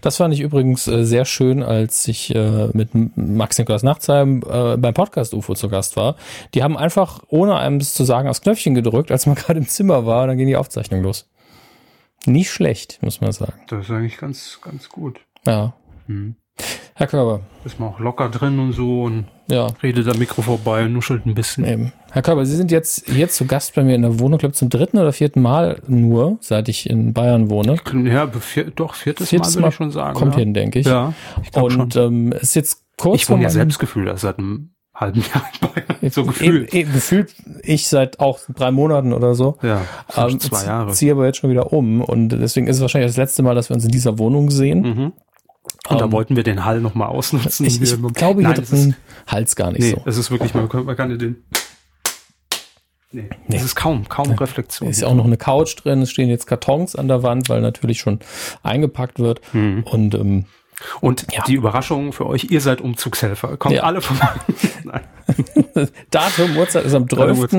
Das fand ich übrigens äh, sehr schön, als ich äh, mit Max Nikolaus Nachtsheim äh, beim Podcast UFO zu Gast war. Die haben einfach, ohne einem zu sagen, aufs Knöpfchen gedrückt, als man gerade im Zimmer war, und dann ging die Aufzeichnung los. Nicht schlecht, muss man sagen. Das ist eigentlich ganz, ganz gut. Ja. Hm. Herr Körber. Ist man auch locker drin und so und ja. redet am Mikro vorbei und nuschelt ein bisschen. Eben. Herr Körber, Sie sind jetzt hier zu Gast bei mir in der Wohnung, glaube zum dritten oder vierten Mal nur, seit ich in Bayern wohne. Ja, vier, doch, viertes, viertes Mal, würde ich schon sagen. Kommt ja. hin, denke ich. Ja, ich Und ähm, ist jetzt kurz Ich wohne ja Selbstgefühl seit einem halben Jahr in Bayern. So gefühlt. E, e, gefühlt ich seit auch drei Monaten oder so. Ja, ähm, zwei Jahre. Ziehe aber jetzt schon wieder um und deswegen ist es wahrscheinlich das letzte Mal, dass wir uns in dieser Wohnung sehen. Mhm. Und um, da ähm, wollten wir den Hall nochmal ausnutzen. Ich, ich glaube, hier drin Hals gar nicht nee, so. es ist wirklich, man kann, man kann den Nee, nee. Es ist kaum, kaum Reflexion. Es ist auch noch eine Couch drin, es stehen jetzt Kartons an der Wand, weil natürlich schon eingepackt wird. Hm. Und, ähm, und ja. die Überraschung für euch, ihr seid Umzugshelfer. Kommt ja. alle vorbei. Datum, Uhrzeit ist am 12.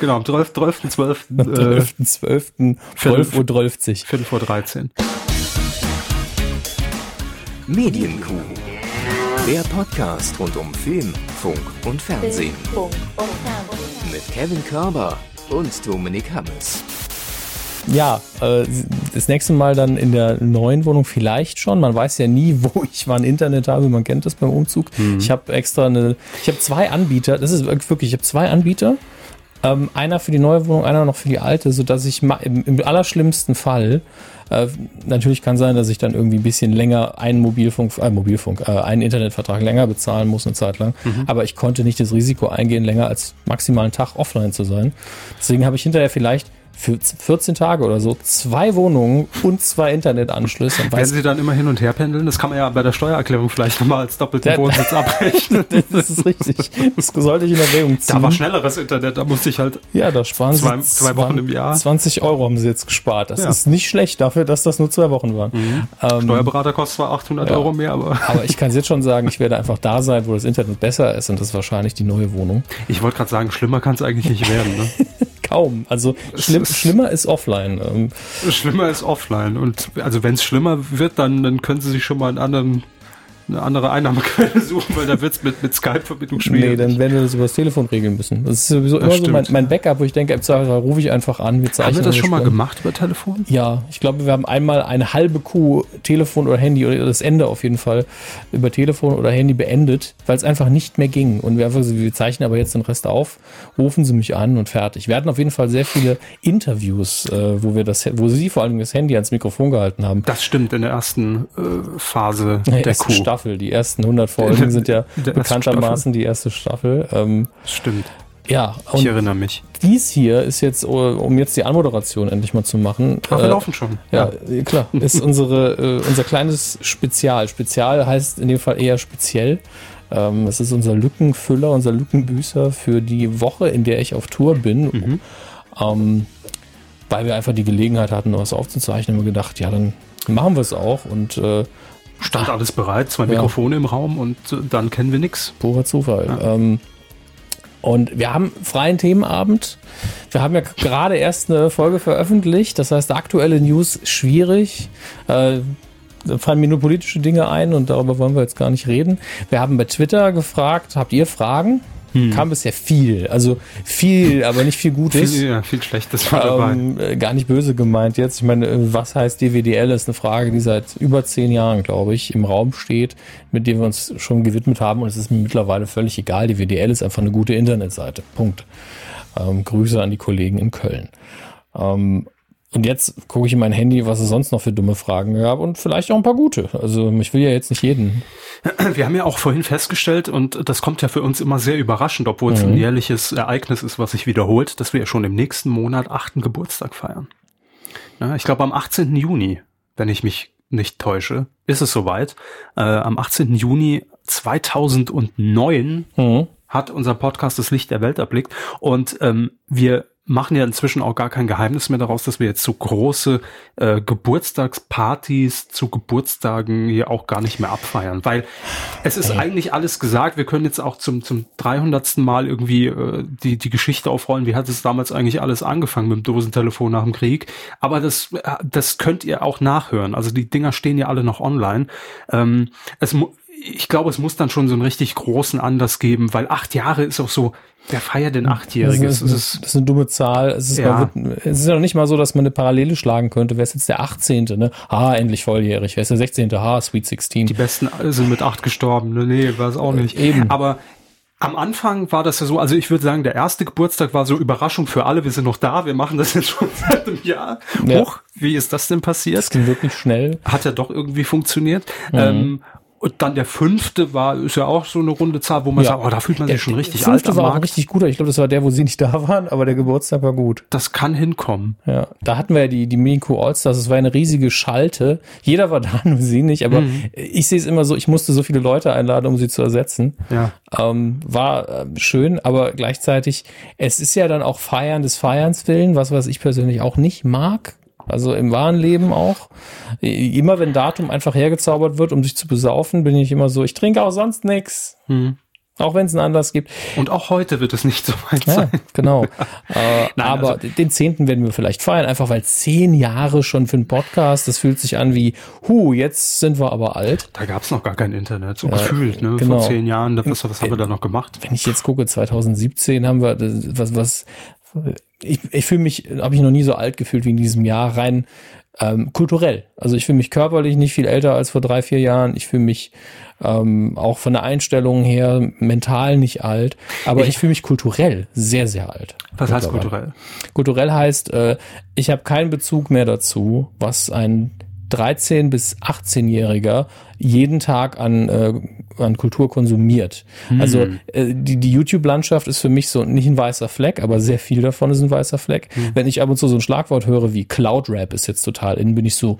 Genau, am 12. 12. 12. 12. 12. 12 Uhr 12. Viertel vor 13. Medienkuh. Der Podcast rund um Film, Funk und Fernsehen. Mit Kevin Körber und Dominik Hammes. Ja, äh, das nächste Mal dann in der neuen Wohnung vielleicht schon. Man weiß ja nie, wo ich wann Internet habe. Man kennt das beim Umzug. Mhm. Ich habe extra eine, ich habe zwei Anbieter. Das ist wirklich, ich habe zwei Anbieter. Ähm, einer für die neue Wohnung, einer noch für die alte, so dass ich im, im allerschlimmsten Fall äh, natürlich kann sein, dass ich dann irgendwie ein bisschen länger einen Mobilfunk, äh, Mobilfunk, äh, einen Internetvertrag länger bezahlen muss eine Zeit lang. Mhm. Aber ich konnte nicht das Risiko eingehen, länger als maximal einen Tag offline zu sein. Deswegen habe ich hinterher vielleicht für 14 Tage oder so zwei Wohnungen und zwei Internetanschlüsse. Werden Sie dann immer hin und her pendeln? Das kann man ja bei der Steuererklärung vielleicht nochmal als doppelten Wohnsitz abrechnen. das ist richtig. Das sollte ich in Erwägung ziehen. Da war schnelleres Internet, da musste ich halt ja, da sparen zwei, Sie zwei Wochen im Jahr. 20 Euro haben Sie jetzt gespart. Das ja. ist nicht schlecht dafür, dass das nur zwei Wochen waren. Mhm. Ähm, Steuerberater kostet zwar 800 ja. Euro mehr, aber... aber ich kann es jetzt schon sagen, ich werde einfach da sein, wo das Internet besser ist und das ist wahrscheinlich die neue Wohnung. Ich wollte gerade sagen, schlimmer kann es eigentlich nicht werden. Ne? kaum. Also schlimm, schlimmer ist offline. Ähm. Schlimmer ist offline. Und also wenn es schlimmer wird, dann, dann können sie sich schon mal einen anderen eine andere Einnahmequelle suchen, weil da wird's mit, mit Skype-Verbindung schwierig. Nee, dann werden wir das über das Telefon regeln müssen. Das ist sowieso immer so mein, mein, Backup, wo ich denke, im Zweifelsfall rufe ich einfach an. Wir haben wir das schon mal gemacht über Telefon? Ja, ich glaube, wir haben einmal eine halbe Kuh Telefon oder Handy oder das Ende auf jeden Fall über Telefon oder Handy beendet, weil es einfach nicht mehr ging. Und wir einfach so, wir zeichnen aber jetzt den Rest auf, rufen Sie mich an und fertig. Wir hatten auf jeden Fall sehr viele Interviews, äh, wo wir das, wo Sie vor allem das Handy ans Mikrofon gehalten haben. Das stimmt in der ersten äh, Phase der, der Kuh. Staffel. Die ersten 100 Folgen sind ja bekanntermaßen die erste Staffel. Ähm, Stimmt. Ja, ich erinnere mich. Dies hier ist jetzt, um jetzt die Anmoderation endlich mal zu machen. Ach, wir äh, laufen schon. Ja, ja. klar. Ist unsere, äh, unser kleines Spezial. Spezial heißt in dem Fall eher speziell. Ähm, es ist unser Lückenfüller, unser Lückenbüßer für die Woche, in der ich auf Tour bin. Mhm. Ähm, weil wir einfach die Gelegenheit hatten, was aufzuzeichnen, haben wir gedacht, ja, dann machen wir es auch. Und äh, Stand alles bereit, zwei Mikrofone ja. im Raum und äh, dann kennen wir nichts. Purer Zufall. Ja. Ähm, und wir haben freien Themenabend. Wir haben ja gerade erst eine Folge veröffentlicht. Das heißt, aktuelle News schwierig. Äh, da fallen mir nur politische Dinge ein und darüber wollen wir jetzt gar nicht reden. Wir haben bei Twitter gefragt, habt ihr Fragen? Hm. kam bisher viel. Also viel, aber nicht viel Gutes. Viel, ja, viel Schlechtes war dabei. Ähm, äh, gar nicht böse gemeint jetzt. Ich meine, äh, was heißt DWDL ist eine Frage, die seit über zehn Jahren, glaube ich, im Raum steht, mit dem wir uns schon gewidmet haben. Und es ist mir mittlerweile völlig egal. DWDL ist einfach eine gute Internetseite. Punkt. Ähm, Grüße an die Kollegen in Köln. Ähm, und jetzt gucke ich in mein Handy, was es sonst noch für dumme Fragen gab und vielleicht auch ein paar gute. Also ich will ja jetzt nicht jeden. Wir haben ja auch vorhin festgestellt, und das kommt ja für uns immer sehr überraschend, obwohl mhm. es ein mhm. jährliches Ereignis ist, was sich wiederholt, dass wir ja schon im nächsten Monat achten Geburtstag feiern. Ja, ich glaube am 18. Juni, wenn ich mich nicht täusche, ist es soweit. Äh, am 18. Juni 2009 mhm. hat unser Podcast das Licht der Welt erblickt und ähm, wir machen ja inzwischen auch gar kein Geheimnis mehr daraus, dass wir jetzt so große äh, Geburtstagspartys zu Geburtstagen hier auch gar nicht mehr abfeiern, weil es ist eigentlich alles gesagt. Wir können jetzt auch zum zum 300. Mal irgendwie äh, die die Geschichte aufrollen. Wie hat es damals eigentlich alles angefangen mit dem Dosentelefon nach dem Krieg? Aber das äh, das könnt ihr auch nachhören. Also die Dinger stehen ja alle noch online. Ähm, es ich glaube, es muss dann schon so einen richtig großen Anlass geben, weil acht Jahre ist auch so, wer feiert denn achtjährige? Das, das, ist, das ist eine dumme Zahl. Es ist, ja. mal, es ist ja noch nicht mal so, dass man eine Parallele schlagen könnte. Wer ist jetzt der 18.? Ne? Ah, endlich volljährig. Wer ist der 16.? Ha, Sweet 16. Die Besten sind mit acht gestorben. Ne? Nee, war es auch nicht. Eben. Aber am Anfang war das ja so, also ich würde sagen, der erste Geburtstag war so Überraschung für alle. Wir sind noch da, wir machen das jetzt schon seit einem Jahr. Ja. Hoch, wie ist das denn passiert? Das ging wirklich schnell. Hat ja doch irgendwie funktioniert. Mhm. Ähm, und dann der fünfte war, ist ja auch so eine runde Zahl, wo man ja. sagt, oh, da fühlt man sich der, schon richtig alt. Der fünfte war auch richtig gut. Ich glaube, das war der, wo sie nicht da waren, aber der Geburtstag war gut. Das kann hinkommen. Ja, da hatten wir ja die, die Minico Allstars. Es war eine riesige Schalte. Jeder war da, nur sie nicht. Aber mhm. ich sehe es immer so, ich musste so viele Leute einladen, um sie zu ersetzen. Ja. Ähm, war äh, schön, aber gleichzeitig, es ist ja dann auch Feiern des Feierns willen, was was ich persönlich auch nicht mag. Also im wahren Leben auch. Immer wenn Datum einfach hergezaubert wird, um sich zu besaufen, bin ich immer so, ich trinke auch sonst nix. Hm. Auch wenn es einen Anlass gibt. Und auch heute wird es nicht so weit ja, sein. Genau. äh, Nein, aber also, den zehnten werden wir vielleicht feiern, einfach weil zehn Jahre schon für einen Podcast, das fühlt sich an wie, hu, jetzt sind wir aber alt. Da gab es noch gar kein Internet, so ja, gefühlt, ne? Genau. Vor zehn Jahren, was, was haben wir da noch gemacht? Wenn ich jetzt gucke, 2017 haben wir, was, was, ich, ich fühle mich, habe ich noch nie so alt gefühlt wie in diesem Jahr, rein ähm, kulturell. Also ich fühle mich körperlich nicht viel älter als vor drei, vier Jahren. Ich fühle mich ähm, auch von der Einstellung her mental nicht alt, aber ich, ich fühle mich kulturell sehr, sehr alt. Was heißt kulturell? Kulturell heißt, äh, ich habe keinen Bezug mehr dazu, was ein 13 bis 18-Jähriger jeden Tag an, äh, an Kultur konsumiert. Hm. Also äh, die, die YouTube-Landschaft ist für mich so nicht ein weißer Fleck, aber sehr viel davon ist ein weißer Fleck. Hm. Wenn ich ab und zu so ein Schlagwort höre wie Cloud Rap ist jetzt total in, bin ich so,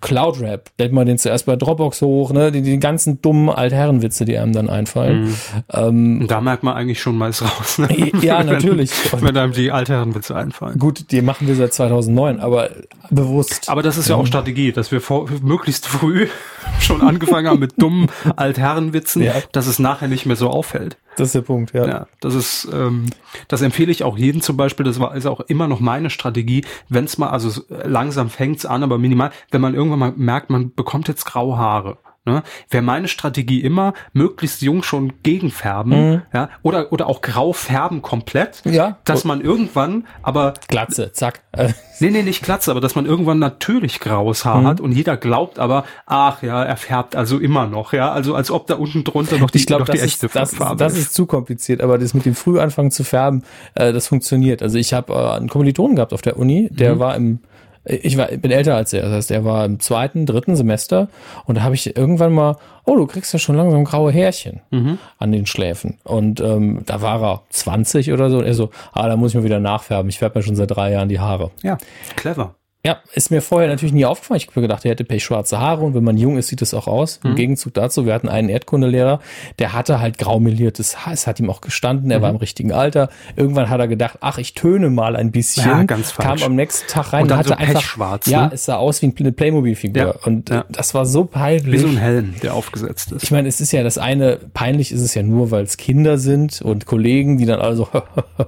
Cloud Rap, lädt man den zuerst bei Dropbox hoch, ne, die, die ganzen dummen Altherrenwitze, die einem dann einfallen. Mhm. Ähm, Und da merkt man eigentlich schon mal raus. Ne? Ja, wenn, natürlich. Wenn einem die Altherrenwitze einfallen. Gut, die machen wir seit 2009, aber bewusst. Aber das ist ja auch Strategie, dass wir vor, möglichst früh schon angefangen haben mit dummen Altherrenwitzen, ja. dass es nachher nicht mehr so auffällt. Das ist der Punkt, ja. Ja, das ist, ähm, das empfehle ich auch jedem zum Beispiel. Das war ist auch immer noch meine Strategie, wenn es mal, also langsam fängt's an, aber minimal, wenn man irgendwann mal merkt, man bekommt jetzt graue Haare Ne? Wäre meine Strategie immer, möglichst jung schon gegenfärben, mhm. ja, oder, oder auch grau färben komplett, ja. dass man irgendwann, aber. Glatze, zack. nee, nee, nicht Glatze, aber dass man irgendwann natürlich graues Haar mhm. hat und jeder glaubt aber, ach ja, er färbt also immer noch, ja, also als ob da unten drunter noch die, ich glaub, noch die echte ist, das, Farbe das ist. Das ist zu kompliziert, aber das mit dem Frühanfang zu färben, äh, das funktioniert. Also ich habe äh, einen Kommilitonen gehabt auf der Uni, der mhm. war im ich war, bin älter als er, das heißt, er war im zweiten, dritten Semester und da habe ich irgendwann mal, oh, du kriegst ja schon langsam graue Härchen mhm. an den Schläfen. Und ähm, da war er 20 oder so und er so, ah, da muss ich mal wieder nachfärben. Ich färbe mir schon seit drei Jahren die Haare. Ja, clever. Ja, ist mir vorher natürlich nie aufgefallen. Ich habe gedacht, er hätte pechschwarze Haare und wenn man jung ist, sieht es auch aus. Mhm. Im Gegenzug dazu, wir hatten einen Erdkundelehrer, der hatte halt graumeliertes Haar. Es hat ihm auch gestanden, er mhm. war im richtigen Alter. Irgendwann hat er gedacht, ach, ich töne mal ein bisschen. Ja, ganz falsch. Kam am nächsten Tag rein und, dann hatte so einfach schwarz. Ja, ne? es sah aus wie eine Playmobil-Figur. Ja, und ja. das war so peinlich. Wie so ein Helm, der aufgesetzt ist. Ich meine, es ist ja das eine, peinlich ist es ja nur, weil es Kinder sind und Kollegen, die dann also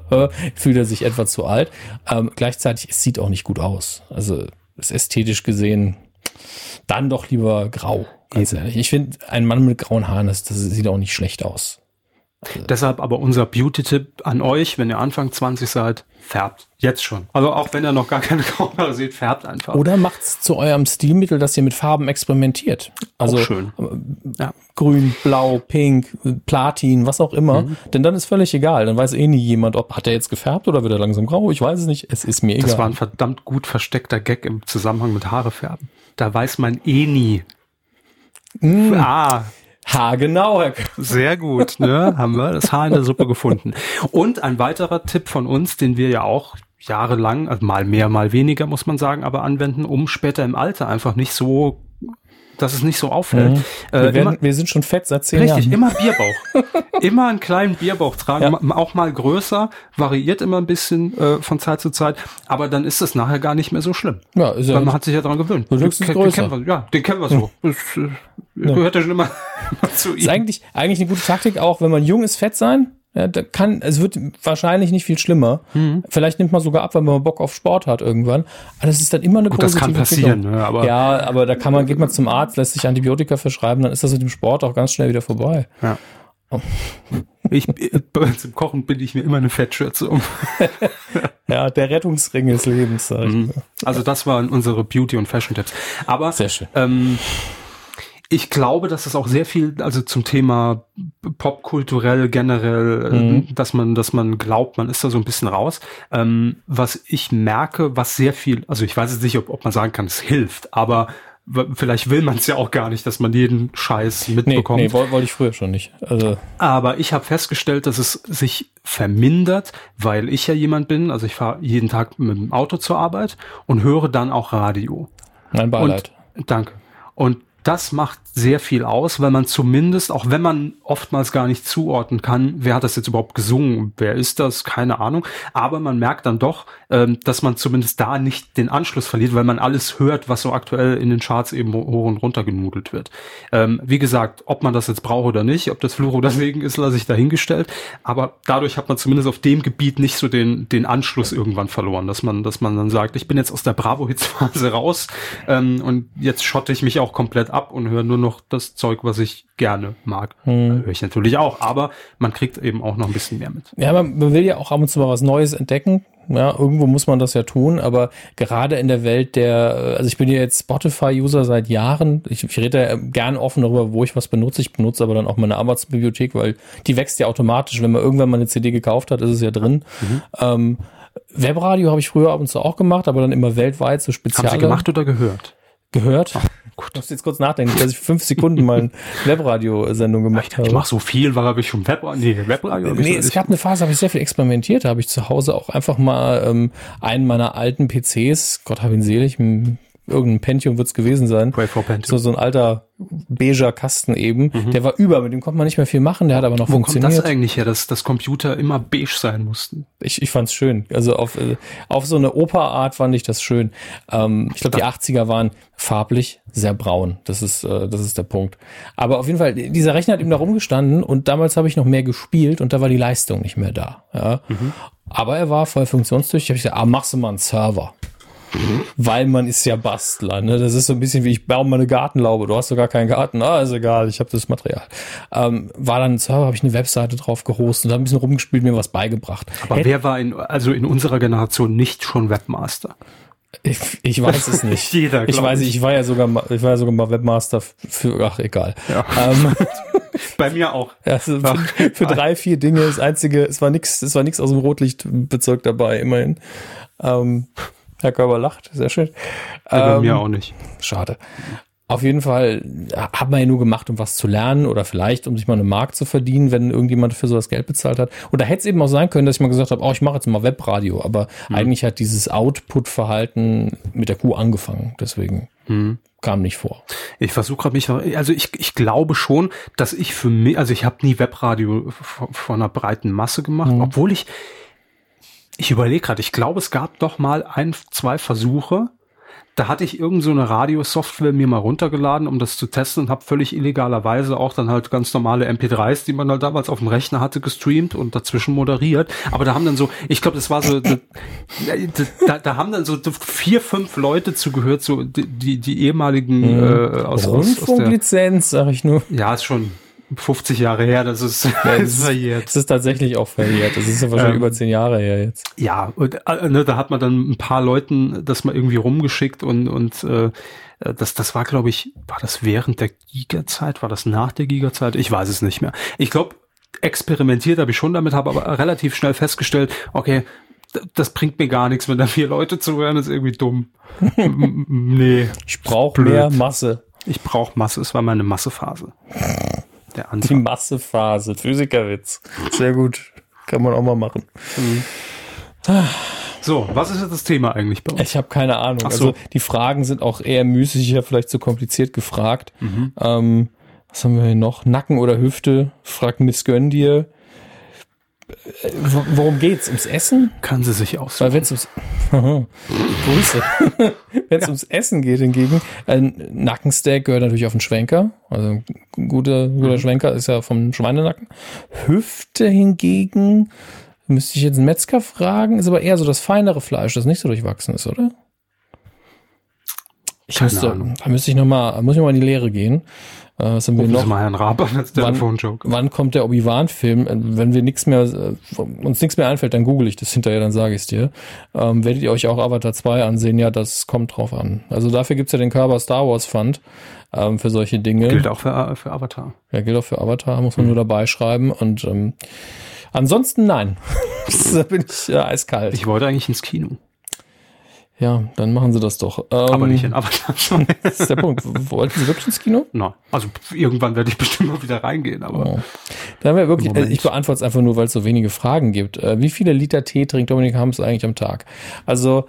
fühlt er sich etwa zu alt. Ähm, gleichzeitig, es sieht auch nicht gut aus. Also ist ästhetisch gesehen dann doch lieber grau. Ganz ehrlich. Ich finde, ein Mann mit grauen Haaren, das, das sieht auch nicht schlecht aus. Deshalb aber unser Beauty-Tipp an euch, wenn ihr Anfang 20 seid, färbt. Jetzt schon. Also auch wenn ihr noch gar keine Haare seht, färbt einfach. Oder macht's zu eurem Stilmittel, dass ihr mit Farben experimentiert. Also auch schön. Äh, ja. grün, blau, pink, Platin, was auch immer. Mhm. Denn dann ist völlig egal. Dann weiß eh nie jemand, ob hat er jetzt gefärbt oder wird er langsam grau. Ich weiß es nicht. Es ist mir egal. Das war ein verdammt gut versteckter Gag im Zusammenhang mit Haare färben. Da weiß man eh nie. Mm. Ah, Haargenau, Herr Sehr gut, ne? haben wir das Haar in der Suppe gefunden. Und ein weiterer Tipp von uns, den wir ja auch jahrelang, also mal mehr, mal weniger, muss man sagen, aber anwenden, um später im Alter einfach nicht so dass es nicht so auffällt. Mhm. Äh, wir, werden, immer, wir, sind schon fett seit zehn richtig, Jahren. Richtig, immer Bierbauch. immer einen kleinen Bierbauch tragen, ja. auch mal größer, variiert immer ein bisschen äh, von Zeit zu Zeit, aber dann ist es nachher gar nicht mehr so schlimm. Ja, ist ja Weil man hat sich ja daran gewöhnt. Den, den, den wir, ja, den kennen wir so. Hm. Das, äh, gehört ja schon immer zu ihm. Ist eigentlich, eigentlich eine gute Taktik auch, wenn man jung ist, fett sein ja, da kann, es wird wahrscheinlich nicht viel schlimmer. Mhm. Vielleicht nimmt man sogar ab, wenn man Bock auf Sport hat irgendwann. Aber das ist dann immer eine Gut, positive das kann passieren, ne, aber Ja, aber da kann man, geht man zum Arzt, lässt sich Antibiotika verschreiben, dann ist das mit dem Sport auch ganz schnell wieder vorbei. Ja. Oh. Ich, zum Kochen bin ich mir immer eine Fettschürze um. ja, der Rettungsring des Lebens. Mhm. Also das waren unsere Beauty- und Fashion-Tipps. Aber Sehr schön. Ähm, ich glaube, dass es auch sehr viel, also zum Thema popkulturell generell, äh, mhm. dass man, dass man glaubt, man ist da so ein bisschen raus. Ähm, was ich merke, was sehr viel, also ich weiß jetzt nicht, ob, ob man sagen kann, es hilft, aber vielleicht will man es ja auch gar nicht, dass man jeden Scheiß mitbekommt. Nee, nee wollte ich früher schon nicht. Also. Aber ich habe festgestellt, dass es sich vermindert, weil ich ja jemand bin, also ich fahre jeden Tag mit dem Auto zur Arbeit und höre dann auch Radio. Mein Beileid. Und, danke. Und das macht sehr viel aus, weil man zumindest, auch wenn man oftmals gar nicht zuordnen kann, wer hat das jetzt überhaupt gesungen, wer ist das, keine Ahnung, aber man merkt dann doch, ähm, dass man zumindest da nicht den Anschluss verliert, weil man alles hört, was so aktuell in den Charts eben hoch und runter genudelt wird. Ähm, wie gesagt, ob man das jetzt braucht oder nicht, ob das Fluch oder Segen ist, lasse ich dahingestellt, aber dadurch hat man zumindest auf dem Gebiet nicht so den, den Anschluss irgendwann verloren, dass man, dass man dann sagt, ich bin jetzt aus der Bravo-Hits-Phase raus ähm, und jetzt schotte ich mich auch komplett ab und höre nur noch das Zeug, was ich gerne mag. Hm. Höre ich natürlich auch, aber man kriegt eben auch noch ein bisschen mehr mit. Ja, man, man will ja auch ab und zu mal was Neues entdecken. Ja, irgendwo muss man das ja tun, aber gerade in der Welt der, also ich bin ja jetzt Spotify-User seit Jahren. Ich, ich rede ja gern offen darüber, wo ich was benutze. Ich benutze aber dann auch meine Amazon-Bibliothek, weil die wächst ja automatisch. Wenn man irgendwann mal eine CD gekauft hat, ist es ja drin. Mhm. Ähm, Webradio habe ich früher ab und zu auch gemacht, aber dann immer weltweit so speziell. Haben Sie gemacht oder gehört? Gehört. Ach, Gut. Ich muss jetzt kurz nachdenken, dass ich fünf Sekunden mal eine Webradio-Sendung gemacht ich, habe. Ich mache so viel, weil habe ich schon Webradio. Nee, Webradio nee, nee es gab eine Phase, habe ich sehr viel experimentiert. Da habe ich zu Hause auch einfach mal ähm, einen meiner alten PCs, Gott hab ihn selig, irgendein Pentium wird's gewesen sein. So, so ein alter beiger Kasten eben. Mhm. Der war über, mit dem konnte man nicht mehr viel machen, der hat aber noch Wo funktioniert. Kommt das eigentlich her, dass, dass Computer immer beige sein mussten? Ich, ich fand's schön. Also auf, äh, auf so eine Operart fand ich das schön. Ähm, ich glaube, die 80er waren farblich sehr braun. Das ist, äh, das ist der Punkt. Aber auf jeden Fall, dieser Rechner hat eben da rumgestanden und damals habe ich noch mehr gespielt und da war die Leistung nicht mehr da. Ja. Mhm. Aber er war voll funktionstüchtig. Ich habe gesagt, ah, machst du mal einen Server. Weil man ist ja Bastler. Ne? Das ist so ein bisschen wie ich baue mal eine Gartenlaube. Du hast doch gar keinen Garten. Ah, ist egal, ich habe das Material. Ähm, war dann Server, habe ich eine Webseite drauf gehostet und habe ein bisschen rumgespielt, mir was beigebracht. Aber Hätt wer war in, also in unserer Generation nicht schon Webmaster? Ich, ich weiß es nicht. Jeder, ich weiß, ich. ich war ja sogar mal, ich war ja sogar mal Webmaster für, ach egal. Ja. Ähm, Bei mir auch. Also für, für, drei, vier Dinge. Das einzige, es war nichts, es war nichts aus dem Rotlichtbezirk dabei, immerhin. Ähm, Herr Körber lacht, sehr schön. Ja, bei ähm, mir auch nicht. Schade. Auf jeden Fall hat man ja nur gemacht, um was zu lernen oder vielleicht, um sich mal eine Mark zu verdienen, wenn irgendjemand für sowas Geld bezahlt hat. Und da hätte es eben auch sein können, dass ich mal gesagt habe, oh, ich mache jetzt mal Webradio. Aber mhm. eigentlich hat dieses Output-Verhalten mit der Kuh angefangen. Deswegen mhm. kam nicht vor. Ich versuche gerade mich, also ich, ich glaube schon, dass ich für mich, also ich habe nie Webradio von einer breiten Masse gemacht, mhm. obwohl ich ich überlege gerade, ich glaube, es gab doch mal ein, zwei Versuche. Da hatte ich irgend so eine Radiosoftware mir mal runtergeladen, um das zu testen und habe völlig illegalerweise auch dann halt ganz normale MP3s, die man halt damals auf dem Rechner hatte, gestreamt und dazwischen moderiert. Aber da haben dann so, ich glaube, das war so, da, da, da, haben dann so vier, fünf Leute zugehört, so die, die, die ehemaligen mhm. äh, aus, Rundfunklizenz, sag ich nur. Ja, ist schon 50 Jahre her, das ist, ja, das ist verjährt. Das ist tatsächlich auch verjährt. Das ist ja wahrscheinlich ähm, über zehn Jahre her jetzt. Ja, und, äh, ne, da hat man dann ein paar Leuten das mal irgendwie rumgeschickt und, und äh, das, das war, glaube ich, war das während der Giga-Zeit? War das nach der Giga-Zeit? Ich weiß es nicht mehr. Ich glaube, experimentiert habe ich schon damit, habe aber relativ schnell festgestellt, okay, das bringt mir gar nichts, wenn da vier Leute zuhören, ist irgendwie dumm. nee. Ich brauche mehr Masse. Ich brauche Masse, es war meine Massephase der Anfang. Die Massephase, Physikerwitz. Sehr gut. Kann man auch mal machen. Mhm. So, was ist jetzt das Thema eigentlich bei uns? Ich habe keine Ahnung. So. Also die Fragen sind auch eher müßig, ich habe vielleicht zu kompliziert gefragt. Ähm, was haben wir hier noch? Nacken oder Hüfte? Fragt Miss Gönn dir. Wo- Worum geht's? Ums Essen? Kann sie sich Weil aussuchen. wenn es ums Grüße. wenn es ums Essen geht hingegen, ein Nackensteak gehört natürlich auf den Schwenker. Also ein guter, guter Schwenker ist ja vom Schweinenacken. Hüfte hingegen müsste ich jetzt einen Metzger fragen, ist aber eher so das feinere Fleisch, das nicht so durchwachsen ist, oder? Ich Keine müsste, Ahnung. da müsste ich noch mal, muss ich noch mal in die Lehre gehen. Äh, was haben wir Rufen noch? Sie mal Herrn als Wann- Telefonjoke. Wann kommt der Obi-Wan-Film? Äh, Wenn wir nichts mehr, äh, uns nichts mehr einfällt, dann google ich das hinterher, dann sage ich es dir. Ähm, werdet ihr euch auch Avatar 2 ansehen? Ja, das kommt drauf an. Also dafür gibt's ja den Körper Star Wars Fund ähm, für solche Dinge. Gilt auch für, für Avatar. Ja, gilt auch für Avatar, muss man nur dabei schreiben. Und ähm, ansonsten nein. da bin ich äh, eiskalt. Ich wollte eigentlich ins Kino, ja, dann machen sie das doch. Ähm, aber nicht in Avatar. Das ist der Punkt. Wollten sie wirklich ins Kino? Na, also irgendwann werde ich bestimmt mal wieder reingehen, aber Oh. Da haben wir wirklich, äh, ich beantworte es einfach nur, weil es so wenige Fragen gibt. Äh, wie viele Liter Tee trinkt Dominik Hams eigentlich am Tag? Also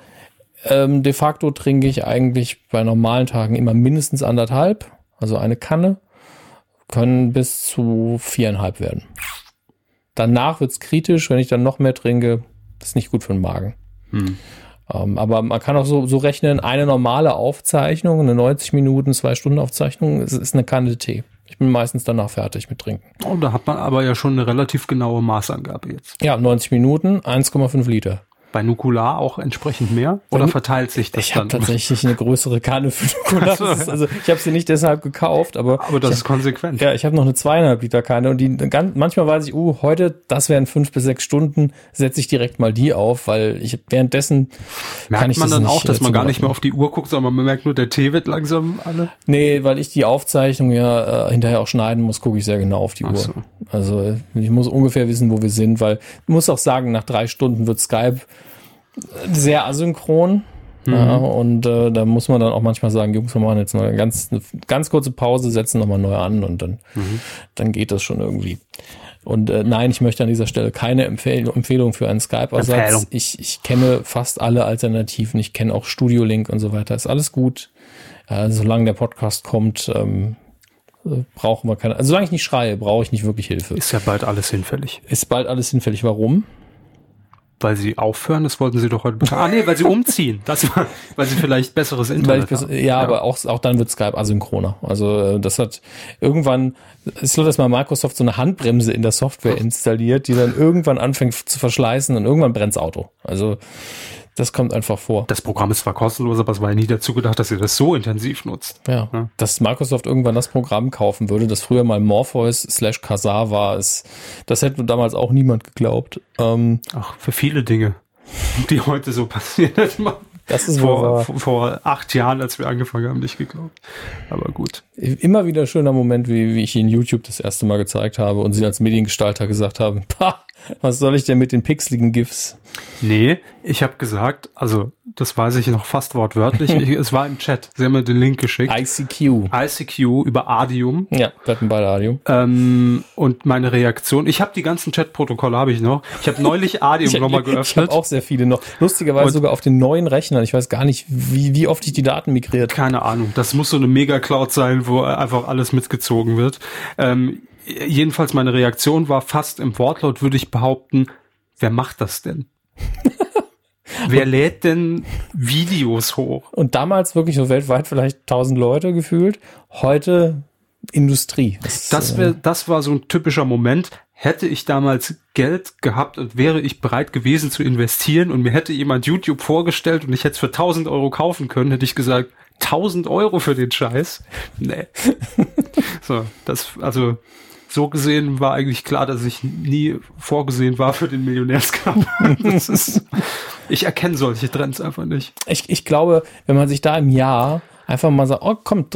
ähm, de facto trinke ich eigentlich bei normalen Tagen immer mindestens anderthalb, also eine Kanne, können bis zu viereinhalb werden. Danach wird's kritisch, wenn ich dann noch mehr trinke, ist nicht gut für den Magen. Hm. Ähm, aber man kann auch so, so rechnen, eine normale Aufzeichnung, eine 90 Minuten, zwei Stunden Aufzeichnung, ist, ist eine Kanne Tee. Ich bin meistens danach fertig mit Trinken. oh, da hat man aber ja schon eine relativ genaue Maßangabe jetzt. Ja, 90 Minuten, 1,5 Liter. Bei Nukular auch entsprechend mehr oder verteilt sich das Ich habe dann? tatsächlich eine größere Kanne für Nukular. Also ich habe sie nicht deshalb gekauft, aber, aber das ich ist konsequent. Ja, ich habe noch eine zweieinhalb Liter Kanne und die ganz, manchmal weiß ich, uh, heute, das wären fünf bis sechs Stunden, setze ich direkt mal die auf, weil ich währenddessen kann Merkt ich man dann auch, dass man gar nicht mehr auf die Uhr guckt, sondern man merkt nur, der Tee wird langsam alle. Nee, weil ich die Aufzeichnung ja äh, hinterher auch schneiden muss, gucke ich sehr genau auf die Ach Uhr. so. Also äh, ich muss ungefähr wissen, wo wir sind, weil ich muss auch sagen, nach drei Stunden wird Skype sehr asynchron. Ja, und äh, da muss man dann auch manchmal sagen, Jungs, wir machen jetzt eine ganz, eine ganz kurze Pause, setzen nochmal neu an und dann, dann geht das schon irgendwie. Und äh, nein, ich möchte an dieser Stelle keine Empfehl Empfehlung für einen. Skype-Ersatz. Ich, ich kenne fast alle Alternativen. Ich kenne auch Studio Link und so weiter. Ist alles gut. Äh, solange der Podcast kommt, ähm, äh, brauchen wir keine. Also solange ich nicht schreie, brauche ich nicht wirklich Hilfe. Ist ja bald alles hinfällig. Ist bald alles hinfällig. Warum? Weil sie aufhören, das wollten sie doch heute bekannt. Ah nee, weil sie umziehen. Das war, weil sie vielleicht besseres Internet haben. ja, aber auch, auch dann wird Skype asynchroner. Also äh, das hat irgendwann, ist so, dass mal Microsoft so eine Handbremse in der Software installiert, die dann irgendwann anfängt zu verschleißen und irgendwann brennt's Auto. Also das kommt einfach vor. Das Programm ist zwar kostenlos, aber es war ja nie dazu gedacht, dass ihr das so intensiv nutzt. Ja, Ja. dass Microsoft irgendwann das Programm kaufen würde, das früher mal Morpheus slash Kazaa war, ist, das hätte damals auch niemand geglaubt. Ähm, Ach, für viele Dinge, die heute so passieren, das ist vor, vor, vor acht Jahren, als wir angefangen haben, nicht geglaubt. Aber gut. Immer wieder schöner Moment, wie, wie ich Ihnen YouTube das erste Mal gezeigt habe und Sie als Mediengestalter gesagt haben, pah, was soll ich denn mit den pixeligen GIFs? Nee, ich habe gesagt, also das weiß ich noch fast wortwörtlich, ich, es war im Chat, sie haben mir den Link geschickt. ICQ. ICQ über Adium. Ja, wir hatten beide Adium. Ähm, und meine Reaktion, ich habe die ganzen Chatprotokolle, habe ich noch. Ich habe neulich Adium nochmal Ich geöffnet. habe auch sehr viele noch. Lustigerweise Und- sogar auf den neuen Rechnern. Ich weiß gar nicht, wie, wie oft ich die Daten migriert. Keine Ahnung. Das muss so eine Mega-Cloud sein, wo einfach alles mitgezogen wird. Ähm, jedenfalls meine Reaktion war fast im Wortlaut, würde ich behaupten, wer macht das denn? wer lädt denn Videos hoch? Und damals wirklich so weltweit vielleicht 1000 Leute gefühlt. Heute Industrie. Das, Das, äh, wär, das war so ein typischer Moment. Hätte ich damals Geld gehabt und wäre ich bereit gewesen zu investieren und mir hätte jemand YouTube vorgestellt und ich hätte es für 1000 Euro kaufen können, hätte ich gesagt, 1000 Euro für den Scheiß? Nee. so, das, also, so gesehen war eigentlich klar, dass ich nie vorgesehen war für den Millionärscup. ist, ich erkenne solche Trends einfach nicht. ich, ich glaube, wenn man sich da im Jahr einfach mal sagt, oh komm,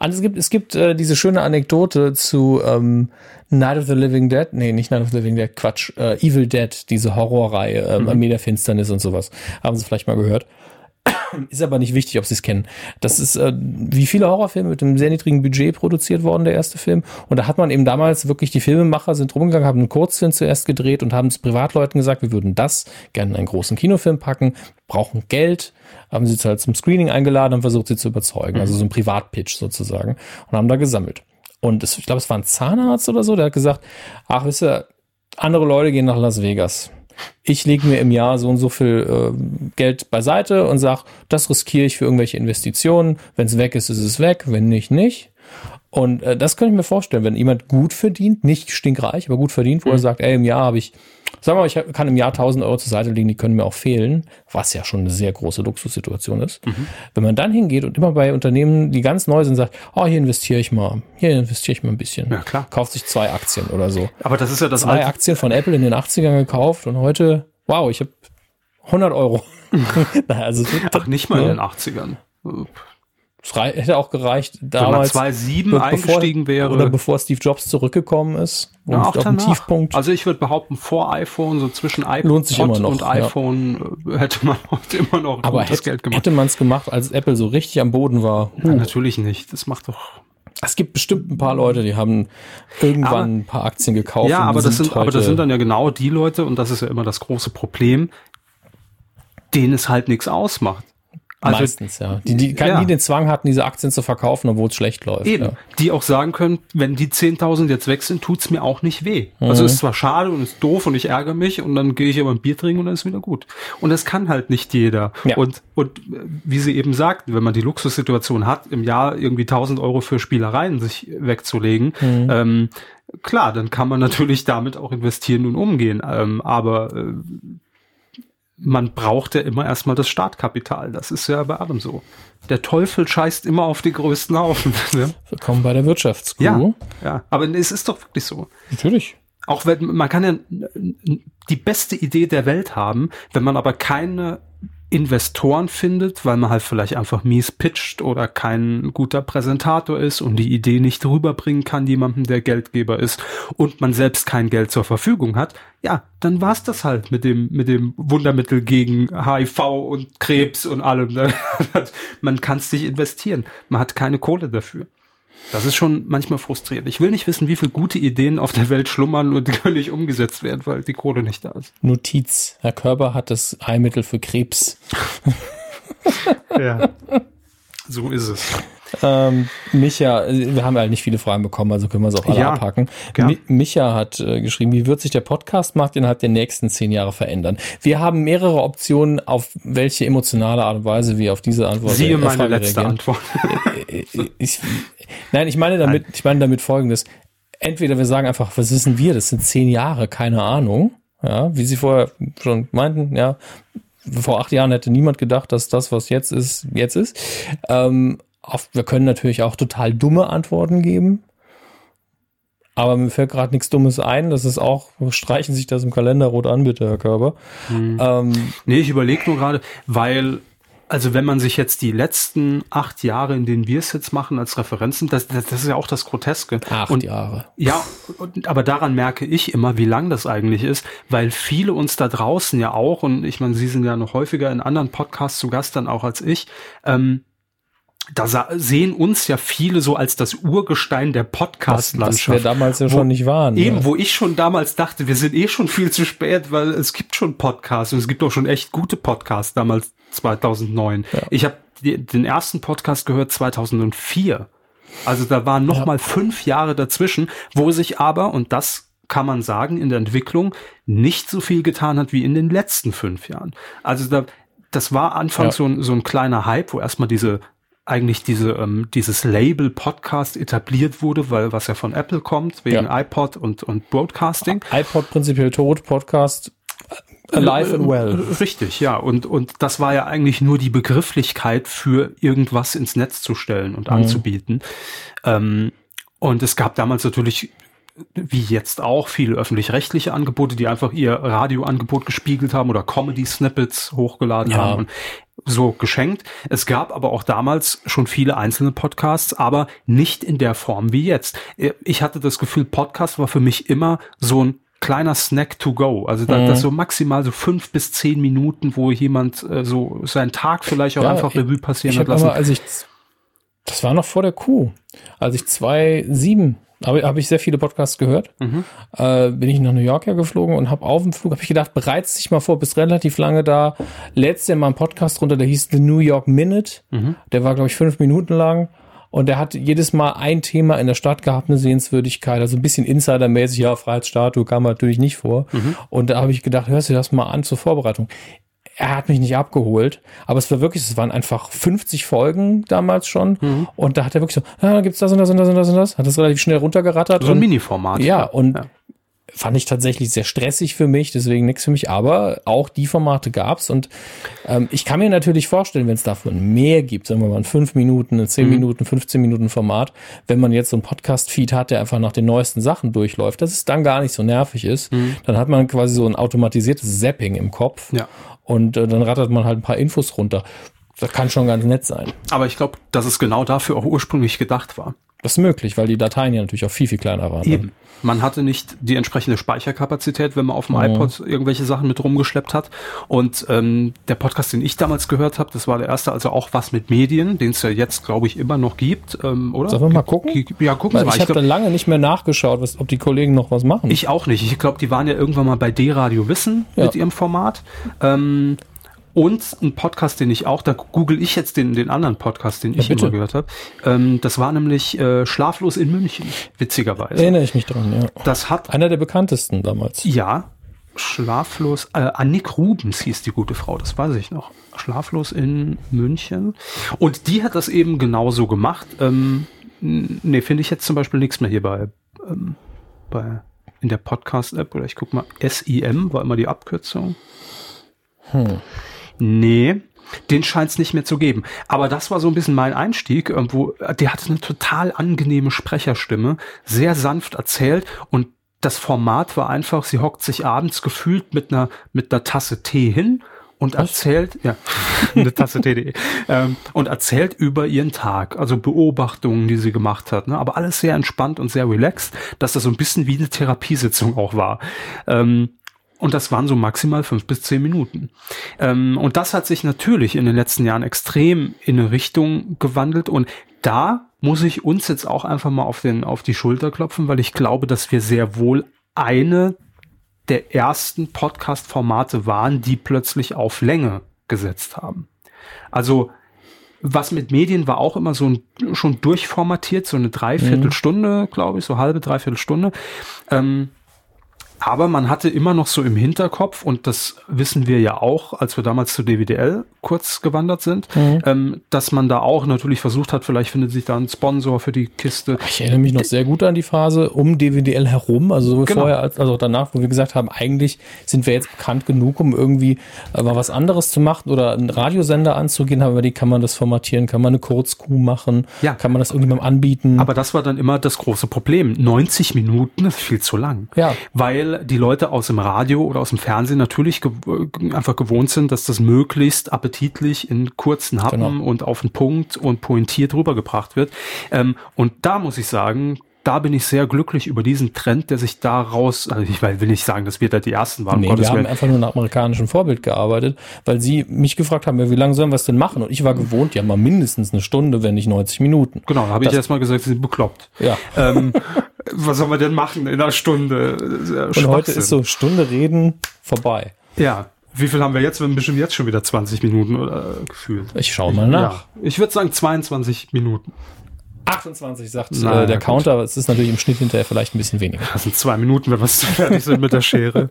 also es gibt, es gibt äh, diese schöne Anekdote zu ähm, Night of the Living Dead, nee, nicht Night of the Living Dead, Quatsch, äh, Evil Dead, diese Horrorreihe, ähm, Armee der Finsternis und sowas. Haben Sie vielleicht mal gehört. Ist aber nicht wichtig, ob sie es kennen. Das ist äh, wie viele Horrorfilme mit einem sehr niedrigen Budget produziert worden, der erste Film. Und da hat man eben damals wirklich, die Filmemacher sind rumgegangen, haben einen Kurzfilm zuerst gedreht und haben es Privatleuten gesagt, wir würden das gerne in einen großen Kinofilm packen, brauchen Geld, haben sie halt zum Screening eingeladen und versucht sie zu überzeugen. Also so ein Privatpitch sozusagen. Und haben da gesammelt. Und es, ich glaube, es war ein Zahnarzt oder so, der hat gesagt, ach, wisst ihr, andere Leute gehen nach Las Vegas ich lege mir im Jahr so und so viel äh, Geld beiseite und sage, das riskiere ich für irgendwelche Investitionen. Wenn es weg ist, ist es weg. Wenn nicht, nicht. Und äh, das könnte ich mir vorstellen, wenn jemand gut verdient, nicht stinkreich, aber gut verdient, wo mhm. er sagt, ey, im Jahr habe ich, sagen wir mal, ich kann im Jahr 1000 Euro zur Seite legen, die können mir auch fehlen, was ja schon eine sehr große Luxussituation ist. Mhm. Wenn man dann hingeht und immer bei Unternehmen, die ganz neu sind, sagt, oh, hier investiere ich mal, hier investiere ich mal ein bisschen. Ja, klar. Kauft sich zwei Aktien oder so. Aber das ist ja das Zwei Aktien von Apple in den 80ern gekauft und heute, wow, ich habe 100 Euro. also, Ach, nicht mal ja. in den 80ern. Es hätte auch gereicht, damals, Wenn man 2.7 eingestiegen wäre. Oder bevor Steve Jobs zurückgekommen ist. Ja, auch auf Tiefpunkt. Also ich würde behaupten, vor iPhone, so zwischen iPod noch, und iPhone ja. Hätte man immer noch Aber hätte, Geld gemacht. Hätte man es gemacht, als Apple so richtig am Boden war? Ja, natürlich nicht. Das macht doch es gibt bestimmt ein paar Leute, die haben irgendwann aber, ein paar Aktien gekauft. Ja, aber das, sind, aber das sind dann ja genau die Leute, und das ist ja immer das große Problem, denen es halt nichts ausmacht. Also, Meistens, ja. Die, die ja. nie den Zwang hatten, diese Aktien zu verkaufen, obwohl es schlecht läuft. Eben. Ja. Die auch sagen können, wenn die 10.000 jetzt weg sind, tut's mir auch nicht weh. Mhm. Also ist zwar schade und ist doof und ich ärgere mich und dann gehe ich aber ein Bier trinken und dann ist wieder gut. Und das kann halt nicht jeder. Ja. Und, und wie Sie eben sagten, wenn man die Luxussituation hat, im Jahr irgendwie 1.000 Euro für Spielereien sich wegzulegen, mhm. ähm, klar, dann kann man natürlich damit auch investieren und umgehen. Ähm, aber äh, man braucht ja immer erstmal das Startkapital. Das ist ja bei allem so. Der Teufel scheißt immer auf die größten Haufen. Ne? Willkommen bei der Wirtschaftskuh. Ja, ja, aber es ist doch wirklich so. Natürlich. Auch wenn man kann ja die beste Idee der Welt haben, wenn man aber keine Investoren findet, weil man halt vielleicht einfach mies pitcht oder kein guter Präsentator ist und die Idee nicht rüberbringen kann jemandem, der Geldgeber ist und man selbst kein Geld zur Verfügung hat, ja, dann war's das halt mit dem mit dem Wundermittel gegen HIV und Krebs und allem. man kann es nicht investieren, man hat keine Kohle dafür. Das ist schon manchmal frustrierend. Ich will nicht wissen, wie viele gute Ideen auf der Welt schlummern und die können nicht umgesetzt werden, weil die Kohle nicht da ist. Notiz. Herr Körber hat das Heilmittel für Krebs. ja. So ist es. Ähm, Micha, wir haben halt nicht viele Fragen bekommen, also können wir es auch alle ja, abhaken. Mi Micha hat äh, geschrieben, wie wird sich der Podcastmarkt innerhalb der nächsten zehn Jahre verändern? Wir haben mehrere Optionen, auf welche emotionale Art und Weise wir auf diese Antwort Siehe äh, meine letzte reagieren. Antwort. Äh, äh, ich, nein, ich meine damit, nein. ich meine damit folgendes. Entweder wir sagen einfach, was wissen wir, das sind zehn Jahre, keine Ahnung. Ja, wie Sie vorher schon meinten, ja, vor acht Jahren hätte niemand gedacht, dass das, was jetzt ist, jetzt ist. Ähm, oft, wir können natürlich auch total dumme Antworten geben. Aber mir fällt gerade nichts Dummes ein. Das ist auch, streichen sich das im Kalender rot an, bitte, Herr Körber. Hm. Ähm, nee, ich überlege nur gerade, weil also wenn man sich jetzt die letzten acht Jahre, in denen wir es jetzt machen, als Referenzen, das, das, das ist ja auch das Groteske. Acht und, Jahre. Ja, und, aber daran merke ich immer, wie lang das eigentlich ist, weil viele uns da draußen ja auch, und ich meine, Sie sind ja noch häufiger in anderen Podcasts zu Gast dann auch als ich, ähm, da sehen uns ja viele so als das Urgestein der Podcast-Landschaft. Was wir damals ja wo, schon nicht waren. Eben, ja. wo ich schon damals dachte, wir sind eh schon viel zu spät, weil es gibt schon Podcasts und es gibt auch schon echt gute Podcasts damals 2009. Ja. Ich habe den ersten Podcast gehört 2004. Also da waren noch ja. mal fünf Jahre dazwischen, wo sich aber, und das kann man sagen, in der Entwicklung nicht so viel getan hat wie in den letzten fünf Jahren. Also da, das war anfangs ja. so, ein, so ein kleiner Hype, wo erstmal diese eigentlich diese, ähm, dieses Label Podcast etabliert wurde, weil was ja von Apple kommt, wegen ja. iPod und, und Broadcasting. iPod prinzipiell tot, Podcast alive and well. Richtig, ja. Und, und das war ja eigentlich nur die Begrifflichkeit für irgendwas ins Netz zu stellen und mhm. anzubieten. Ähm, und es gab damals natürlich wie jetzt auch viele öffentlich-rechtliche Angebote, die einfach ihr Radioangebot gespiegelt haben oder Comedy-Snippets hochgeladen ja. haben. Und so geschenkt. Es gab aber auch damals schon viele einzelne Podcasts, aber nicht in der Form wie jetzt. Ich hatte das Gefühl, Podcast war für mich immer so ein kleiner Snack to go. Also da, das so maximal so fünf bis zehn Minuten, wo jemand äh, so seinen Tag vielleicht auch Ja, einfach ich- Revue passieren Ich hat lassen. aber, als ich, das war noch vor der Kuh, als ich 2007, habe hab ich sehr viele Podcasts gehört, Mhm. äh, bin ich nach New York ja geflogen und habe auf dem Flug, habe ich gedacht, bereits dich mal vor, bist relativ lange da, lädst dir mal einen Podcast runter, der hieß The New York Minute, Mhm. der war, glaube ich, fünf Minuten lang. Und der hat jedes Mal ein Thema in der Stadt gehabt, eine Sehenswürdigkeit, also ein bisschen Insidermäßig, ja, Freiheitsstatue kam natürlich nicht vor. Mhm. Und da habe ich gedacht, hörst du das mal an zur Vorbereitung er hat mich nicht abgeholt, aber es war wirklich, es waren einfach 50 Folgen damals schon Mhm. und da hat er wirklich so, ah, da gibt's das und das und das und das und das, hat das relativ schnell runtergerattert. so ein Mini-Format. ja, und Ja. Fand ich tatsächlich sehr stressig für mich, deswegen nichts für mich, aber auch die Formate gab's und ähm, ich kann mir natürlich vorstellen, wenn es davon mehr gibt, sagen wir mal ein 5 Minuten, ein 10 Mhm. Minuten, 15 Minuten Format, wenn man jetzt so einen Podcast-Feed hat, der einfach nach den neuesten Sachen durchläuft, dass es dann gar nicht so nervig ist, dann hat man quasi so ein automatisiertes Zapping im Kopf Mhm. Ja. und äh, dann rattert man halt ein paar Infos runter. Das kann schon ganz nett sein. Aber ich glaube, dass es genau dafür auch ursprünglich gedacht war. Das ist möglich, weil die Dateien ja natürlich auch viel, viel kleiner waren. Eben. Man hatte nicht die entsprechende Speicherkapazität, wenn man auf dem iPod irgendwelche Sachen mit rumgeschleppt hat. Und ähm, der Podcast, den ich damals gehört habe, das war der erste, also auch was mit Medien, den es ja jetzt, glaube ich, immer noch gibt, ähm, oder? Sollen wir mal gucken? Ja, gucken Weil Sie mal. ich Ich, habe lange nicht mehr nachgeschaut, was, ob die Kollegen noch was machen. ich auch nicht. Ich glaube, die waren ja irgendwann mal bei D-Radio Wissen Ja. mit ihrem Format. Ähm, und ein Podcast, den ich auch, da google ich jetzt den, den anderen Podcast, den ich bitte. immer gehört habe. Ähm, das war nämlich äh, Schlaflos in München, witzigerweise. Erinnere ich mich dran, ja. Das hat Einer der bekanntesten damals. Ja, schlaflos. Äh, Annik Rubens hieß die gute Frau, das weiß ich noch. Schlaflos in München. Und die hat das eben genauso gemacht. Ähm, nee, finde ich jetzt zum Beispiel nichts mehr hier bei, ähm, bei in der Podcast-App oder ich guck mal, SIM war immer die Abkürzung. Nee, den scheint es nicht mehr zu geben. Aber das war so ein bisschen mein Einstieg, äh, wo der hatte eine total angenehme Sprecherstimme, sehr sanft erzählt und das Format war einfach, sie hockt sich abends gefühlt mit einer mit einer Tasse Tee hin und erzählt, ja, eine Tasse Tee, ähm, und erzählt über ihren Tag, also Beobachtungen, die sie gemacht hat, ne? aber alles sehr entspannt und sehr relaxed, dass das so ein bisschen wie eine Therapiesitzung auch war. Ähm, und das waren so maximal fünf bis zehn Minuten. Ähm, und das hat sich natürlich in den letzten Jahren extrem in eine Richtung gewandelt. Und da muss ich uns jetzt auch einfach mal auf, den, auf die Schulter klopfen, weil ich glaube, dass wir sehr wohl eine der ersten Podcast-Formate waren, die plötzlich auf Länge gesetzt haben. Also was mit Medien war auch immer so ein, schon durchformatiert, so eine Dreiviertelstunde, glaube ich, so halbe, Dreiviertelstunde. Ähm, aber man hatte immer noch so im Hinterkopf, und das wissen wir ja auch, als wir damals zu DWDL kurz gewandert sind, ähm, dass man da auch natürlich versucht hat, vielleicht findet sich da ein Sponsor für die Kiste. Ich erinnere mich noch sehr gut an die Phase um DWDL herum, also sowohl Genau. vorher als, als auch danach, wo wir gesagt haben, eigentlich sind wir jetzt bekannt genug, um irgendwie äh, mal was anderes zu machen oder einen Radiosender anzugehen, aber die kann man das formatieren, kann man eine Kurzkuh machen, Ja. kann man das irgendjemandem anbieten. Aber das war dann immer das große Problem. 90 Minuten ist viel zu lang. Ja. Weil die Leute aus dem Radio oder aus dem Fernsehen natürlich gew einfach gewohnt sind, dass das möglichst appetitlich in kurzen Happen Genau. und auf den Punkt und pointiert rübergebracht wird. Ähm, und da muss ich sagen, da bin ich sehr glücklich über diesen Trend, der sich daraus, also ich will nicht sagen, dass wir da die Ersten waren, Nee, wir haben einfach nur nach amerikanischem Vorbild gearbeitet, weil sie mich gefragt haben, ja, wie lange sollen wir es denn machen? Und ich war gewohnt, ja mal mindestens eine Stunde, wenn nicht 90 Minuten. Genau, da habe ich Das- erstmal gesagt, sie sind bekloppt. Ja. Ähm, was soll man denn machen in einer Stunde? Und heute ist so Stunde reden vorbei. Ja. Wie viel haben wir jetzt? Wir haben bestimmt jetzt schon wieder 20 Minuten oder äh, gefühlt. Ich schaue mal nach. Ja. Ich würde sagen 22 Minuten. 28 sagt Na, äh, der. Counter, es ist natürlich im Schnitt hinterher vielleicht ein bisschen weniger. Das sind zwei Minuten, wenn wir fertig sind mit der Schere.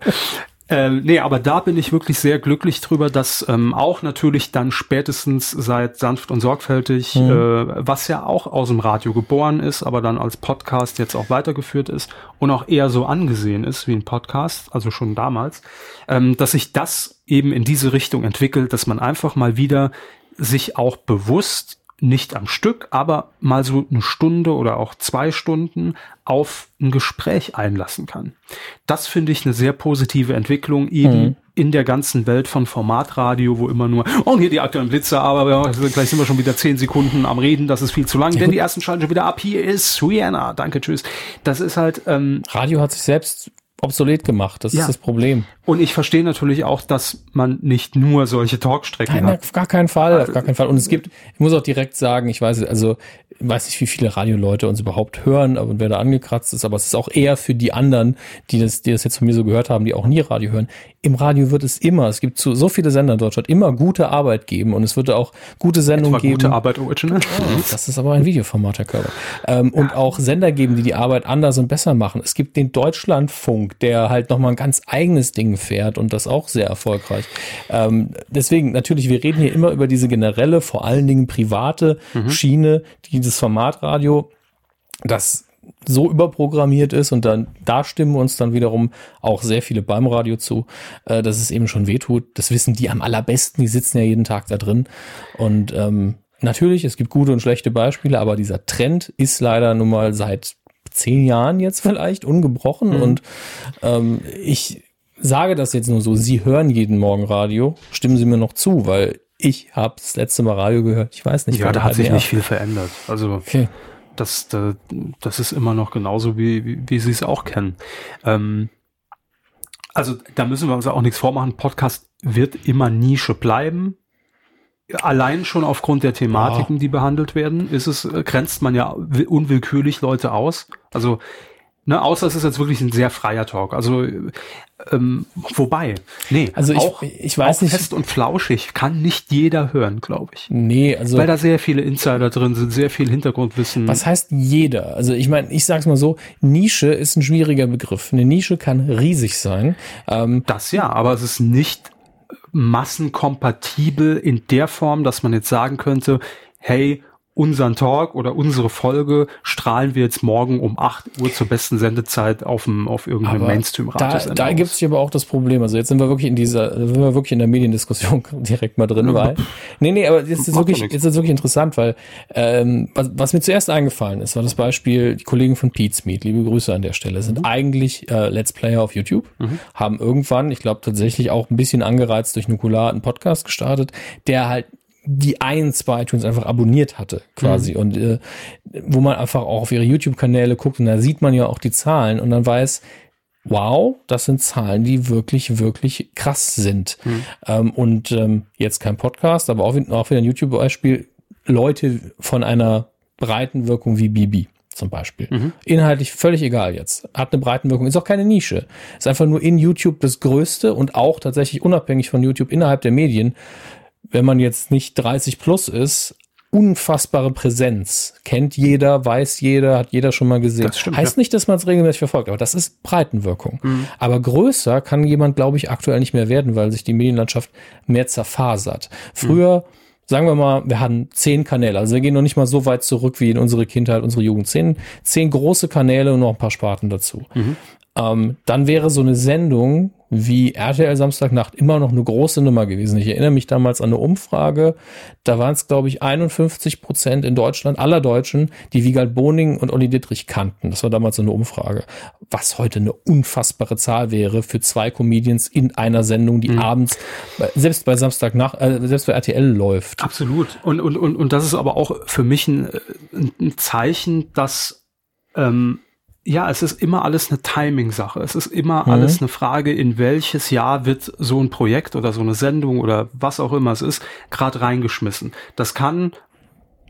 Ähm, nee, aber da bin ich wirklich sehr glücklich drüber, dass ähm, auch natürlich dann spätestens seit sanft und sorgfältig, Mhm. äh, was ja auch aus dem Radio geboren ist, aber dann als Podcast jetzt auch weitergeführt ist und auch eher so angesehen ist wie ein Podcast, also schon damals, ähm, dass sich das eben in diese Richtung entwickelt, dass man einfach mal wieder sich auch bewusst nicht am Stück, aber mal so eine Stunde oder auch zwei Stunden auf ein Gespräch einlassen kann. Das finde ich eine sehr positive Entwicklung eben in der ganzen Welt von Formatradio, wo immer nur, oh, hier die aktuellen Blitze, aber ja, gleich sind wir schon wieder zehn Sekunden am Reden, das ist viel zu lang, denn die ersten schalten schon wieder ab, hier ist Rihanna, danke, tschüss. Das ist halt, ähm, Radio hat sich selbst obsolet gemacht. Das Ja. ist das Problem. Und ich verstehe natürlich auch, dass man nicht nur solche Talkstrecken Nein, hat. auf gar keinen Fall, auf gar keinen Fall. Und es gibt, ich muss auch direkt sagen, ich weiß, also, weiß nicht, wie viele Radioleute uns überhaupt hören und wer da angekratzt ist, aber es ist auch eher für die anderen, die das, die das jetzt von mir so gehört haben, die auch nie Radio hören. Im Radio wird es immer, es gibt so, so viele Sender in Deutschland, immer gute Arbeit geben und es wird auch gute Sendungen geben. gute Arbeit Original. Das ist aber ein Videoformat, Herr Körber. Ähm, und auch Sender geben, die die Arbeit anders und besser machen. Es gibt den Deutschlandfunk, der halt nochmal ein ganz eigenes Ding fährt und das auch sehr erfolgreich. Ähm, deswegen, natürlich, wir reden hier immer über diese generelle, vor allen Dingen private Schiene, dieses Formatradio, das so überprogrammiert ist und dann da stimmen uns dann wiederum auch sehr viele beim Radio zu, äh, dass es eben schon wehtut. Das wissen die am allerbesten, die sitzen ja jeden Tag da drin und ähm, Natürlich, es gibt gute und schlechte Beispiele, aber dieser Trend ist leider nun mal seit zehn Jahren jetzt vielleicht ungebrochen. Und ähm, ich sage das jetzt nur so, Sie hören jeden Morgen Radio, stimmen Sie mir noch zu, weil ich habe das letzte Mal Radio gehört. Ich weiß nicht, Ja, da hat sich nicht viel verändert. Also Okay. das, da- das ist immer noch genauso, wie, wie, wie Sie es auch kennen. Ähm, also da müssen wir uns auch nichts vormachen. Podcast wird immer Nische bleiben. Allein schon aufgrund der Thematiken, die behandelt werden, ist es, äh, grenzt man ja wi- unwillkürlich Leute aus. Also, ne, außer es ist jetzt wirklich ein sehr freier Talk. Also, ähm, wobei, nee, Also ich- auch, ich weiß auch nicht- fest und flauschig kann nicht jeder hören, glaube ich. Nee, also Weil da sehr viele Insider drin sind, sehr viel Hintergrundwissen. Was heißt jeder? Also ich meine, ich sag's mal so, Nische ist ein schwieriger Begriff. Eine Nische kann riesig sein. Ähm, Das ja, aber es ist nicht massenkompatibel in der Form, dass man jetzt sagen könnte, hey, unseren Talk oder unsere Folge strahlen wir jetzt morgen um 8 Uhr zur besten Sendezeit auf, dem, auf irgendeinem Aber Mainstream-Radiosender Da, da gibt es aber auch das Problem. Also jetzt sind wir wirklich in dieser, sind wir wirklich in der Mediendiskussion direkt mal drin, weil. Nee, nee, aber jetzt ist wirklich, jetzt ist wirklich interessant, weil ähm, was, was mir zuerst eingefallen ist, war das Beispiel, die Kollegen von Pete's Meet, liebe Grüße an der Stelle, sind eigentlich äh, Let's Player auf YouTube, haben irgendwann, ich glaube tatsächlich auch ein bisschen angereizt durch Nukular, einen Podcast gestartet, der halt die eins bei iTunes einfach abonniert hatte, quasi. Und äh, wo man einfach auch auf ihre YouTube-Kanäle guckt und da sieht man ja auch die Zahlen und dann weiß, wow, das sind Zahlen, die wirklich, wirklich krass sind. Ähm, und ähm, jetzt kein Podcast, aber auch, wieder- auch wieder ein YouTube-Beispiel, Leute von einer breiten Wirkung wie Bibi zum Beispiel. Inhaltlich völlig egal jetzt. Hat eine Breitenwirkung, ist auch keine Nische. Ist einfach nur in YouTube das Größte und auch tatsächlich unabhängig von YouTube innerhalb der Medien. Wenn man jetzt nicht 30 plus ist, unfassbare Präsenz. Kennt jeder, weiß jeder, hat jeder schon mal gesehen. Das stimmt, heißt nicht, dass man es regelmäßig verfolgt, aber das ist Breitenwirkung. Aber größer kann jemand, glaube ich, aktuell nicht mehr werden, weil sich die Medienlandschaft mehr zerfasert. Früher, sagen wir mal, wir hatten zehn Kanäle, also wir gehen noch nicht mal so weit zurück wie in unsere Kindheit, unsere Jugend. Zehn, zehn große Kanäle und noch ein paar Sparten dazu. Ähm, dann wäre so eine Sendung wie RTL Samstagnacht immer noch eine große Nummer gewesen. Ich erinnere mich damals an eine Umfrage, da waren es, glaube ich, 51 Prozent in Deutschland aller Deutschen, die Wiegald Boning und Olli Dittrich kannten. Das war damals so eine Umfrage. Was heute eine unfassbare Zahl wäre für zwei Comedians in einer Sendung, die abends, bei- selbst bei Samstagnacht, äh, selbst bei RTL läuft. Absolut. Und, und, und, und das ist aber auch für mich ein, ein ein Zeichen, dass ähm, ja, es ist immer alles eine Timing-Sache. Es ist immer alles eine Frage, in welches Jahr wird so ein Projekt oder so eine Sendung oder was auch immer es ist, gerade reingeschmissen. Das kann,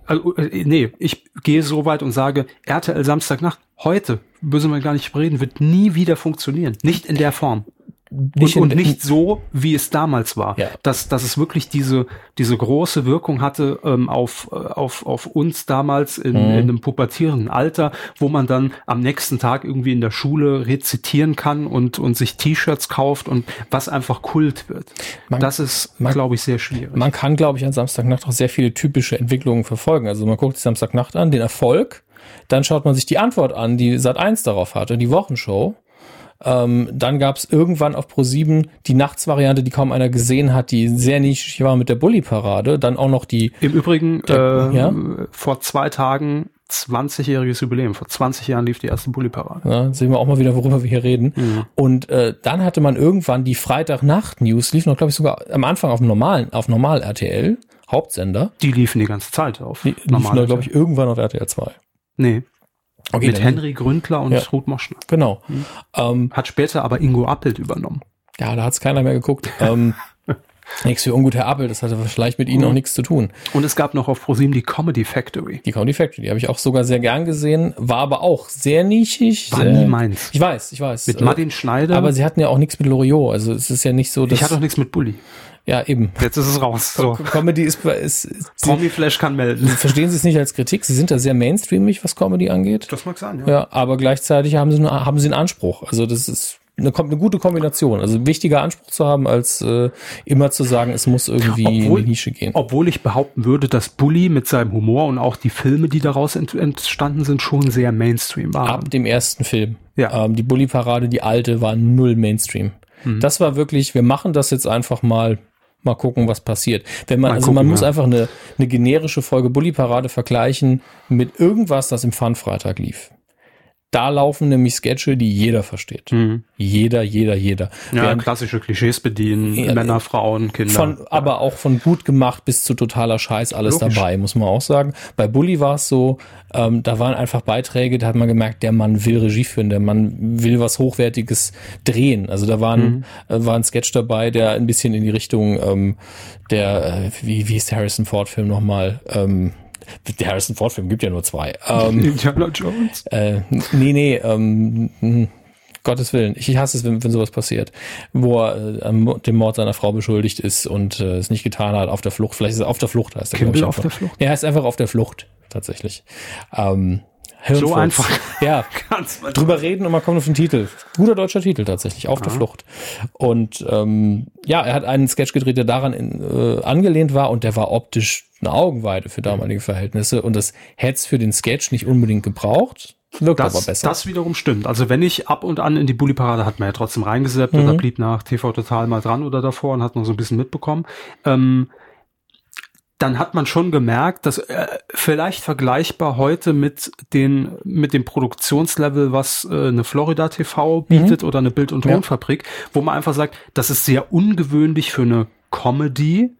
also, äh, nee, ich gehe so weit und sage, RTL Samstagnacht, heute, müssen wir gar nicht reden, wird nie wieder funktionieren. Nicht in der Form. Nicht und, und nicht so, wie es damals war. Ja. Dass, dass es wirklich diese, diese große Wirkung hatte ähm, auf, äh, auf, auf uns damals in, Mhm. in einem pubertierenden Alter, wo man dann am nächsten Tag irgendwie in der Schule rezitieren kann und, und sich T-Shirts kauft und was einfach Kult wird. Man- das ist, glaube ich, sehr schwierig. Man kann, glaube ich, an Samstagnacht auch sehr viele typische Entwicklungen verfolgen. Also man guckt sich Samstagnacht an, den Erfolg, dann schaut man sich die Antwort an, die Sat 1 darauf hatte, die Wochenshow. Ähm, dann gab es irgendwann auf Pro7 die Nachtsvariante, die kaum einer gesehen hat, die sehr nischig war mit der Bully-Parade. Dann auch noch die, Im Übrigen, Der- äh, ja? vor zwei Tagen 20-jähriges Jubiläum. Vor 20 Jahren lief die erste Bulli-Parade. ja, sehen wir auch mal wieder, worüber wir hier reden. Mhm. Und äh, dann hatte man irgendwann die Freitagnacht-News, lief noch, glaube ich, sogar am Anfang auf dem normalen, auf normal RTL, Hauptsender. Die liefen die ganze Zeit auf. Die liefen normal da, glaube ich, irgendwann auf RTL 2. Nee. Okay, mit Henry Gründler und ja. Ruth Moschner. Genau. Mhm. Ähm, Hat später aber Ingo Appelt übernommen. Ja, da hat es keiner mehr geguckt. ähm, Nichts für ungut, Herr Appel, das hatte vielleicht mit Ihnen mhm. auch nichts zu tun. Und es gab noch auf ProSieben die Comedy Factory. Die Comedy Factory, die habe ich auch sogar sehr gern gesehen, war aber auch sehr nischig. War sehr, nie meins. Ich weiß, ich weiß. Mit Martin Schneider. Aber sie hatten ja auch nichts mit Loriot, also es ist ja nicht so, dass... Ich hatte auch nichts mit Bully. Ja, eben. Jetzt ist es raus. So. Comedy ist, ist, ist Promi Flash kann melden. Verstehen Sie es nicht als Kritik? Sie sind da sehr mainstreamig, was Comedy angeht. Das mag sein, ja. Ja, aber gleichzeitig haben sie, haben sie einen Anspruch. Also das ist eine, eine gute Kombination. Also wichtiger Anspruch zu haben, als äh, immer zu sagen, es muss irgendwie obwohl, in die Nische gehen. Obwohl ich behaupten würde, dass Bully mit seinem Humor und auch die Filme, die daraus ent entstanden sind, schon sehr Mainstream waren. Ab dem ersten Film. Ja. Ähm, die Bully-Parade, die alte, war null Mainstream. Mhm. Das war wirklich, wir machen das jetzt einfach mal mal gucken, was passiert. Wenn man, mal also gucken, man muss ja. einfach eine, eine generische Folge Bully Parade vergleichen mit irgendwas, das im Fun Freitag lief. Da laufen nämlich Sketche, die jeder versteht. Mhm. Jeder, jeder, jeder. Ja, Während, klassische Klischees bedienen, ja, Männer, Frauen, Kinder. Von, ja. Aber auch von gut gemacht bis zu totaler Scheiß alles Logisch. dabei, muss man auch sagen. Bei Bully war es so, ähm, da waren einfach Beiträge, da hat man gemerkt, der Mann will Regie führen, der Mann will was Hochwertiges drehen. Also da waren, mhm. äh, war ein Sketch dabei, der ein bisschen in die Richtung ähm, der, äh, wie, wie ist der Harrison Ford Film nochmal? Ähm, der Harrison Ford Film gibt ja nur zwei. Ähm, Indiana Jones. Äh, nee, nee, ähm, hm, Gottes Willen. Ich hasse es, wenn, wenn sowas passiert. Wo er äh, dem Mord seiner Frau beschuldigt ist und äh, es nicht getan hat, auf der Flucht. Vielleicht ist er auf der Flucht, heißt er. Kimball auf der Flucht? Er ist einfach auf der Flucht, tatsächlich. Ähm, Hirnfurz. So einfach. Ja, drüber reden und man kommt auf den Titel. Guter deutscher Titel tatsächlich, auf Aha. der Flucht. Und ähm, ja, er hat einen Sketch gedreht, der daran in, äh, angelehnt war und der war optisch eine Augenweide für damalige Verhältnisse und das hätte es für den Sketch nicht unbedingt gebraucht. Wirkt das, aber besser. Das wiederum stimmt. Also wenn ich ab und an in die Bully-Parade hat man ja trotzdem reingesetzt mhm. oder blieb nach TV Total mal dran oder davor und hat noch so ein bisschen mitbekommen. Ähm, dann hat man schon gemerkt, dass äh, vielleicht vergleichbar heute mit den mit dem Produktionslevel, was äh, eine Florida TV bietet mhm. oder eine Bild- und Tonfabrik, ja. wo man einfach sagt, das ist sehr ungewöhnlich für eine Comedy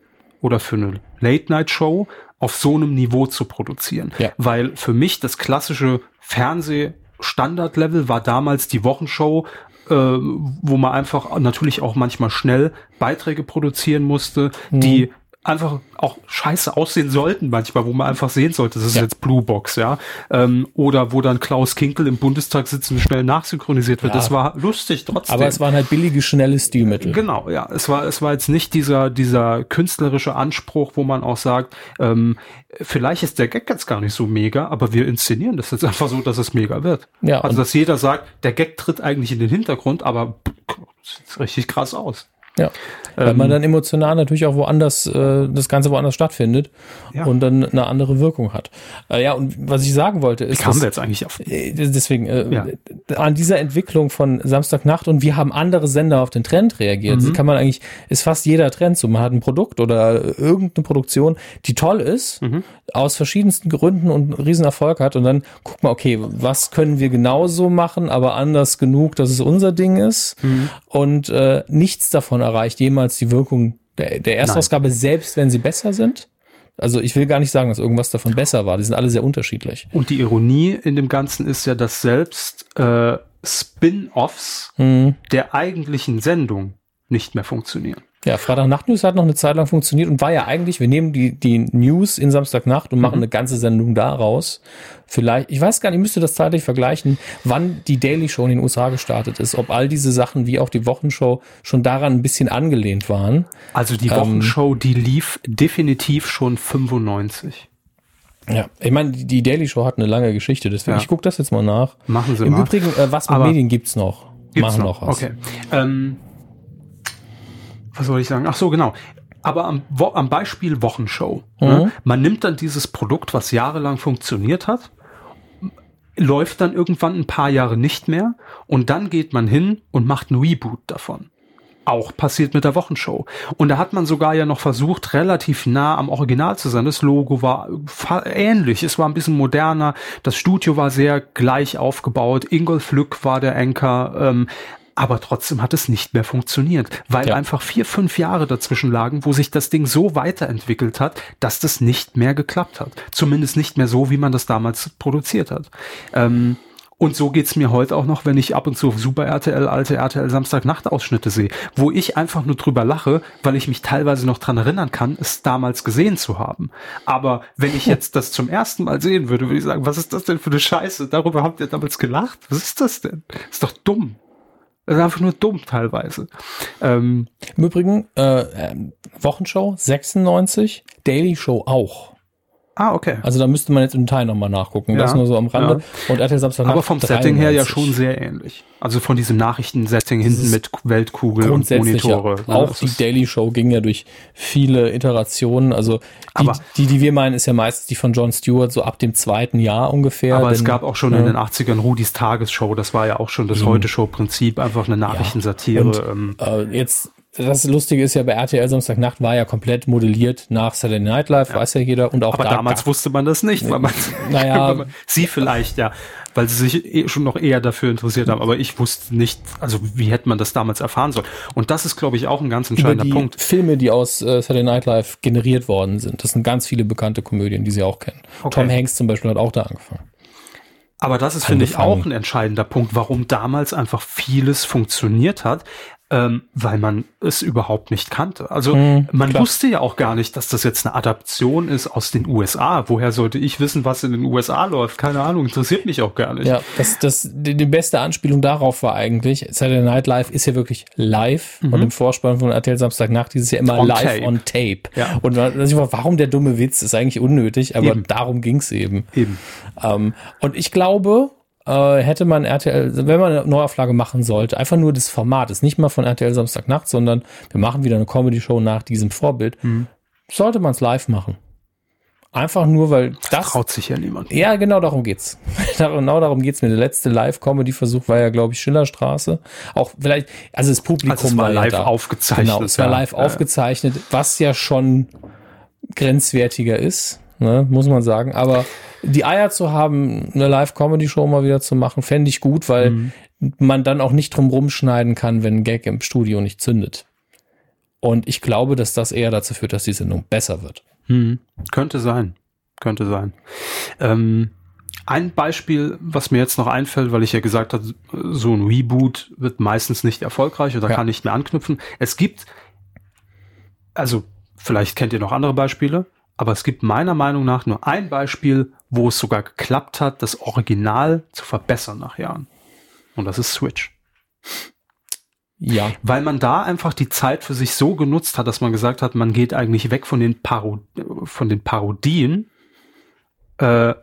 oder für eine Late-Night-Show auf so einem Niveau zu produzieren. Ja. Weil für mich das klassische Fernseh-Standard-Level war damals die Wochenshow, äh, wo man einfach natürlich auch manchmal schnell Beiträge produzieren musste, mhm. die einfach auch scheiße aussehen sollten manchmal, wo man einfach sehen sollte, das ist ja. jetzt Blue Box, ja. Ähm, oder wo dann Klaus Kinkel im Bundestag sitzen schnell nachsynchronisiert wird. Ja. Das war lustig trotzdem. Aber es waren halt billige, schnelle Stilmittel. Genau, ja. Es war, es war jetzt nicht dieser, dieser künstlerische Anspruch, wo man auch sagt, ähm, vielleicht ist der Gag jetzt gar nicht so mega, aber wir inszenieren das jetzt einfach so, dass es mega wird. Ja. Also, dass jeder sagt, der Gag tritt eigentlich in den Hintergrund, aber sieht richtig krass aus. Ja. Weil man ähm, dann emotional natürlich auch woanders, äh, das Ganze woanders stattfindet ja. und dann eine andere Wirkung hat. Äh, ja, und was ich sagen wollte ist. Wie kamen wir jetzt eigentlich auf? Äh, deswegen, äh, ja. an dieser Entwicklung von Samstagnacht und wir haben andere Sender auf den Trend reagiert. Mhm. kann man eigentlich, ist fast jeder Trend so. Man hat ein Produkt oder irgendeine Produktion, die toll ist, mhm. aus verschiedensten Gründen und einen Riesenerfolg hat und dann guckt man, okay, was können wir genauso machen, aber anders genug, dass es unser Ding ist mhm. und äh, nichts davon erreicht jemals die Wirkung der, der Erstausgabe, Nein. selbst wenn sie besser sind. Also ich will gar nicht sagen, dass irgendwas davon besser war. Die sind alle sehr unterschiedlich. Und die Ironie in dem Ganzen ist ja, dass selbst äh, Spin-offs mhm. der eigentlichen Sendung nicht mehr funktionieren. Ja, Freitagnacht-News hat noch eine Zeit lang funktioniert und war ja eigentlich, wir nehmen die, die News in Samstagnacht und machen mhm. eine ganze Sendung daraus. Vielleicht, ich weiß gar nicht, ich müsste das zeitlich vergleichen, wann die Daily Show in den USA gestartet ist, ob all diese Sachen wie auch die Wochenshow schon daran ein bisschen angelehnt waren. Also die ähm, Wochenshow, ähm, die lief definitiv schon 95. Ja, ich meine, die Daily Show hat eine lange Geschichte, deswegen ja. ich gucke das jetzt mal nach. Machen Sie Im mal. Im Übrigen, äh, was mit Aber Medien gibt's noch? Gibt's Machen noch, noch was. Okay. Ähm, was soll ich sagen? Ach so, genau. Aber am, am Beispiel Wochenshow. Ne? Mhm. Ne? Man nimmt dann dieses Produkt, was jahrelang funktioniert hat, läuft dann irgendwann ein paar Jahre nicht mehr und dann geht man hin und macht ein Reboot davon. Auch passiert mit der Wochenshow. Und da hat man sogar ja noch versucht, relativ nah am Original zu sein. Das Logo war ähnlich. Es war ein bisschen moderner. Das Studio war sehr gleich aufgebaut. Ingolf Lück war der Anchor. Ähm, aber trotzdem hat es nicht mehr funktioniert, weil Ja. einfach vier, fünf Jahre dazwischen lagen, wo sich das Ding so weiterentwickelt hat, dass das nicht mehr geklappt hat. Zumindest nicht mehr so, wie man das damals produziert hat. Ähm, und so geht's mir heute auch noch, wenn ich ab und zu Super RTL, alte RTL Samstagnacht-Ausschnitte sehe, wo ich einfach nur drüber lache, weil ich mich teilweise noch dran erinnern kann, es damals gesehen zu haben. Aber wenn ich jetzt das zum ersten Mal sehen würde, würde ich sagen, was ist das denn für eine Scheiße? Darüber habt ihr damals gelacht? Was ist das denn? ist doch dumm. Das ist einfach nur dumm teilweise. Ähm, Im Übrigen, äh, ähm, Wochenshow 96, Daily Show auch. Ah, okay. Also da müsste man jetzt im Detail nochmal nachgucken. Ja, das nur so am Rande. Und RTL Samstag Aber vom Setting her ja 93. schon sehr ähnlich. Also von diesem Nachrichtensetting hinten mit Weltkugel und Grundsätzlich ja. Monitore. ne? Auch die Daily Show ging ja durch viele Iterationen. Also die, die, die wir meinen, ist ja meistens die von Jon Stewart so ab dem zweiten Jahr ungefähr. Aber es denn- gab auch schon ja. in den 80ern Rudis Tagesshow, das war ja auch schon das Heute-Show-Prinzip, einfach eine Nachrichtensatire. Und ähm, äh, jetzt, das Lustige ist ja, bei RTL Samstagnacht war ja komplett modelliert nach Saturday Night Live, weiß ja jeder. Und auch aber da damals gab- wusste man das nicht, weil man, Naja. man- sie vielleicht, ja, weil sie sich eh schon noch eher dafür interessiert haben, aber ich wusste nicht, also wie hätte man das damals erfahren sollen. Und das ist, glaube ich, auch ein ganz entscheidender die Punkt. Filme, die aus äh, Saturday Night Live generiert worden sind. Das sind ganz viele bekannte Komödien, die Sie auch kennen. Okay. Tom Hanks zum Beispiel hat auch da angefangen. Aber das ist, finde ich, auch ein entscheidender Punkt, warum damals einfach vieles funktioniert hat, ähm, weil man es überhaupt nicht kannte. Also man Mhm, klar. wusste ja auch gar nicht, dass das jetzt eine Adaption ist aus den USA. Woher sollte ich wissen, was in den USA läuft? Keine Ahnung, interessiert mich auch gar nicht. Ja, das, das, die, die beste Anspielung darauf war eigentlich, Saturday Night Live ist ja wirklich live und im Vorspann von RTL Samstagnacht dieses ja immer Mhm. On live tape. on tape. Ja. Und man, war, warum der dumme Witz ist eigentlich unnötig, aber Eben. darum ging's eben. Eben. Ähm, und ich glaube, äh, hätte man RTL, wenn man eine Neuauflage machen sollte, einfach nur des Formates, nicht mal von RTL Samstagnacht, sondern wir machen wieder eine Comedy-Show nach diesem Vorbild, Mhm. sollte man es live machen. Einfach nur, weil das Traut sich ja niemand. ja, genau darum geht's. genau darum geht's mir. Der letzte Live-Comedy-Versuch war ja, glaube ich, Schillerstraße. Auch vielleicht, also das Publikum Also es war ja live da. aufgezeichnet, Genau, es war ja. live Ja. aufgezeichnet, was ja schon grenzwertiger ist, ne, muss man sagen. Aber die Eier zu haben, eine Live-Comedy-Show mal wieder zu machen, fände ich gut, weil Mhm. man dann auch nicht drum rumschneiden kann, wenn ein Gag im Studio nicht zündet. Und ich glaube, dass das eher dazu führt, dass die Sendung besser wird. Hm. Könnte sein. Könnte sein. Ähm, ein Beispiel, was mir jetzt noch einfällt, weil ich ja gesagt habe, so ein Reboot wird meistens nicht erfolgreich oder Ja. kann nicht mehr anknüpfen. Es gibt, also vielleicht kennt ihr noch andere Beispiele, aber es gibt meiner Meinung nach nur ein Beispiel, wo es sogar geklappt hat, das Original zu verbessern nach Jahren. Und das ist Switch. Ja, Weil man da einfach die Zeit für sich so genutzt hat, dass man gesagt hat, man geht eigentlich weg von den, Paro von den Parodien, äh,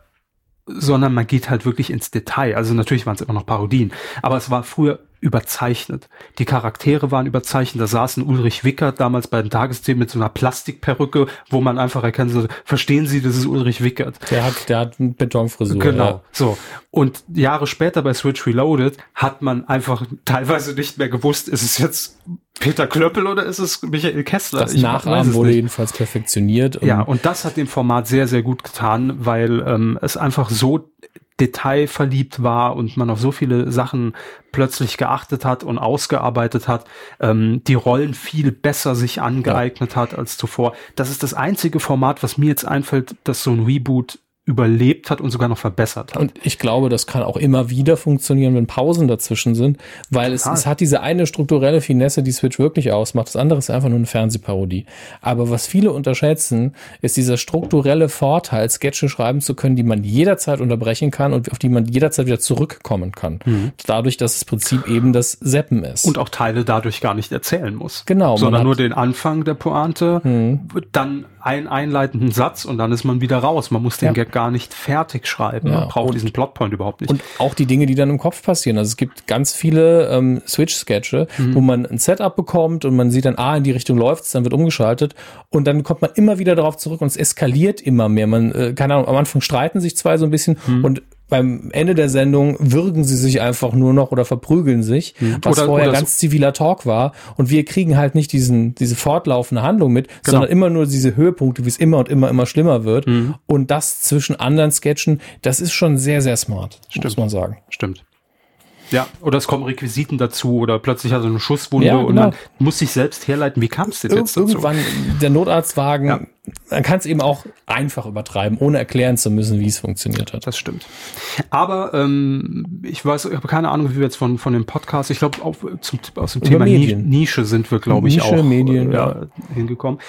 sondern man geht halt wirklich ins Detail. Also natürlich waren es immer noch Parodien, aber es war früher überzeichnet. Die Charaktere waren überzeichnet. Da saß ein Ulrich Wickert damals bei den Tagesthemen mit so einer Plastikperücke, wo man einfach erkennen sollte, verstehen Sie, das ist Ulrich Wickert. der hat, der hat eine Betonfrisur. Genau, Ja. so. Und Jahre später bei Switch Reloaded hat man einfach teilweise nicht mehr gewusst, ist es jetzt Peter Klöppel oder ist es Michael Kessler? Das Ich Nachahmen wurde nicht. jedenfalls perfektioniert. Ja, und das hat dem Format sehr, sehr gut getan, weil ähm, es einfach so detailverliebt war und man auf so viele Sachen plötzlich geachtet hat und ausgearbeitet hat, ähm, die Rollen viel besser sich angeeignet hat als zuvor. Das ist das einzige Format, was mir jetzt einfällt, das so ein Reboot überlebt hat und sogar noch verbessert hat. Und ich glaube, das kann auch immer wieder funktionieren, wenn Pausen dazwischen sind, weil es, es hat diese eine strukturelle Finesse, die Switch wirklich ausmacht. Das andere ist einfach nur eine Fernsehparodie. Aber was viele unterschätzen, ist dieser strukturelle Vorteil, Sketche schreiben zu können, die man jederzeit unterbrechen kann und auf die man jederzeit wieder zurückkommen kann. Dadurch, dass das Prinzip eben das Seppen ist. Mhm. und auch Teile dadurch gar nicht erzählen muss. Genau, Sondern nur den Anfang der Pointe, dann einen einleitenden Satz und dann ist man wieder raus. Man muss den Ja. Gag gar nicht fertig schreiben. Ja, Man braucht und- diesen Plotpoint überhaupt nicht. Und auch die Dinge, die dann im Kopf passieren. Also es gibt ganz viele ähm, Switch-Sketche, Mhm. wo man ein Setup bekommt und man sieht dann, ah, in die Richtung läuft's, dann wird umgeschaltet und dann kommt man immer wieder darauf zurück und es eskaliert immer mehr. Man, äh, keine Ahnung, am Anfang streiten sich zwei so ein bisschen Mhm. und beim Ende der Sendung würgen sie sich einfach nur noch oder verprügeln sich, was Mhm. Oder- vorher oder so- ganz ziviler Talk war. Und wir kriegen halt nicht diesen, diese fortlaufende Handlung mit, Genau. sondern immer nur diese Höhepunkte, wie es immer und immer, immer schlimmer wird. Mhm. Und das zwischen anderen Sketchen, das ist schon sehr, sehr smart, muss man sagen. Stimmt. Ja, oder es kommen Requisiten dazu oder plötzlich hat er eine Schusswunde Ja, genau. und man muss sich selbst herleiten, wie kam es denn jetzt dazu? Irgendwann der Notarztwagen, Ja. man kann es eben auch einfach übertreiben, ohne erklären zu müssen, wie es funktioniert hat. Das stimmt. Aber ähm, ich weiß, ich habe keine Ahnung, wie wir jetzt von, von dem Podcast, ich glaube, aus dem Über Thema Medien. Nische sind wir, glaube ich, Nische, auch Medien, äh, ja, hingekommen.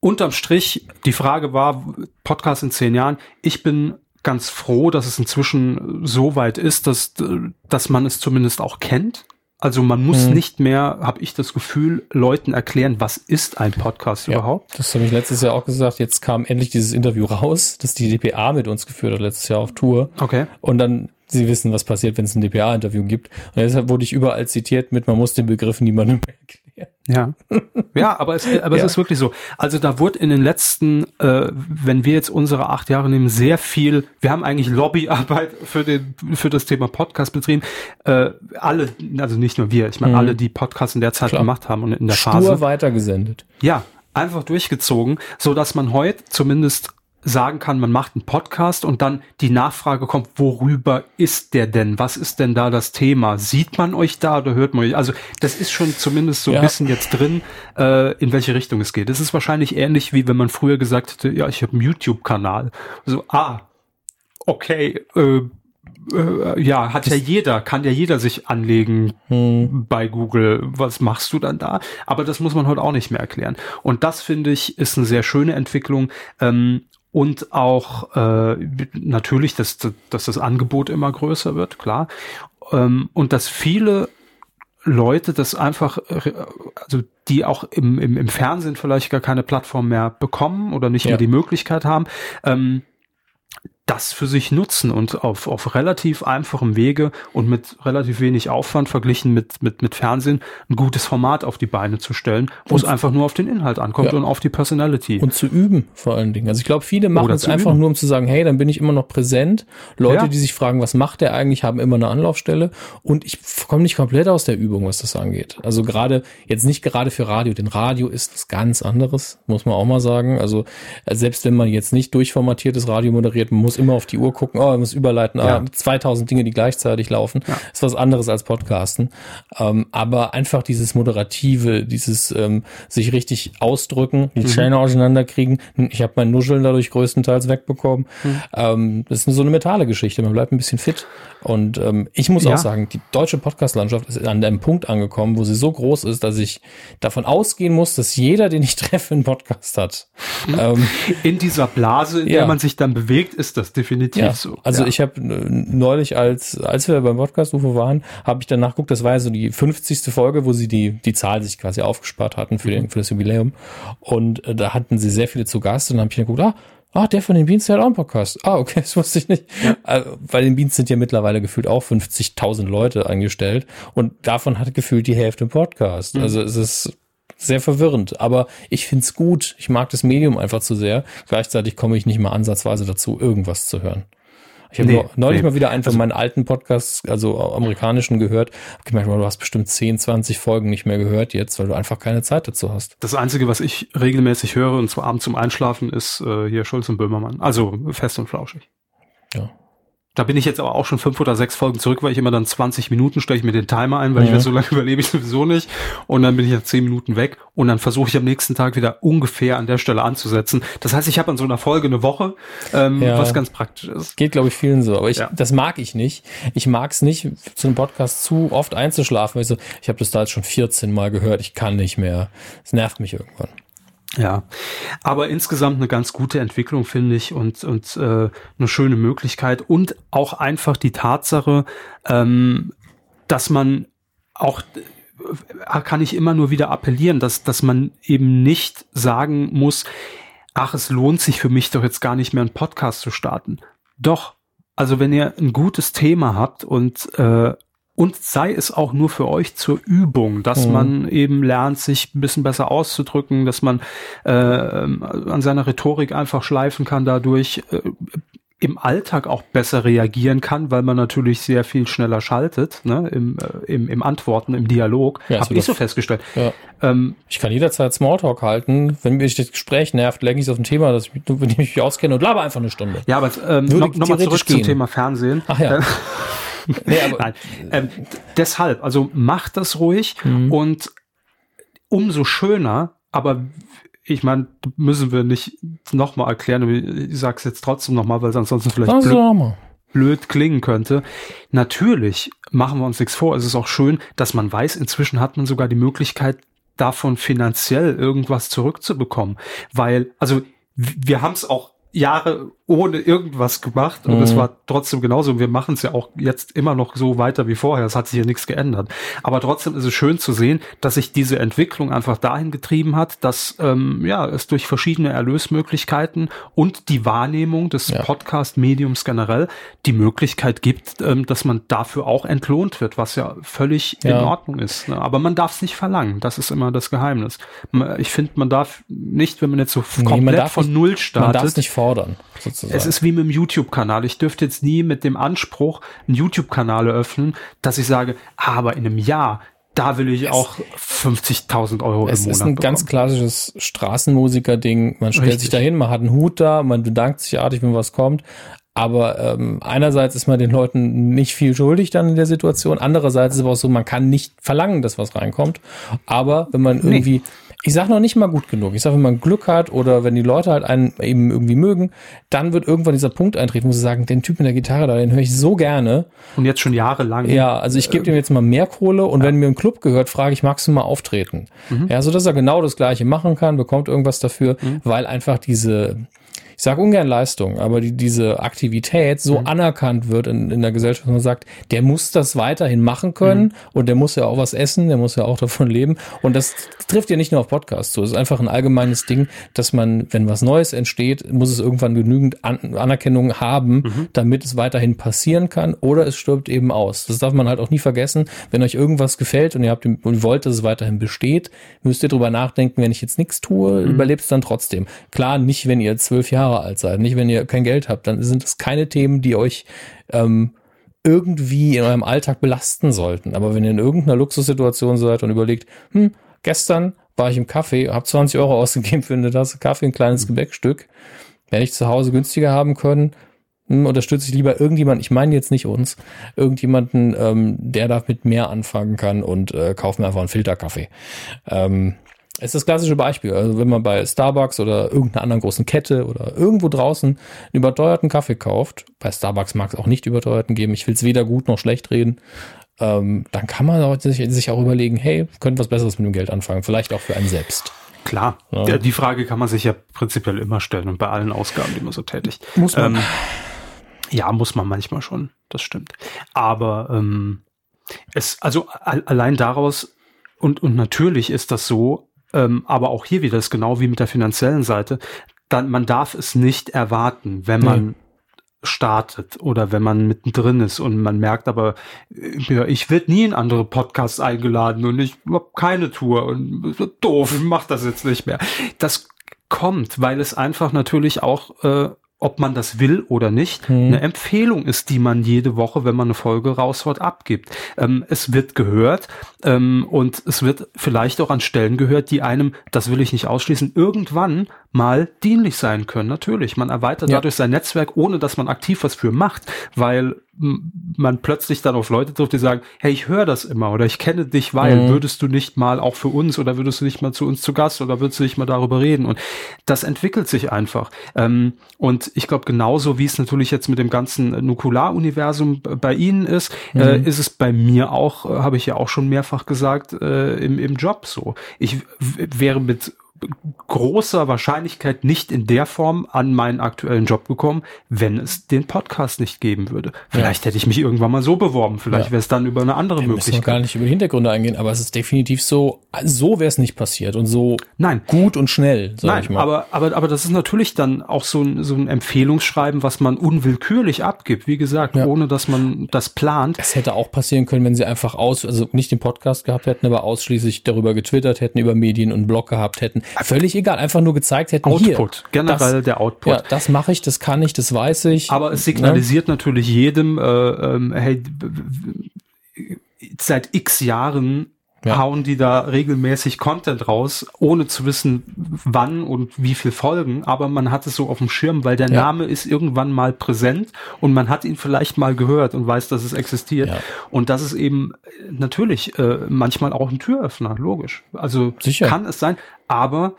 Unterm Strich, die Frage war, Podcast in zehn Jahren. Ich bin ganz froh, dass es inzwischen so weit ist, dass, dass man es zumindest auch kennt. Also man muss Mhm. nicht mehr, habe ich das Gefühl, Leuten erklären, was ist ein Podcast überhaupt. Das habe ich letztes Jahr auch gesagt. Jetzt kam endlich dieses Interview raus, das die DPA mit uns geführt hat letztes Jahr auf Tour. Okay. Und dann, Sie wissen, was passiert, wenn es ein DPA-Interview gibt. Und deshalb wurde ich überall zitiert mit, man muss den Begriff niemandem erklären. Ja, ja, aber es, aber Ja. es ist wirklich so. Also da wurde in den letzten, äh, wenn wir jetzt unsere acht Jahre nehmen, sehr viel. Wir haben eigentlich Lobbyarbeit für den für das Thema Podcast betrieben. Äh, alle, also nicht nur wir, ich meine Mhm. alle, die Podcasts in der Zeit Klar. gemacht haben und in der Stur Phase. weitergesendet. Ja, einfach durchgezogen, so dass man heute zumindest sagen kann, man macht einen Podcast und dann die Nachfrage kommt, worüber ist der denn? Was ist denn da das Thema? Sieht man euch da oder hört man euch? Also das ist schon zumindest so Ja. ein bisschen jetzt drin, äh, in welche Richtung es geht. Es ist wahrscheinlich ähnlich wie wenn man früher gesagt hätte, ja, ich habe einen YouTube-Kanal. So, ah, okay, äh, äh, ja, hat ja jeder, kann ja jeder sich anlegen Hm. bei Google. Was machst du dann da? Aber das muss man heute auch nicht mehr erklären. Und das finde ich ist eine sehr schöne Entwicklung. Ähm, und auch äh, natürlich, dass, dass das Angebot immer größer wird, klar. Ähm, und dass viele Leute das einfach, äh, also die auch im, im, im Fernsehen vielleicht gar keine Plattform mehr bekommen oder nicht Ja. mehr die Möglichkeit haben, ähm, das für sich nutzen und auf, auf relativ einfachem Wege und mit relativ wenig Aufwand verglichen mit, mit, mit Fernsehen ein gutes Format auf die Beine zu stellen, wo es Und- einfach nur auf den Inhalt ankommt Ja. und auf die Personality. Und zu üben vor allen Dingen. Also ich glaube, viele machen Oder es einfach üben. nur, um zu sagen, hey, dann bin ich immer noch präsent. Leute, Ja. die sich fragen, was macht der eigentlich, haben immer eine Anlaufstelle. Und ich komme nicht komplett aus der Übung, was das angeht. Also gerade, jetzt nicht gerade für Radio, denn Radio ist was ganz anderes, muss man auch mal sagen. Also äh, selbst wenn man jetzt nicht durchformatiertes Radio moderiert, muss immer auf die Uhr gucken, oh, man muss überleiten, Ja. ah, 2000 Dinge, die gleichzeitig laufen. Ja. Ist was anderes als Podcasten. Ähm, aber einfach dieses Moderative, dieses ähm, sich richtig ausdrücken, Mhm. die Zähne auseinanderkriegen. Ich habe mein Nuscheln dadurch größtenteils wegbekommen. Mhm. Ähm, das ist so eine mentale Geschichte. Man bleibt ein bisschen fit. Und ähm, ich muss Ja. auch sagen, die deutsche Podcast-Landschaft ist an einem Punkt angekommen, wo sie so groß ist, dass ich davon ausgehen muss, dass jeder, den ich treffe, einen Podcast hat. Ähm, in dieser Blase, in der Ja. man sich dann bewegt, ist das definitiv ja, so. also ja. ich habe neulich, als als wir beim Podcast UFO waren, habe ich dann nachgeguckt, das war ja so die 50. Folge, wo sie die die Zahl sich quasi aufgespart hatten für, Mhm. den, für das Jubiläum. Und äh, da hatten sie sehr viele zu Gast und dann habe ich dann geguckt, ah, Ah, der von den Beans, der hat auch einen Podcast. Ah, okay, das wusste ich nicht. Äh, Bei den Beans sind ja mittlerweile gefühlt auch 50.000 Leute angestellt und davon hat gefühlt die Hälfte einen Podcast. Mhm. Also es ist sehr verwirrend, aber ich find's gut. Ich mag das Medium einfach zu sehr. Gleichzeitig komme ich nicht mal ansatzweise dazu, irgendwas zu hören. Ich habe Nee, neulich nee. mal wieder einen von meinen alten Podcasts, also amerikanischen, gehört. Hab gemerkt, du hast bestimmt 10, 20 Folgen nicht mehr gehört jetzt, weil du einfach keine Zeit dazu hast. Das Einzige, was ich regelmäßig höre, und zwar abends zum Einschlafen, ist äh, hier Schulz und Böhmermann. Also fest und flauschig. Ja. Da bin ich jetzt aber auch schon fünf oder sechs Folgen zurück, weil ich immer dann 20 Minuten stelle ich mir den Timer ein, weil ich Mhm. weiß, so lange überlebe ich sowieso nicht. Und dann bin ich nach zehn Minuten weg und dann versuche ich am nächsten Tag wieder ungefähr an der Stelle anzusetzen. Das heißt, ich habe an so einer Folge eine Woche, ähm, Ja. was ganz praktisch ist. Geht, glaube ich, vielen so. Aber ich, Ja. das mag ich nicht. Ich mag es nicht, zu einem Podcast zu oft einzuschlafen. Weil ich so, ich habe das da jetzt schon 14 Mal gehört, ich kann nicht mehr. Es nervt mich irgendwann. Ja, aber insgesamt eine ganz gute Entwicklung finde ich und und äh, eine schöne Möglichkeit und auch einfach die Tatsache, ähm, dass man auch äh, kann ich immer nur wieder appellieren, dass dass man eben nicht sagen muss, ach es lohnt sich für mich doch jetzt gar nicht mehr einen Podcast zu starten. Doch, also wenn ihr ein gutes Thema habt und äh, und sei es auch nur für euch zur Übung, dass Mhm. man eben lernt, sich ein bisschen besser auszudrücken, dass man äh, an seiner Rhetorik einfach schleifen kann, dadurch äh, im Alltag auch besser reagieren kann, weil man natürlich sehr viel schneller schaltet, ne, im, äh, im, im Antworten, im Dialog. Ja, Hab also ich so festgestellt. Ja. Ähm, Ich kann jederzeit Smalltalk halten. Wenn mich das Gespräch nervt, lenke ich es auf ein Thema, das ich, dem ich mich auskenne und laber einfach eine Stunde. ja, aber ähm, Würde noch, zurück zum gehen. Thema Fernsehen. Ach ja. Nee, Nein. Ähm, deshalb, also macht das ruhig mhm. und umso schöner, aber ich meine, müssen wir nicht nochmal erklären, ich sag's jetzt trotzdem nochmal, weil es ansonsten vielleicht blöd, blöd klingen könnte. Natürlich machen wir uns nichts vor, es ist auch schön, dass man weiß, inzwischen hat man sogar die Möglichkeit, davon finanziell irgendwas zurückzubekommen. Weil, also wir haben es auch Jahre ohne irgendwas gemacht und es mhm. war trotzdem genauso. Und wir machen es ja auch jetzt immer noch so weiter wie vorher. Es hat sich ja nichts geändert. Aber trotzdem ist es schön zu sehen, dass sich diese Entwicklung einfach dahin getrieben hat, dass ähm, ja es durch verschiedene Erlösmöglichkeiten und die Wahrnehmung des ja. Podcast-Mediums generell die Möglichkeit gibt, ähm, dass man dafür auch entlohnt wird, was ja völlig ja. in Ordnung ist. Ne? Aber man darf es nicht verlangen. Das ist immer das Geheimnis. Ich finde, man darf nicht, wenn man jetzt so nee, komplett von nicht, Null startet. Man darf es nicht fordern. Sozusagen. Es ist wie mit dem YouTube-Kanal. Ich dürfte jetzt nie mit dem Anspruch einen YouTube-Kanal eröffnen, dass ich sage, aber in einem Jahr da will ich auch 50.000 Euro es im Monat. Es ist ein bekommen. ganz klassisches Straßenmusiker-Ding. Man stellt Richtig. sich dahin, man hat einen Hut da, man bedankt sich artig, wenn was kommt. Aber ähm, einerseits ist man den Leuten nicht viel schuldig dann in der Situation. Andererseits ist es aber auch so, man kann nicht verlangen, dass was reinkommt. Aber wenn man irgendwie nee ich sage noch nicht mal gut genug. Ich sage, wenn man Glück hat oder wenn die Leute halt einen eben irgendwie mögen, dann wird irgendwann dieser Punkt eintreten, wo sie sagen, den Typ mit der Gitarre da, den höre ich so gerne. Und jetzt schon jahrelang. Ja, also ich gebe dem jetzt mal mehr Kohle und ja. wenn mir ein Club gehört, frage ich, magst du mal auftreten? Mhm. Ja, so dass er genau das Gleiche machen kann, bekommt irgendwas dafür, mhm. weil einfach diese ich sage ungern Leistung, aber die, diese Aktivität so mhm. anerkannt wird in, in der Gesellschaft, dass man sagt, der muss das weiterhin machen können mhm. und der muss ja auch was essen, der muss ja auch davon leben. Und das trifft ja nicht nur auf Podcasts so. Es ist einfach ein allgemeines Ding, dass man, wenn was Neues entsteht, muss es irgendwann genügend An Anerkennung haben, mhm. damit es weiterhin passieren kann oder es stirbt eben aus. Das darf man halt auch nie vergessen. Wenn euch irgendwas gefällt und ihr habt und wollt, dass es weiterhin besteht, müsst ihr drüber nachdenken, wenn ich jetzt nichts tue, mhm. überlebt es dann trotzdem. Klar, nicht, wenn ihr zwölf Jahre Jahre alt seid, nicht wenn ihr kein Geld habt, dann sind es keine Themen, die euch ähm, irgendwie in eurem Alltag belasten sollten. Aber wenn ihr in irgendeiner Luxussituation seid und überlegt, hm, gestern war ich im Kaffee, habe 20 Euro ausgegeben für eine Tasse Kaffee, ein kleines mhm. Gebäckstück, wenn ich zu Hause günstiger haben können, hm, unterstütze ich lieber irgendjemanden, ich meine jetzt nicht uns, irgendjemanden, ähm, der damit mehr anfangen kann und äh, kaufe mir einfach einen Filterkaffee. Ähm, ist das klassische Beispiel. Also wenn man bei Starbucks oder irgendeiner anderen großen Kette oder irgendwo draußen einen überteuerten Kaffee kauft, bei Starbucks mag es auch nicht überteuerten geben, ich will es weder gut noch schlecht reden, ähm, dann kann man sich, sich, auch überlegen, hey, könnte was Besseres mit dem Geld anfangen, vielleicht auch für einen selbst. Klar, ja. die Frage kann man sich ja prinzipiell immer stellen und bei allen Ausgaben, die man so tätigt. Muss man. Ähm, ja, muss man manchmal schon, das stimmt. Aber ähm, es, also allein daraus und, und natürlich ist das so, ähm, aber auch hier wieder ist genau wie mit der finanziellen Seite. Dann, man darf es nicht erwarten, wenn man mhm. startet oder wenn man mittendrin ist und man merkt aber, ja, ich werde nie in andere Podcasts eingeladen und ich habe keine Tour und doof, ich mach das jetzt nicht mehr. Das kommt, weil es einfach natürlich auch äh, ob man das will oder nicht, hm. eine Empfehlung ist, die man jede Woche, wenn man eine Folge raushaut, abgibt. Ähm, es wird gehört ähm, und es wird vielleicht auch an Stellen gehört, die einem, das will ich nicht ausschließen, irgendwann mal dienlich sein können. Natürlich, man erweitert ja. dadurch sein Netzwerk, ohne dass man aktiv was für macht, weil man plötzlich dann auf Leute trifft, die sagen, hey, ich höre das immer oder ich kenne dich, weil mhm. würdest du nicht mal auch für uns oder würdest du nicht mal zu uns zu Gast oder würdest du nicht mal darüber reden? Und das entwickelt sich einfach. Ähm, und ich glaube, genauso wie es natürlich jetzt mit dem ganzen Nukular-Universum bei Ihnen ist, äh, mhm. äh, ist es bei mir auch, äh, habe ich ja auch schon mehrfach gesagt, äh, im, im Job so. Ich wäre mit großer Wahrscheinlichkeit nicht in der Form an meinen aktuellen Job gekommen, wenn es den Podcast nicht geben würde. Vielleicht ja. hätte ich mich irgendwann mal so beworben, vielleicht ja. wäre es dann über eine andere wir Möglichkeit. Müssen gar nicht über die Hintergründe eingehen, aber es ist definitiv so, so wäre es nicht passiert und so Nein. gut und schnell, Nein, ich mal. Aber, aber, aber das ist natürlich dann auch so ein, so ein Empfehlungsschreiben, was man unwillkürlich abgibt, wie gesagt, ja. ohne dass man das plant. Es hätte auch passieren können, wenn sie einfach aus, also nicht den Podcast gehabt hätten, aber ausschließlich darüber getwittert hätten, über Medien und Blog gehabt hätten Völlig egal, einfach nur gezeigt hätten, Output, hier, generell das, der Output. Ja, das mache ich, das kann ich, das weiß ich. Aber es signalisiert ne? natürlich jedem, äh, ähm, hey, seit x Jahren ja. hauen die da regelmäßig Content raus, ohne zu wissen, wann und wie viel Folgen, aber man hat es so auf dem Schirm, weil der ja. Name ist irgendwann mal präsent und man hat ihn vielleicht mal gehört und weiß, dass es existiert. Ja. Und das ist eben natürlich äh, manchmal auch ein Türöffner, logisch. Also Sicher. kann es sein, aber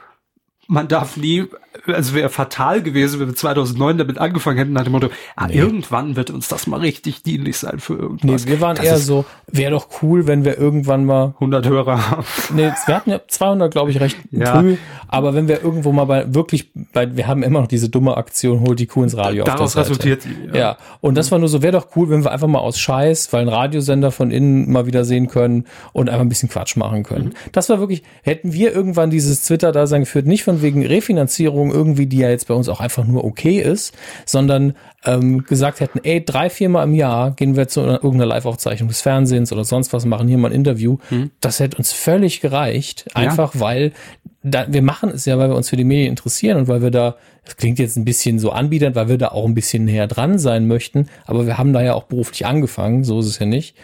man darf nie, also wäre fatal gewesen, wenn wir 2009 damit angefangen hätten, nach dem Motto, ah, nee. irgendwann wird uns das mal richtig dienlich sein für irgendwas. Nee, wir waren das eher so, wäre doch cool, wenn wir irgendwann mal 100 Hörer haben. Nee, wir hatten ja 200, glaube ich, recht ja. früh, aber wenn wir irgendwo mal bei, wirklich, bei, wir haben immer noch diese dumme Aktion, holt die Kuh ins Radio Daraus resultiert sie. Ja. ja, und das war nur so, wäre doch cool, wenn wir einfach mal aus Scheiß, weil ein Radiosender von innen mal wieder sehen können und einfach ein bisschen Quatsch machen können. Mhm. Das war wirklich, hätten wir irgendwann dieses Twitter-Dasein geführt, nicht von wegen Refinanzierung irgendwie, die ja jetzt bei uns auch einfach nur okay ist, sondern ähm, gesagt hätten, ey, drei, viermal im Jahr gehen wir zu irgendeiner Live-Aufzeichnung des Fernsehens oder sonst was, machen hier mal ein Interview. Hm. Das hätte uns völlig gereicht, einfach ja. weil da, wir machen es ja, weil wir uns für die Medien interessieren und weil wir da, das klingt jetzt ein bisschen so anbietend, weil wir da auch ein bisschen näher dran sein möchten, aber wir haben da ja auch beruflich angefangen, so ist es ja nicht.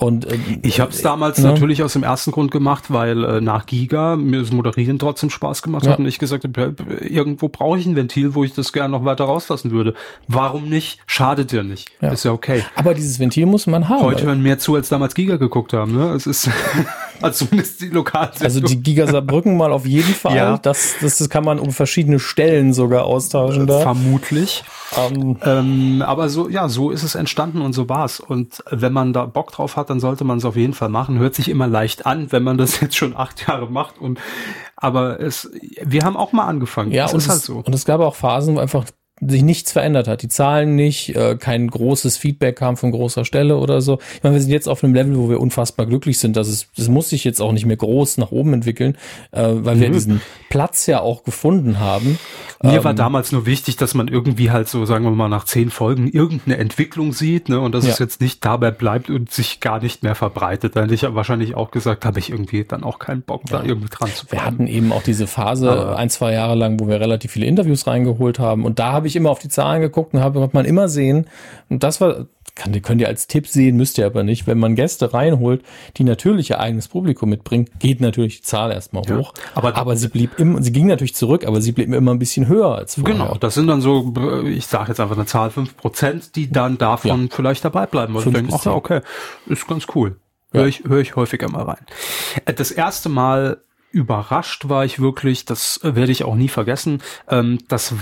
Und äh, ich habe es damals ne? natürlich aus dem ersten Grund gemacht, weil äh, nach Giga mir das Moderieren trotzdem Spaß gemacht ja. hat und ich gesagt habe, irgendwo brauche ich ein Ventil, wo ich das gerne noch weiter rauslassen würde. Warum nicht? Schadet ja nicht. Ja. Ist ja okay. Aber dieses Ventil muss man haben. Heute hören mehr zu, als damals Giga geguckt haben. Ne? Es ist also zumindest die lokalen. Also die Giga Saarbrücken mal auf jeden Fall. Ja. Das, das, das kann man um verschiedene Stellen sogar austauschen da. Vermutlich. Um. Ähm, aber so, ja, so ist es entstanden und so war's. Und wenn man da Bock drauf hat, dann sollte man es auf jeden Fall machen. Hört sich immer leicht an, wenn man das jetzt schon acht Jahre macht. Und aber es, wir haben auch mal angefangen. Ja, das und ist halt so. Und es gab auch Phasen, wo einfach sich nichts verändert hat. Die Zahlen nicht, äh, kein großes Feedback kam von großer Stelle oder so. Ich meine, wir sind jetzt auf einem Level, wo wir unfassbar glücklich sind. dass es, das muss sich jetzt auch nicht mehr groß nach oben entwickeln, äh, weil mhm. wir diesen Platz ja auch gefunden haben. Mir ähm, war damals nur wichtig, dass man irgendwie halt so, sagen wir mal, nach zehn Folgen irgendeine Entwicklung sieht, ne, und dass ja. es jetzt nicht dabei bleibt und sich gar nicht mehr verbreitet. Hätte ich wahrscheinlich auch gesagt, habe ich irgendwie dann auch keinen Bock, ja. da irgendwie dran zu bleiben. Wir hatten eben auch diese Phase Aber ein, zwei Jahre lang, wo wir relativ viele Interviews reingeholt haben und da habe ich immer auf die Zahlen geguckt und habe, man immer sehen. Und das war, kann, könnt ihr als Tipp sehen, müsst ihr aber nicht. Wenn man Gäste reinholt, die natürlich ihr eigenes Publikum mitbringen, geht natürlich die Zahl erstmal hoch. Ja, aber, aber sie blieb immer, sie ging natürlich zurück, aber sie blieb immer ein bisschen höher als vorher. Genau, das sind dann so, ich sage jetzt einfach eine Zahl, fünf Prozent, die dann davon ja. vielleicht dabei bleiben. Und denken, ach ja, okay, ist ganz cool. Höre ich, hör ich häufiger mal rein. Äh, das erste Mal überrascht war ich wirklich, das werde ich auch nie vergessen, ähm, das,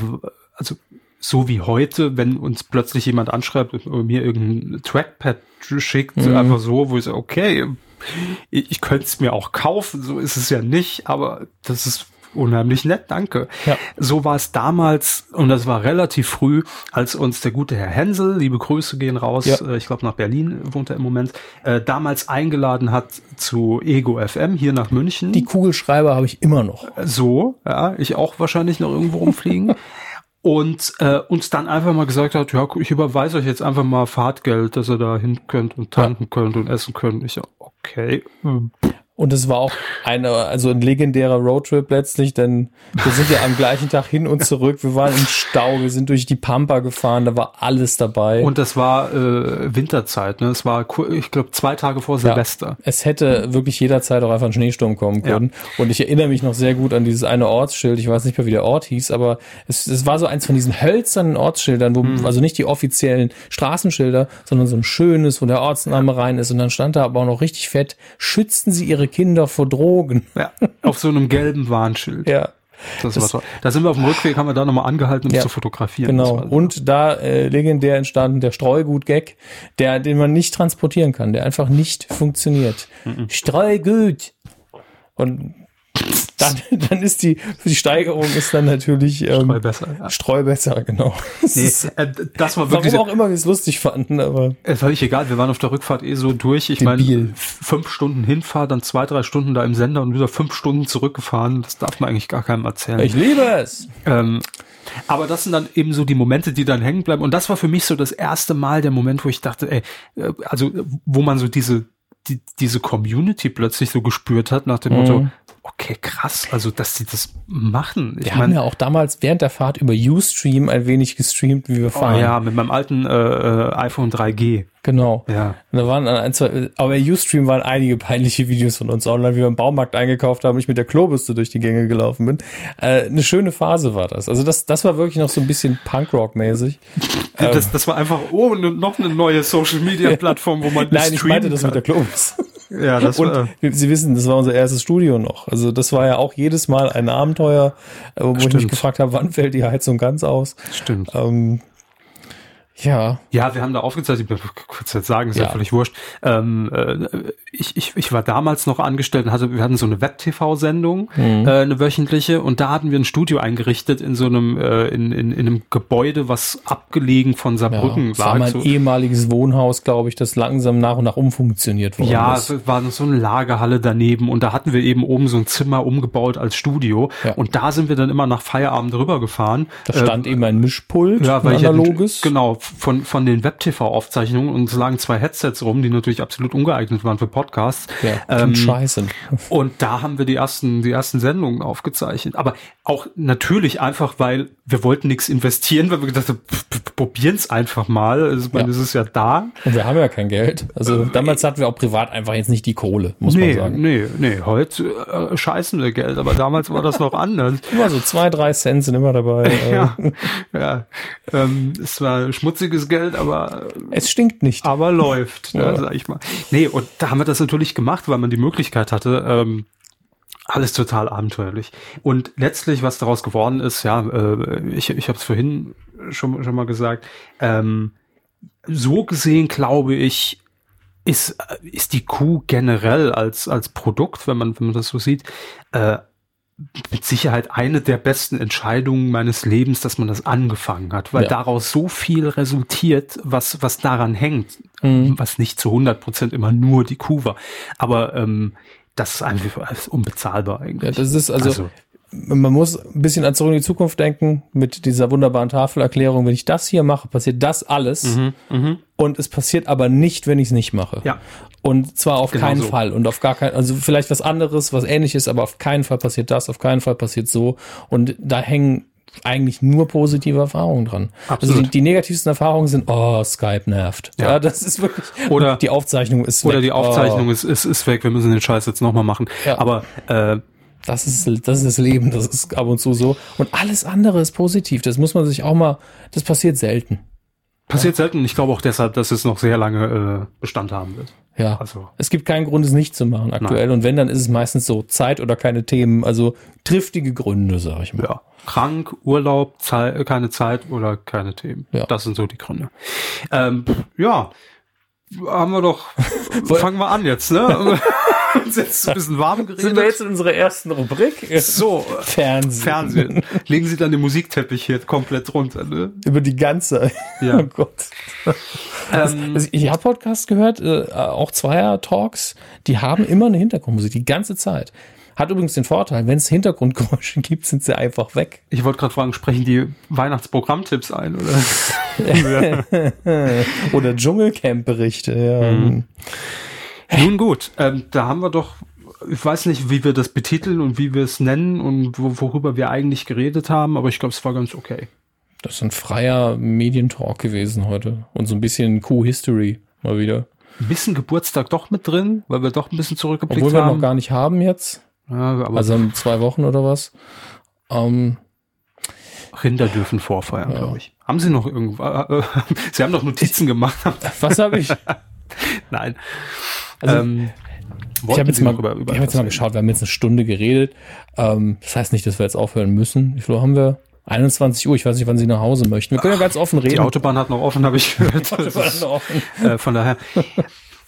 also so wie heute, wenn uns plötzlich jemand anschreibt und mir irgendein Trackpad schickt, mhm. einfach so, wo ich sage, okay, ich, ich könnte es mir auch kaufen, so ist es ja nicht, aber das ist unheimlich nett, danke. Ja. So war es damals und das war relativ früh, als uns der gute Herr Hensel, liebe Grüße gehen raus, ja. äh, ich glaube nach Berlin wohnt er im Moment, äh, damals eingeladen hat zu Ego FM hier nach München. Die Kugelschreiber habe ich immer noch. So, ja, ich auch wahrscheinlich noch irgendwo rumfliegen. und äh, uns dann einfach mal gesagt hat, ja, ich überweise euch jetzt einfach mal Fahrtgeld, dass ihr da hin könnt und tanken ja. könnt und essen könnt. Ich so, okay. Und es war auch eine, also ein legendärer Roadtrip letztlich, denn wir sind ja am gleichen Tag hin und zurück. Wir waren im Stau, wir sind durch die Pampa gefahren, da war alles dabei. Und das war äh, Winterzeit, ne? Es war, ich glaube, zwei Tage vor Silvester. Ja, es hätte wirklich jederzeit auch einfach ein Schneesturm kommen können. Ja. Und ich erinnere mich noch sehr gut an dieses eine Ortsschild. Ich weiß nicht mehr, wie der Ort hieß, aber es, es war so eins von diesen hölzernen Ortsschildern, wo, mhm. also nicht die offiziellen Straßenschilder, sondern so ein schönes, wo der Ortsname rein ist. Und dann stand da aber auch noch richtig fett, schützen Sie Ihre Kinder vor Drogen. Ja, auf so einem gelben Warnschild. Ja. Das, das war Da sind wir auf dem Rückweg, haben wir da nochmal angehalten, um ja, zu fotografieren. Genau. Und da äh, legendär entstanden der Streugut-Gag, der, den man nicht transportieren kann, der einfach nicht funktioniert. Mhm. Streugut. Und dann, dann ist die, die Steigerung ist dann natürlich ähm, Streu besser. Ja. Streu besser, genau. Nee, äh, das war wirklich. Warum auch immer wir es lustig fanden, aber. Es war nicht egal, wir waren auf der Rückfahrt eh so durch. Ich meine, fünf Stunden Hinfahrt, dann zwei, drei Stunden da im Sender und wieder fünf Stunden zurückgefahren. Das darf man eigentlich gar keinem erzählen. Ich liebe es. Ähm, aber das sind dann eben so die Momente, die dann hängen bleiben. Und das war für mich so das erste Mal der Moment, wo ich dachte, ey, äh, also wo man so diese die, diese Community plötzlich so gespürt hat nach dem mhm. Motto, okay, krass, also dass sie das machen. Ich wir mein, haben ja auch damals während der Fahrt über Ustream ein wenig gestreamt, wie wir oh fahren. Oh ja, mit meinem alten äh, äh iPhone 3G. Genau. Ja. Und da waren ein, zwei, aber bei Ustream waren einige peinliche Videos von uns online, wie wir im Baumarkt eingekauft haben, ich mit der Klobürste durch die Gänge gelaufen bin. Äh, eine schöne Phase war das. Also das, das war wirklich noch so ein bisschen Punkrock-mäßig. Das, das war einfach, oh, ne- noch eine neue Social-Media-Plattform, wo man Nein, ich meinte das mit der Klobürste. Ja, das Und war, Sie wissen, das war unser erstes Studio noch. Also das war ja auch jedes Mal ein Abenteuer, äh, wo ich mich Stimmt. gefragt habe, wann fällt die Heizung ganz aus? stimmt. Ähm, ja, Ja, wir haben da aufgezeichnet, ich will kurz jetzt sagen, ist ja, Ja. völlig wurscht. Ähm, äh, ich, ich, ich war damals noch angestellt und hatte, wir hatten so eine Web-TV-Sendung, Mhm. äh, eine wöchentliche, und da hatten wir ein Studio eingerichtet in so einem, äh, in, in, in einem Gebäude, was abgelegen von ja. Saarbrücken Das war mal So- ein ehemaliges Wohnhaus, glaube ich, das langsam nach und nach umfunktioniert worden Ja, ist. es war so eine Lagerhalle daneben und da hatten wir eben oben so ein Zimmer umgebaut als Studio Ja. und da sind wir dann immer nach Feierabend rübergefahren. Da stand eben ein Mischpult, Äh, Ja, ein weil ich analoges. hatte, genau von von den Web-TV-Aufzeichnungen und es lagen zwei Headsets rum, die natürlich absolut ungeeignet waren für Podcasts. Ja, Ähm, scheiße. und da haben wir die ersten die ersten Sendungen aufgezeichnet. Aber auch natürlich einfach, weil wir wollten nichts investieren, weil wir gedacht haben, p- p- probieren's einfach mal. Also, ich meine, Ja. es ist ja da. Und wir haben ja kein Geld. Also damals hatten wir auch privat einfach jetzt nicht die Kohle, muss nee, man sagen. nee, nee, heute äh, scheißen wir Geld, aber damals war das noch anders. Immer so zwei, drei Cent sind immer dabei. Äh, ja, ja. Ähm, es war schmutziges Geld, aber Es stinkt nicht. aber läuft, ne, Ja. sag ich mal. Nee, und da haben wir das natürlich gemacht, weil man die Möglichkeit hatte, ähm, alles total abenteuerlich. Und letztlich, was daraus geworden ist, ja, äh, ich, ich habe es vorhin schon, schon mal gesagt, ähm, so gesehen glaube ich, ist, ist die Kuh generell als, als Produkt, wenn man, wenn man das so sieht, äh, mit Sicherheit eine der besten Entscheidungen meines Lebens, dass man das angefangen hat, weil Ja. daraus so viel resultiert, was, was daran hängt, Mhm. was nicht zu 100 Prozent immer nur die Kuh war. Aber ähm, das ist einfach das ist unbezahlbar Ja, eigentlich. das ist also, Also- man muss ein bisschen an zurück in die Zukunft denken mit dieser wunderbaren Tafelerklärung. Wenn ich das hier mache, passiert das alles. Und es passiert aber nicht, wenn ich es nicht mache. Mhm, Ja. Und zwar auf Genau keinen so. Fall. Und auf gar keinen, also vielleicht was anderes, was ähnliches, aber auf keinen Fall passiert das, auf keinen Fall passiert so. Und da hängen eigentlich nur positive Erfahrungen dran. Also Absolut. die, die negativsten Erfahrungen sind, oh, Skype nervt. Ja, Ja. das ist wirklich, Oder- die Aufzeichnung ist Oder weg. die Aufzeichnung Oh, ist, ist, ist weg, wir müssen den Scheiß jetzt nochmal machen. Ja. Aber äh, das ist, das ist das Leben, das ist ab und zu so. Und alles andere ist positiv. Das muss man sich auch mal, das passiert selten. passiert selten. Ich glaube auch deshalb, dass es noch sehr lange äh, Bestand haben wird. Ja. Also. Es gibt keinen Grund, es nicht zu machen aktuell. Und wenn, dann ist es meistens so Zeit oder keine Themen. Also triftige Gründe, sag ich mal. Ja. Krank, Urlaub, Zei keine Zeit oder keine Themen. Ja. Das sind so die Gründe. Ähm, ja, haben wir doch. fangen wir an jetzt, ne? Uns jetzt ein bisschen warm geredet. in unserer ersten Rubrik? So, Fernsehen. Fernsehen. Legen Sie dann den Musikteppich hier komplett runter, ne? Über die ganze. Ja. Oh Gott. Ähm, Also ich habe Podcasts gehört, äh, auch Zweier-Talks, die haben immer eine Hintergrundmusik, die ganze Zeit. Hat übrigens den Vorteil, wenn es Hintergrundgeräusche gibt, sind sie einfach weg. ich wollte gerade fragen, sprechen die Weihnachtsprogrammtipps ein, oder? Oder Dschungelcamp-Berichte. Ja. Mhm. Nun gut, ähm, da haben wir doch, ich weiß nicht, wie wir das betiteln und wie wir es nennen und wo, worüber wir eigentlich geredet haben, aber ich glaube, es war ganz okay. Das ist ein freier Medientalk gewesen heute. Und so ein bisschen Q-History mal wieder. Ein bisschen Geburtstag doch mit drin, weil wir doch ein bisschen zurückgeblickt Obwohl wir haben. noch gar nicht haben jetzt. Ja, aber Also in zwei Wochen oder was. Ähm, Rinder dürfen vorfeiern, glaube ich. Haben Sie noch irgendwo? Äh, äh, Sie haben doch Notizen gemacht. was habe ich? Nein. Also, ähm, Ich habe jetzt, mal, noch über- über ich hab jetzt mal geschaut, wir haben jetzt eine Stunde geredet. Ähm, das heißt nicht, dass wir jetzt aufhören müssen. Wie viel haben wir? 21 Uhr. Ich weiß nicht, wann Sie nach Hause möchten. Wir können ja ganz offen reden. Die Autobahn hat noch offen, habe ich gehört. Das ist, äh, von daher.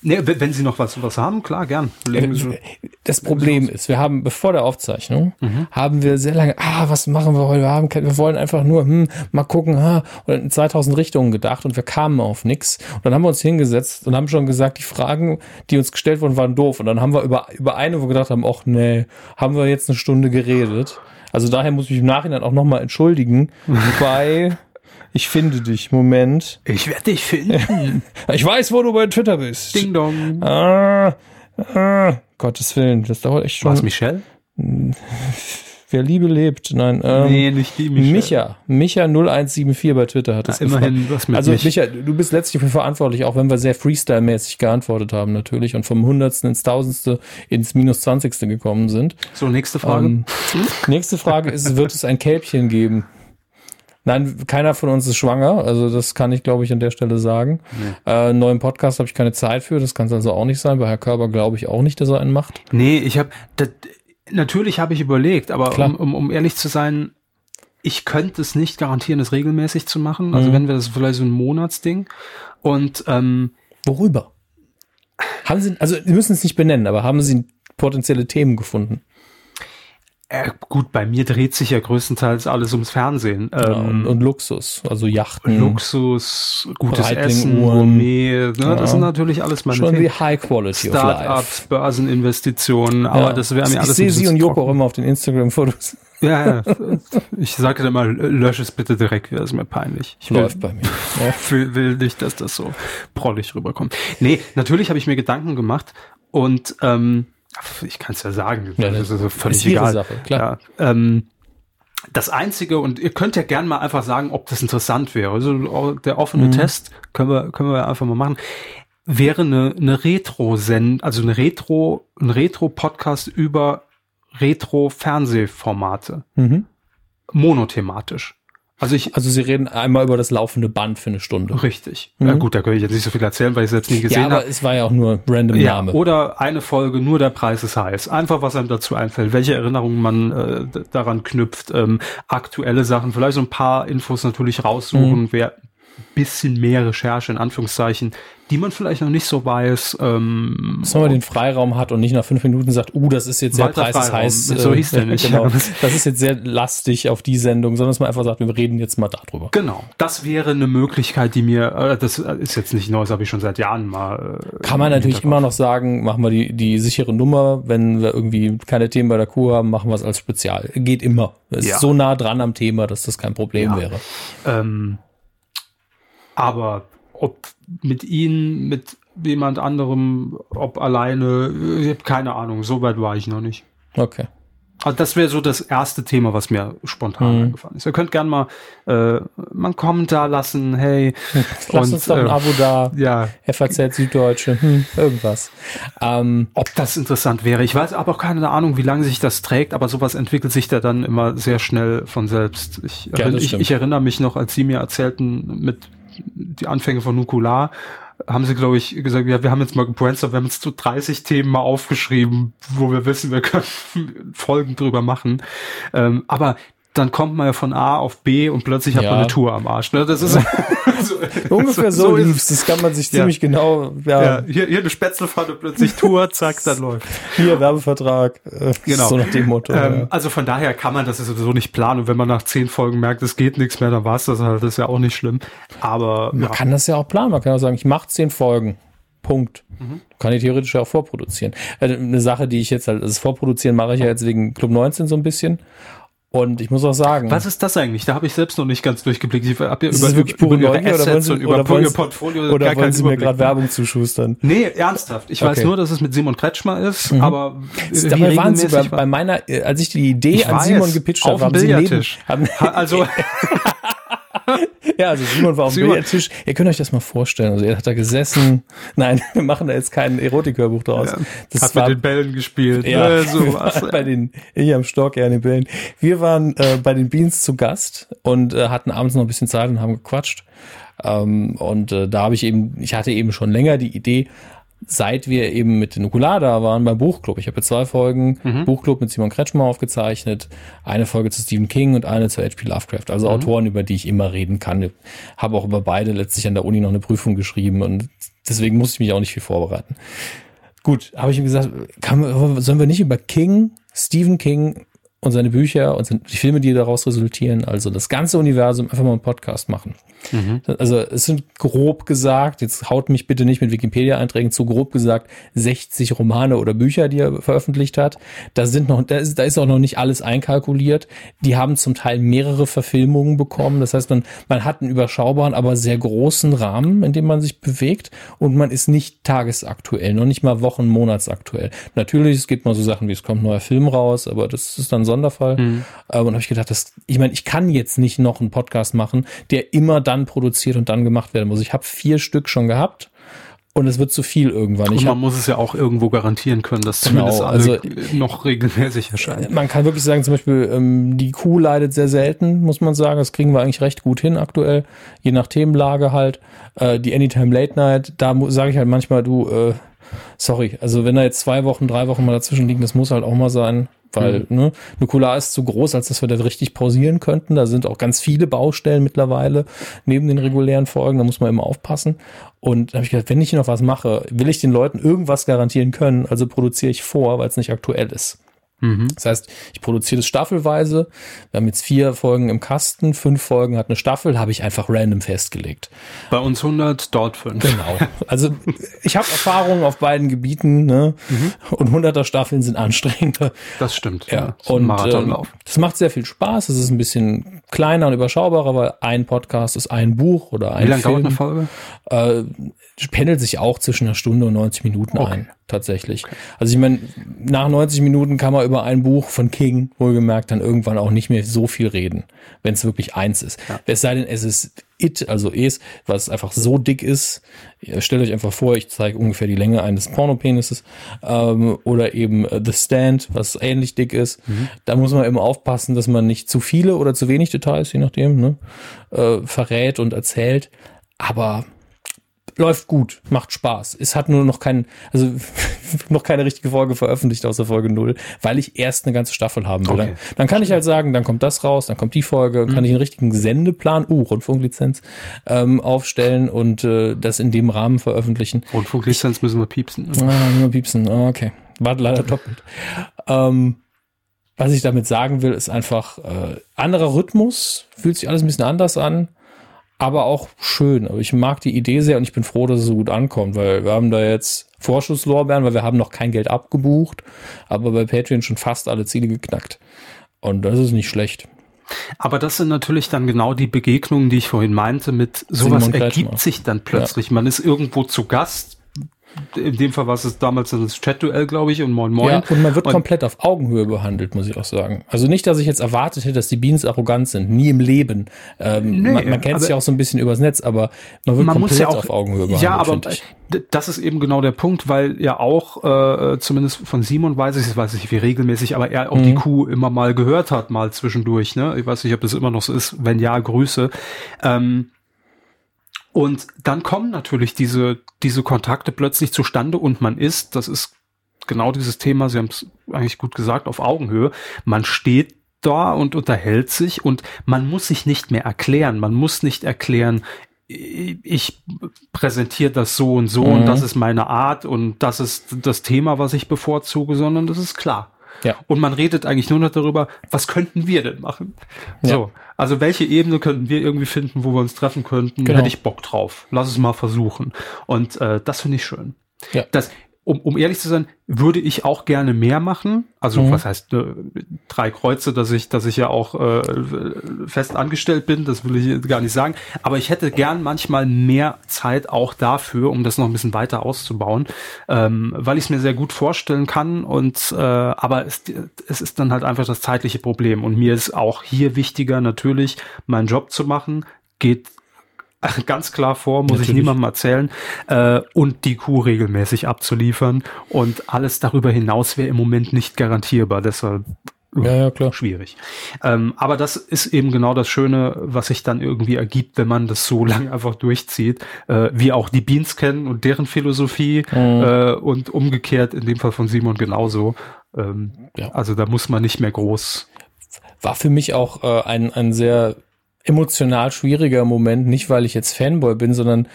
Nee, wenn Sie noch was, was haben, klar, gern. Sie, Das Problem ist, wir haben bevor der Aufzeichnung Mhm. haben wir sehr lange, ah, was machen wir heute? Wir haben, wir wollen einfach nur, hm, mal gucken, ah, und in 2000 Richtungen gedacht und wir kamen auf nichts. Und dann haben wir uns hingesetzt und haben schon gesagt, die Fragen, die uns gestellt wurden, waren doof. Und dann haben wir über über eine, wo wir gedacht haben, ach nee, haben wir jetzt eine Stunde geredet. Also daher muss ich mich im Nachhinein auch nochmal entschuldigen, bei ich finde dich, Moment. ich werde dich finden. Ich weiß, wo du bei Twitter bist. Ding dong. Ah, ah, Gottes Willen, das dauert echt schon. Was, Michelle? Wer Liebe lebt. Nein, ähm, Nee, nicht die Michelle. Micha. Micha 0174 bei Twitter hat das Na, immerhin gefragt. was mit Also mich. Micha, du bist letztlich für verantwortlich, auch wenn wir sehr Freestyle-mäßig geantwortet haben natürlich und vom Hundertsten ins Tausendste ins Minus Zwanzigste gekommen sind. So, nächste Frage. Ähm, nächste Frage ist, wird es ein Kälbchen geben? Nein, keiner von uns ist schwanger, also das kann ich, glaube ich, an der Stelle sagen. Äh, einen neuen Podcast habe ich keine Zeit für, das kann es also auch nicht sein. Bei Herr Körber glaube ich auch nicht, dass er einen macht. Nee, ich habe natürlich habe ich überlegt, aber um, um, um ehrlich zu sein, ich könnte es nicht garantieren, es regelmäßig zu machen. Also Mhm. wenn wir das vielleicht so ein Monatsding und ähm, Worüber? Haben Sie, also Sie müssen es nicht benennen, aber haben Sie potenzielle Themen gefunden? Äh, gut, bei mir dreht sich ja größtenteils alles ums Fernsehen. Ja, und, Ähm, und Luxus, also Yachten. Luxus, gutes Essen. Gourmet, ne? Ja. das sind natürlich alles meine Schon die Themen. High Quality. Startups, Börseninvestitionen, aber Ja. das wäre mir ich alles sehe ein Sie und Joko auch immer auf den Instagram-Fotos. Ja, ja. Ich sage dann mal, lösch es bitte direkt, wäre es mir peinlich. Ich will, Läuft bei mir. Will, will nicht, dass das so prollig rüberkommt. Nee, natürlich habe ich mir Gedanken gemacht und ähm, ich kann es ja sagen, Ja, das ist so völlig ist egal. Sache, klar. Ja, ähm, das Einzige, und ihr könnt ja gern mal einfach sagen, ob das interessant wäre. Also der offene Mhm. Test können wir, können wir einfach mal machen. Wäre eine, eine Retro-Send, also eine Retro, ein Retro-Podcast über Retro-Fernsehformate. Mhm. Monothematisch. Also ich, Also Sie reden einmal über das laufende Band für eine Stunde. richtig. Ja gut, da kann ich jetzt nicht so viel erzählen, weil ich es jetzt nie Mhm. Ja, gesehen aber habe. es war ja auch nur random Ja, Name. oder eine Folge, nur der Preis ist heiß. Einfach, was einem dazu einfällt, welche Erinnerungen man äh, daran knüpft, ähm, aktuelle Sachen, vielleicht so ein paar Infos natürlich raussuchen, Mhm. wer bisschen mehr Recherche in Anführungszeichen, die man vielleicht noch nicht so weiß. Ähm, Dass man den Freiraum hat und nicht nach fünf Minuten sagt, uh, das ist jetzt sehr preisheiß. So hieß der nicht. Genau. Das ist jetzt sehr lastig auf die Sendung, sondern dass man einfach sagt, wir reden jetzt mal darüber. Genau, das wäre eine Möglichkeit, die mir, äh, das ist jetzt nicht neu, das habe ich schon seit Jahren mal. Äh, Kann man natürlich immer noch sagen, machen wir die, die sichere Nummer. Wenn wir irgendwie keine Themen bei der Kuh haben, machen wir es als Spezial. Geht immer. Es Ja. ist so nah dran am Thema, dass das kein Problem Ja. wäre. Ähm, aber ob mit ihnen, mit jemand anderem, ob alleine, ich habe keine Ahnung, so weit war ich noch nicht. Okay. Also das wäre so das erste Thema, was mir spontan Mhm. eingefallen ist. Ihr könnt gern mal äh, mal einen Kommentar lassen, hey. Lass Und, uns doch ein äh, Abo da. Ja, FAZ Süddeutsche, hm, irgendwas. Ähm, ob das interessant wäre. Ich weiß aber auch keine Ahnung, wie lange sich das trägt, aber sowas entwickelt sich da dann immer sehr schnell von selbst. Ich, Ja, erinn- ich, ich erinnere mich noch, als Sie mir erzählten mit die Anfänge von Nukular, haben sie, glaube ich, gesagt, ja, wir haben jetzt mal gebrainstormt, wir haben jetzt so 30 Themen mal aufgeschrieben, wo wir wissen, wir können Folgen drüber machen. Ähm, aber dann kommt man ja von A auf B und plötzlich hat Ja. man eine Tour am Arsch. Ne? Das ist so, ungefähr so, so ist lief's. Das kann man sich Ja. ziemlich genau, ja, Ja, hier, hier eine Spätzlepfanne, plötzlich Tour, zack, dann läuft. hier Werbevertrag. Äh, Genau. So nach dem Motto. Ähm, ja. Also von daher kann man das sowieso nicht planen. Und wenn man nach zehn Folgen merkt, es geht nichts mehr, dann war es das halt. Das ist ja auch nicht schlimm. Aber ja, Man kann das ja auch planen. Man kann auch sagen, ich mache zehn Folgen. Punkt. Mhm. Kann ich theoretisch auch vorproduzieren. Also eine Sache, die ich jetzt halt, das Vorproduzieren mache ich ja jetzt wegen Club 19 so ein bisschen. Und ich muss auch sagen, was ist das eigentlich? Da habe ich selbst noch nicht ganz durchgeblickt. Ich habe ja ist über, wirklich pure über ihre Assets Sie, und über ihr Portfolio oder gar wollen Sie mir gerade Werbung zuschustern? Nee, ernsthaft. Ich weiß Okay. nur, dass es mit Simon Kretschmer ist, aber wie Dabei waren Sie bei, bei meiner, äh, als ich die Idee Ich an weiß, Simon gepitcht habe, haben Sie neben, haben, Ha- Also, ja, also Simon war auf dem Billardtisch. Ihr könnt euch das mal vorstellen. Also er hat da gesessen. Nein, wir machen da jetzt kein Erotikhörbuch draus. Das hat war mit den Bällen gespielt. Ja, ne, wir sowas. waren bei den, ich am Stock, er an den Bällen. Wir waren äh, bei den Beans zu Gast und äh, hatten abends noch ein bisschen Zeit und haben gequatscht. Ähm, und äh, da habe ich eben, ich hatte eben schon länger die Idee, seit wir eben mit den Nukular da waren beim Buchclub. Ich habe jetzt zwei Folgen Buchclub mit Simon Kretschmer aufgezeichnet, eine Folge zu Stephen King und eine zu H.P. Lovecraft. Also Autoren, über die ich immer reden kann. Habe auch über beide letztlich an der Uni noch eine Prüfung geschrieben und deswegen musste ich mich auch nicht viel vorbereiten. Gut, habe ich ihm gesagt, kann, sollen wir nicht über King, Stephen King und seine Bücher und die Filme, die daraus resultieren, also das ganze Universum, einfach mal einen Podcast machen. Also es sind grob gesagt, jetzt haut mich bitte nicht mit Wikipedia-Einträgen zu, grob gesagt 60 Romane oder Bücher, die er veröffentlicht hat. Da sind noch, da ist, da ist auch noch nicht alles einkalkuliert. Die haben zum Teil mehrere Verfilmungen bekommen. Das heißt, man, man hat einen überschaubaren, aber sehr großen Rahmen, in dem man sich bewegt und man ist nicht tagesaktuell, noch nicht mal Wochen, Monatsaktuell. Natürlich, es gibt mal so Sachen wie es kommt neuer Film raus, aber das ist dann Sonderfall. Mhm. Ähm, und habe ich gedacht, das, ich meine, ich kann jetzt nicht noch einen Podcast machen, der immer dann produziert und dann gemacht werden muss. Ich habe vier Stück schon gehabt und es wird zu viel irgendwann. Ich und man hab, muss es ja auch irgendwo garantieren können, dass genau, zumindest alle also, noch regelmäßig erscheinen. Man kann wirklich sagen, zum Beispiel ähm, die Kuh leidet sehr selten, muss man sagen. Das kriegen wir eigentlich recht gut hin aktuell, je nach Themenlage halt. Äh, die Anytime Late Night, da sage ich halt manchmal, du, äh, sorry, also wenn da jetzt zwei Wochen, drei Wochen mal dazwischen liegen, das muss halt auch mal sein weil mhm. ne, Nukular ist zu groß, als dass wir das richtig pausieren könnten. Da sind auch ganz viele Baustellen mittlerweile neben den regulären Folgen, da muss man immer aufpassen. Und da habe ich gedacht, wenn ich noch was mache, will ich den Leuten irgendwas garantieren können, also produziere ich vor, weil es nicht aktuell ist. Mhm. Das heißt, ich produziere das staffelweise. Wir haben jetzt vier Folgen im Kasten, fünf Folgen hat eine Staffel, habe ich einfach random festgelegt. Bei uns 100, dort 5. Genau. Also ich habe Erfahrungen auf beiden Gebieten ne? Mhm. und 100er Staffeln sind anstrengender. Das stimmt. Ja. So und. Ähm, das macht sehr viel Spaß. Es ist ein bisschen kleiner und überschaubarer, weil ein Podcast ist ein Buch oder ein Wie lange dauert eine Folge? Äh, pendelt sich auch zwischen einer Stunde und 90 Minuten okay. ein, tatsächlich. Okay. Also ich meine, nach 90 Minuten kann man über ein Buch von King, wohlgemerkt, dann irgendwann auch nicht mehr so viel reden, wenn es wirklich eins ist. Ja. Es sei denn, es ist It, also Es, was einfach so dick ist. Stellt euch einfach vor, ich zeige ungefähr die Länge eines Pornopenises. Ähm, oder eben uh, The Stand, was ähnlich dick ist. Mhm. Da muss man immer aufpassen, dass man nicht zu viele oder zu wenig Details, je nachdem, ne, äh, verrät und erzählt. Aber läuft gut, macht Spaß. Es hat nur noch keinen, also noch keine richtige Folge veröffentlicht außer Folge null, weil ich erst eine ganze Staffel haben will. Okay. Dann kann ich halt sagen, dann kommt das raus, dann kommt die Folge, mhm. kann ich einen richtigen Sendeplan, uh, Rundfunklizenz, ähm, aufstellen und äh, das in dem Rahmen veröffentlichen. Rundfunklizenz müssen wir piepsen. Ah, müssen wir piepsen, ah, okay. War leider doppelt. Ähm, was ich damit sagen will, ist einfach äh, anderer Rhythmus, fühlt sich alles ein bisschen anders an aber auch schön. Ich mag die Idee sehr und ich bin froh, dass es so gut ankommt, weil wir haben da jetzt Vorschusslorbeeren, weil wir haben noch kein Geld abgebucht, aber bei Patreon schon fast alle Ziele geknackt. Und das ist nicht schlecht. Aber das sind natürlich dann genau die Begegnungen, die ich vorhin meinte, mit sowas ergibt sich dann plötzlich. Ja. Man ist irgendwo zu Gast, in dem Fall war es damals das Chat-Duell, glaube ich, und Moin Moin. Ja, und man wird und komplett auf Augenhöhe behandelt, muss ich auch sagen. Also nicht, dass ich jetzt erwartet hätte, dass die Beans arrogant sind. Nie im Leben. Ähm, nee, man, man kennt sich ja auch so ein bisschen übers Netz, aber man wird man komplett ja auch, auf Augenhöhe behandelt. Ja, aber das ist eben genau der Punkt, weil ja auch, äh, zumindest von Simon weiß ich, ich weiß nicht wie regelmäßig, aber er auch mhm. die Kuh immer mal gehört hat, mal zwischendurch. Ne? Ich weiß nicht, ob das immer noch so ist. Wenn ja, Grüße. Ähm, und dann kommen natürlich diese, diese Kontakte plötzlich zustande und man ist, das ist genau dieses Thema, Sie haben es eigentlich gut gesagt, auf Augenhöhe. Man steht da und unterhält sich und man muss sich nicht mehr erklären. Man muss nicht erklären, ich präsentiere das so und so mhm. und das ist meine Art und das ist das Thema, was ich bevorzuge, sondern das ist klar. Ja. Und man redet eigentlich nur noch darüber, was könnten wir denn machen? Ja. So. Also welche Ebene könnten wir irgendwie finden, wo wir uns treffen könnten? Genau. Hätte ich Bock drauf. Lass es mal versuchen. Und äh, das finde ich schön. Ja. Das, um, um ehrlich zu sein, würde ich auch gerne mehr machen. Also mhm. was heißt äh, drei Kreuze, dass ich, dass ich ja auch äh, fest angestellt bin, das will ich gar nicht sagen. Aber ich hätte gern manchmal mehr Zeit auch dafür, um das noch ein bisschen weiter auszubauen, ähm, weil ich es mir sehr gut vorstellen kann. Und äh, aber es, es ist dann halt einfach das zeitliche Problem. Und mir ist auch hier wichtiger natürlich, meinen Job zu machen. Geht ganz klar vor, muss Natürlich. ich niemandem erzählen, äh, und die Kuh regelmäßig abzuliefern. Und alles darüber hinaus wäre im Moment nicht garantierbar. Deshalb ja, ja, klar. schwierig. Ähm, aber das ist eben genau das Schöne, was sich dann irgendwie ergibt, wenn man das so lange einfach durchzieht. Äh, wir auch die Beans kennen und deren Philosophie mhm. äh, und umgekehrt in dem Fall von Simon genauso. Ähm, ja. Also da muss man nicht mehr groß. War für mich auch äh, ein, ein sehr emotional schwieriger Moment, nicht weil ich jetzt Fanboy bin, sondern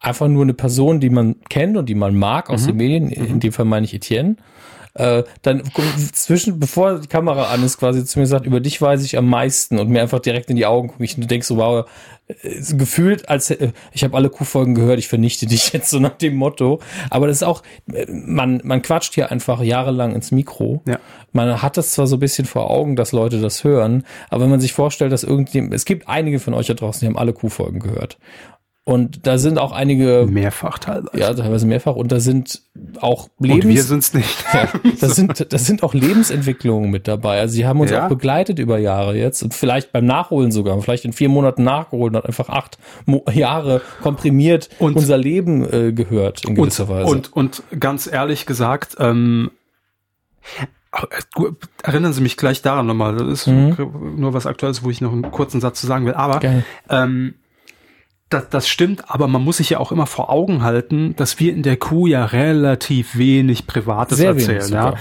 einfach nur eine Person, die man kennt und die man mag aus mhm. den Medien, in mhm. dem Fall meine ich Etienne. Äh, dann zwischen, bevor die Kamera an ist, quasi zu mir sagt, über dich weiß ich am meisten und mir einfach direkt in die Augen gucke ich und du denkst so, wow, äh, gefühlt, als äh, ich habe alle Kuhfolgen gehört, ich vernichte dich jetzt so nach dem Motto. Aber das ist auch, äh, man, man quatscht hier einfach jahrelang ins Mikro. Ja. Man hat das zwar so ein bisschen vor Augen, dass Leute das hören, aber wenn man sich vorstellt, dass irgendjemand, es gibt einige von euch da draußen, die haben alle Kuhfolgen gehört. Und da sind auch einige. Mehrfach teilweise. Ja, teilweise mehrfach. Und da sind auch Lebens. Und wir sind's nicht. Ja, das sind, das sind auch Lebensentwicklungen mit dabei. Also sie haben uns Ja. auch begleitet über Jahre jetzt und vielleicht beim Nachholen sogar, vielleicht in vier Monaten nachgeholt und hat einfach acht Mo Jahre komprimiert Und- unser Leben äh, gehört in gewisser und, Weise. Und, und ganz ehrlich gesagt, ähm, erinnern Sie mich gleich daran nochmal. Das ist nur was Aktuelles, wo ich noch einen kurzen Satz zu sagen will. Aber ähm, das, das stimmt, aber man muss sich ja auch immer vor Augen halten, dass wir in der Kuh ja relativ wenig Privates Sehr wenig erzählen. ja.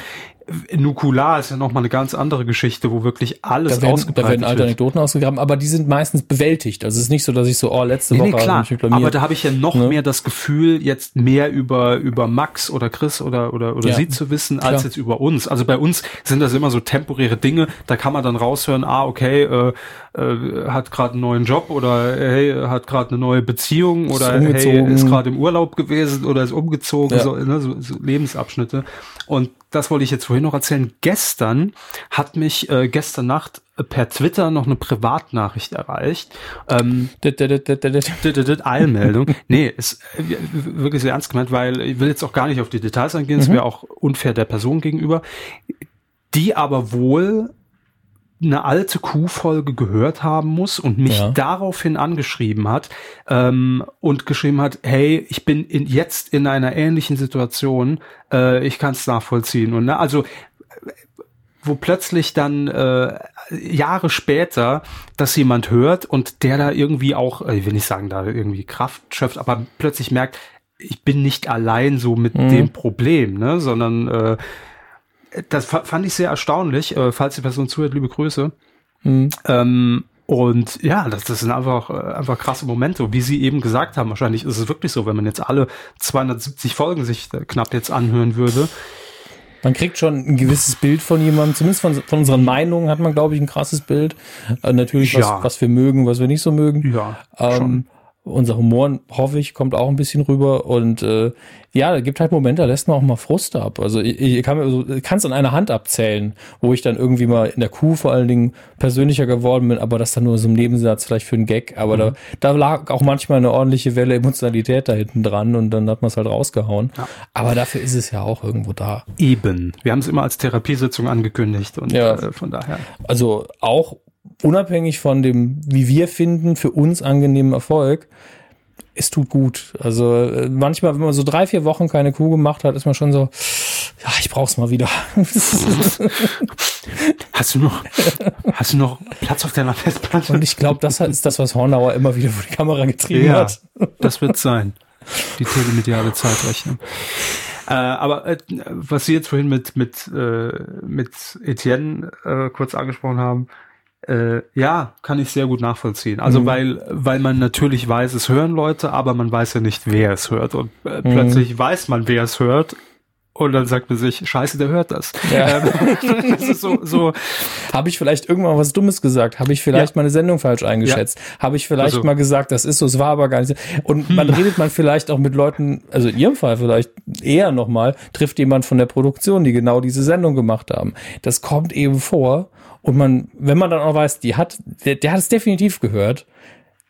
Nukular ist ja nochmal eine ganz andere Geschichte, wo wirklich alles da werden, da werden alte wird. Anekdoten ausgegraben, aber die sind meistens bewältigt. Also es ist nicht so, dass ich so, oh, letzte Nee, Woche nee, klar. ich mich. Aber da habe ich ja noch Ne? mehr das Gefühl, jetzt mehr über, über Max oder Chris oder, oder, oder Ja, sie zu wissen, als klar. jetzt über uns. Also bei uns sind das immer so temporäre Dinge, da kann man dann raushören, ah, okay, äh, äh, hat gerade einen neuen Job oder hey, hat gerade eine neue Beziehung Ist oder hey, umgezogen. ist gerade im Urlaub gewesen oder ist umgezogen, Ja. so, ne, so, so Lebensabschnitte. Und das wollte ich jetzt vorhin noch erzählen. Gestern hat mich äh, gestern Nacht per Twitter noch eine Privatnachricht erreicht. Ähm, Eilmeldung. Nee, ist äh, wirklich sehr ernst gemeint, weil ich will jetzt auch gar nicht auf die Details eingehen, es wäre auch unfair der Person gegenüber, die aber wohl eine alte Kuhfolge gehört haben muss und mich Ja. daraufhin angeschrieben hat ähm, und geschrieben hat, hey, ich bin in, jetzt in einer ähnlichen Situation, äh, ich kann es nachvollziehen. Und ne, also wo plötzlich dann äh, Jahre später das jemand hört und der da irgendwie auch, äh, ich will nicht sagen, da irgendwie Kraft schöpft, aber plötzlich merkt, ich bin nicht allein so mit dem Problem, ne, sondern äh, das fa- fand ich sehr erstaunlich. Äh, falls die Person zuhört, liebe Grüße. Ähm, und ja, das, das sind einfach, äh, einfach krasse Momente, wie Sie eben gesagt haben. Wahrscheinlich ist es wirklich so, wenn man jetzt alle 270 Folgen sich äh, knapp jetzt anhören würde. Man kriegt schon ein gewisses Bild von jemandem, zumindest von, von unseren Meinungen hat man, glaube ich, ein krasses Bild. Äh, natürlich, was, Ja. was wir mögen, was wir nicht so mögen. Ja, Ähm, unser Humor, hoffe ich, kommt auch ein bisschen rüber. Und äh, ja, da gibt halt Momente, da lässt man auch mal Frust ab. Also ich, ich kann mir so, kann es an einer Hand abzählen, wo ich dann irgendwie mal in der Kuh vor allen Dingen persönlicher geworden bin, aber das dann nur so im Nebensatz vielleicht für einen Gag. Aber da, da lag auch manchmal eine ordentliche Welle Emotionalität da hinten dran und dann hat man es halt rausgehauen. Aber dafür ist es ja auch irgendwo da. Eben. Wir haben es immer als Therapiesitzung angekündigt und Ja. äh, von daher. Also auch unabhängig von dem, wie wir finden, für uns angenehmen Erfolg, es tut gut. Also äh, manchmal, wenn man so drei, vier Wochen keine Kuh gemacht hat, ist man schon so, ja, ich brauch's mal wieder. Hast du noch, hast du noch Platz auf deiner Festplatte? Und ich glaube, das ist das, was Hornauer immer wieder vor die Kamera getrieben ja, hat. das wird sein. Die telemediale Zeitrechnung. Äh, aber äh, was Sie jetzt vorhin mit mit äh, mit Etienne äh, kurz angesprochen haben, äh, ja, kann ich sehr gut nachvollziehen. Also weil weil man natürlich weiß, es hören Leute, aber man weiß ja nicht, wer es hört und äh, plötzlich weiß man, wer es hört. Und dann sagt man sich, scheiße, der hört das. Ja. Ähm, das ist so, so Habe ich vielleicht irgendwann was Dummes gesagt? Habe ich vielleicht Ja. meine Sendung falsch eingeschätzt? Habe ich vielleicht Also- mal gesagt, das ist so, es war aber gar nicht so. Und man redet man vielleicht auch mit Leuten, also in ihrem Fall vielleicht eher nochmal, trifft jemand von der Produktion, die genau diese Sendung gemacht haben. Das kommt eben vor. Und man, wenn man dann auch weiß, die hat, der, der hat es definitiv gehört,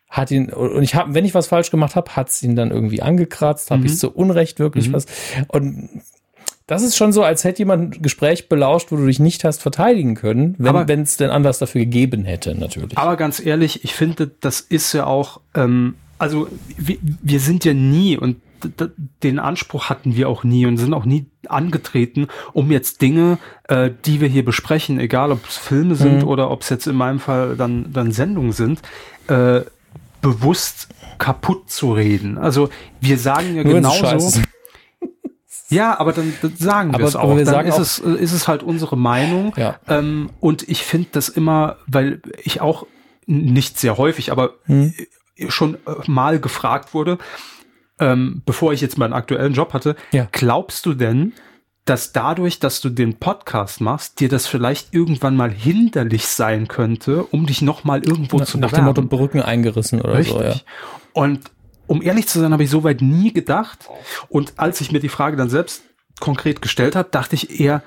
hat ihn, und ich habe, wenn ich was falsch gemacht habe, hat es ihn dann irgendwie angekratzt, habe ich zu Unrecht wirklich was. Und das ist schon so, als hätte jemand ein Gespräch belauscht, wo du dich nicht hast verteidigen können, wenn es denn Anlass dafür gegeben hätte, natürlich. Aber ganz ehrlich, ich finde, das ist ja auch, ähm, also wir, wir sind ja nie und den Anspruch hatten wir auch nie und sind auch nie angetreten, um jetzt Dinge, äh, die wir hier besprechen, egal ob es Filme sind oder ob es jetzt in meinem Fall dann, dann Sendungen sind, äh, bewusst kaputt zu reden. Also wir sagen ja Nur genauso. Ja, aber dann, dann sagen wir es aber auch. wir dann sagen ist, auch- es, äh, ist es halt unsere Meinung. Ja. Ähm, und ich finde das immer, weil ich auch nicht sehr häufig, aber Hm. schon äh, mal gefragt wurde, ähm, bevor ich jetzt meinen aktuellen Job hatte, Ja. glaubst du denn, dass dadurch, dass du den Podcast machst, dir das vielleicht irgendwann mal hinderlich sein könnte, um dich noch mal irgendwo zu Nach dem bewerben? Motto Brücken eingerissen oder Richtig. so, ja. Und um ehrlich zu sein, habe ich soweit nie gedacht. Und als ich mir die Frage dann selbst konkret gestellt habe, dachte ich eher,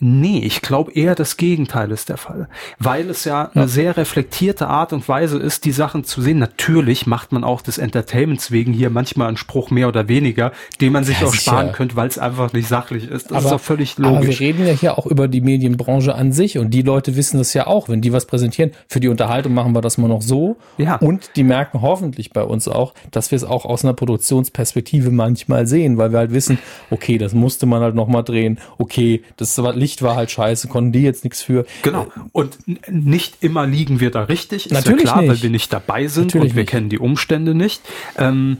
Nee, ich glaube eher das Gegenteil ist der Fall. Weil es ja, ja, eine sehr reflektierte Art und Weise ist, die Sachen zu sehen. Natürlich macht man auch des Entertainments wegen hier manchmal einen Spruch mehr oder weniger, den man sich das auch sparen ja. könnte, weil es einfach nicht sachlich ist. Das aber, ist auch völlig logisch. Aber wir reden ja hier auch über die Medienbranche an sich und die Leute wissen das ja auch, wenn die was präsentieren. Für die Unterhaltung machen wir das mal noch so. Ja. Und die merken hoffentlich bei uns auch, dass wir es auch aus einer Produktionsperspektive manchmal sehen, weil wir halt wissen, okay, das musste man halt nochmal drehen. Okay, das war Licht war halt scheiße, konnten die jetzt nichts für. Genau. Und nicht immer liegen wir da richtig, ist Natürlich ja klar, nicht. weil wir nicht dabei sind Natürlich und wir nicht. kennen die Umstände nicht. Ähm,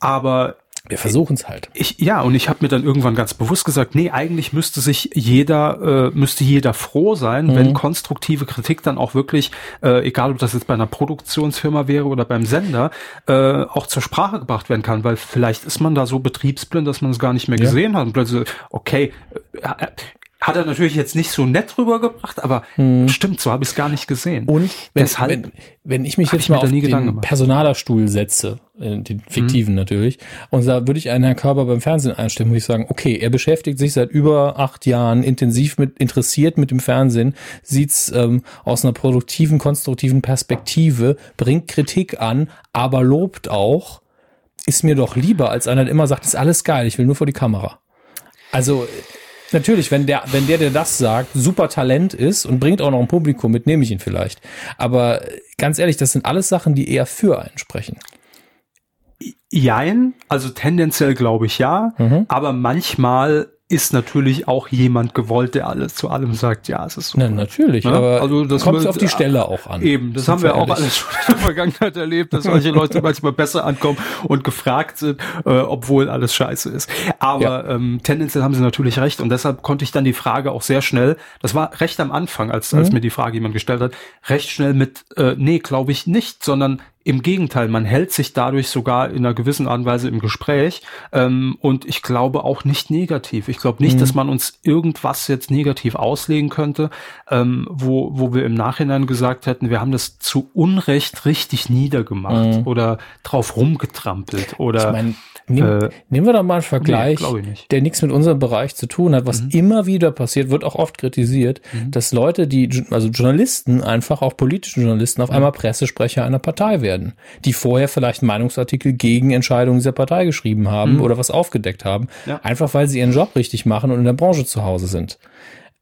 aber wir versuchen es halt. Ich, ja, und ich habe mir dann irgendwann ganz bewusst gesagt, nee, eigentlich müsste sich jeder, äh, müsste jeder froh sein, mhm. wenn konstruktive Kritik dann auch wirklich, äh, egal ob das jetzt bei einer Produktionsfirma wäre oder beim Sender, äh, auch zur Sprache gebracht werden kann, weil vielleicht ist man da so betriebsblind, dass man es gar nicht mehr ja. gesehen hat und plötzlich, okay, äh, hat er natürlich jetzt nicht so nett rübergebracht, aber hm. stimmt, so habe ich es gar nicht gesehen. Und wenn, Deshalb wenn, wenn ich mich jetzt ich mal auf den Personalerstuhl setze, äh, den fiktiven hm. natürlich, und da würde ich einen Herrn Körber beim Fernsehen einstellen, muss ich sagen, okay, er beschäftigt sich seit über acht Jahren intensiv mit, interessiert mit dem Fernsehen, sieht's ähm, aus einer produktiven, konstruktiven Perspektive, bringt Kritik an, aber lobt auch, ist mir doch lieber, als einer, der immer sagt, ist alles geil, ich will nur vor die Kamera. Also Natürlich, wenn der, wenn der, der das sagt, super Talent ist und bringt auch noch ein Publikum mit, nehme ich ihn vielleicht. Aber ganz ehrlich, das sind alles Sachen, die eher für einen sprechen. Jein, also tendenziell glaube ich ja, mhm. aber manchmal ist natürlich auch jemand gewollt, der alles zu allem sagt, ja, es ist so. Na, natürlich, ja? aber also das kommt auf die Stelle auch an. Eben, das haben wir auch alles schon in der Vergangenheit erlebt, dass solche Leute manchmal besser ankommen und gefragt sind, äh, obwohl alles scheiße ist. Aber ja. ähm, tendenziell haben sie natürlich recht und deshalb konnte ich dann die Frage auch sehr schnell, das war recht am Anfang, als, als mhm. mir die Frage jemand gestellt hat, recht schnell mit, äh, nee, glaube ich nicht, sondern im Gegenteil, man hält sich dadurch sogar in einer gewissen Art und Weise im Gespräch ähm, und ich glaube auch nicht negativ. Ich glaube nicht, mhm. dass man uns irgendwas jetzt negativ auslegen könnte, ähm, wo, wo wir im Nachhinein gesagt hätten, wir haben das zu Unrecht richtig niedergemacht mhm. oder drauf rumgetrampelt oder ich mein, Nehm, äh, nehmen wir doch mal einen Vergleich, nee, der nichts mit unserem Bereich zu tun hat. Was mhm. immer wieder passiert, wird auch oft kritisiert, mhm. dass Leute, die, also Journalisten, einfach auch politische Journalisten, auf mhm. einmal Pressesprecher einer Partei werden, die vorher vielleicht Meinungsartikel gegen Entscheidungen dieser Partei geschrieben haben mhm. oder was aufgedeckt haben, ja. einfach weil sie ihren Job richtig machen und in der Branche zu Hause sind.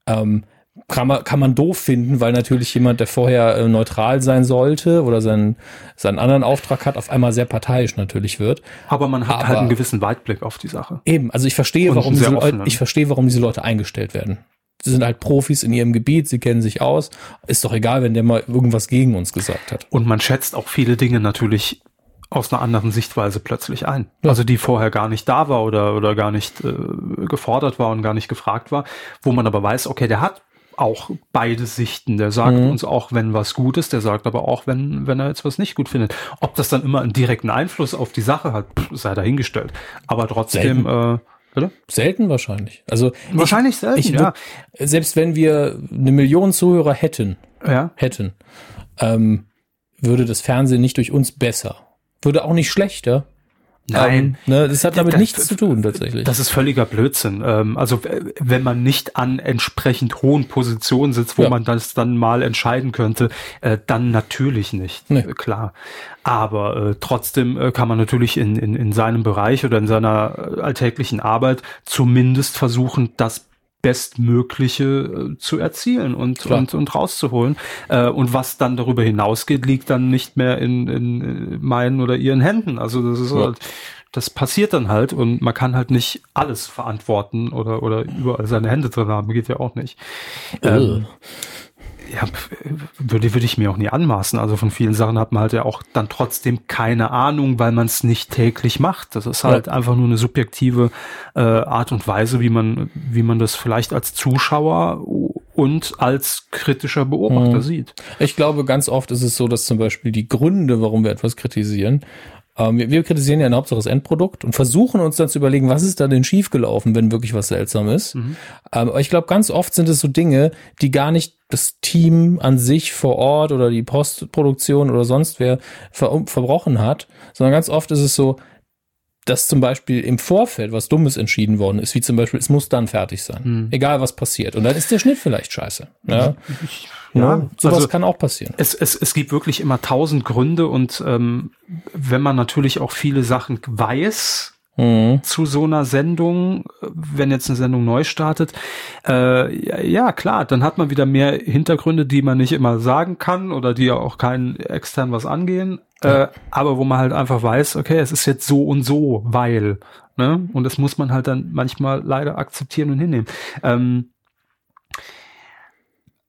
Ähm, kann man, kann man doof finden, weil natürlich jemand, der vorher äh, neutral sein sollte oder seinen, seinen anderen Auftrag hat, auf einmal sehr parteiisch natürlich wird. Aber man hat halt Aber halt einen gewissen Weitblick auf die Sache. Eben, also ich verstehe, warum diese Leute, ich verstehe, warum diese Leute eingestellt werden. Sie sind halt Profis in ihrem Gebiet, sie kennen sich aus. Ist doch egal, wenn der mal irgendwas gegen uns gesagt hat. Und man schätzt auch viele Dinge natürlich aus einer anderen Sichtweise plötzlich ein. Ja. Also die vorher gar nicht da war oder, oder gar nicht äh, gefordert war und gar nicht gefragt war, wo man aber weiß, okay, der hat auch beide Sichten. Der sagt mhm. uns auch, wenn was gut ist, der sagt aber auch, wenn, wenn er jetzt was nicht gut findet. Ob das dann immer einen direkten Einfluss auf die Sache hat, sei dahingestellt. Aber trotzdem, äh, Oder? Selten wahrscheinlich. Also wahrscheinlich ich, selten. Ich, ja. Selbst wenn wir eine Million Zuhörer hätten, ja. hätten, ähm, würde das Fernsehen nicht durch uns besser. Würde auch nicht schlechter, Nein. Ähm, ne, das hat damit das, nichts zu tun, tatsächlich. Das ist völliger Blödsinn. Ähm, also, wenn man nicht an entsprechend hohen Positionen sitzt, wo ja. man das dann mal entscheiden könnte, äh, dann natürlich nicht. Nee. Äh, klar. Aber äh, trotzdem äh, kann man natürlich in, in, in seinem Bereich oder in seiner äh, alltäglichen Arbeit zumindest versuchen, das Bestmögliche äh, zu erzielen und, und, und rauszuholen. Äh, und was dann darüber hinausgeht, liegt dann nicht mehr in, in meinen oder ihren Händen. Also das ist ja. halt, das passiert dann halt und man kann halt nicht alles verantworten oder, oder überall seine Hände drin haben, geht ja auch nicht. Ähm, ja, würde, würde ich mir auch nie anmaßen. Also von vielen Sachen hat man halt ja auch dann trotzdem keine Ahnung, weil man es nicht täglich macht. Das ist halt ja. einfach nur eine subjektive äh, Art und Weise, wie man, wie man das vielleicht als Zuschauer und als kritischer Beobachter mhm. sieht. Ich glaube, ganz oft ist es so, dass zum Beispiel die Gründe, warum wir etwas kritisieren, ähm, wir, wir, kritisieren ja in Hauptsache das Endprodukt und versuchen uns dann zu überlegen, was ist da denn schiefgelaufen, wenn wirklich was seltsam ist. Mhm. Ähm, aber ich glaube, ganz oft sind es so Dinge, die gar nicht das Team an sich vor Ort oder die Postproduktion oder sonst wer ver verbrochen hat, sondern ganz oft ist es so, dass zum Beispiel im Vorfeld was Dummes entschieden worden ist, wie zum Beispiel, es muss dann fertig sein, Hm. egal was passiert. Und dann ist der Schnitt vielleicht scheiße. Ja, Ja, sowas also- kann auch passieren. Es, es, es gibt wirklich immer tausend Gründe und ähm, wenn man natürlich auch viele Sachen weiß Mhm. zu so einer Sendung, wenn jetzt eine Sendung neu startet, äh, ja, ja klar, dann hat man wieder mehr Hintergründe, die man nicht immer sagen kann oder die ja auch keinen extern was angehen, äh, aber wo man halt einfach weiß, okay, es ist jetzt so und so, weil, ne? Und das muss man halt dann manchmal leider akzeptieren und hinnehmen. Ähm,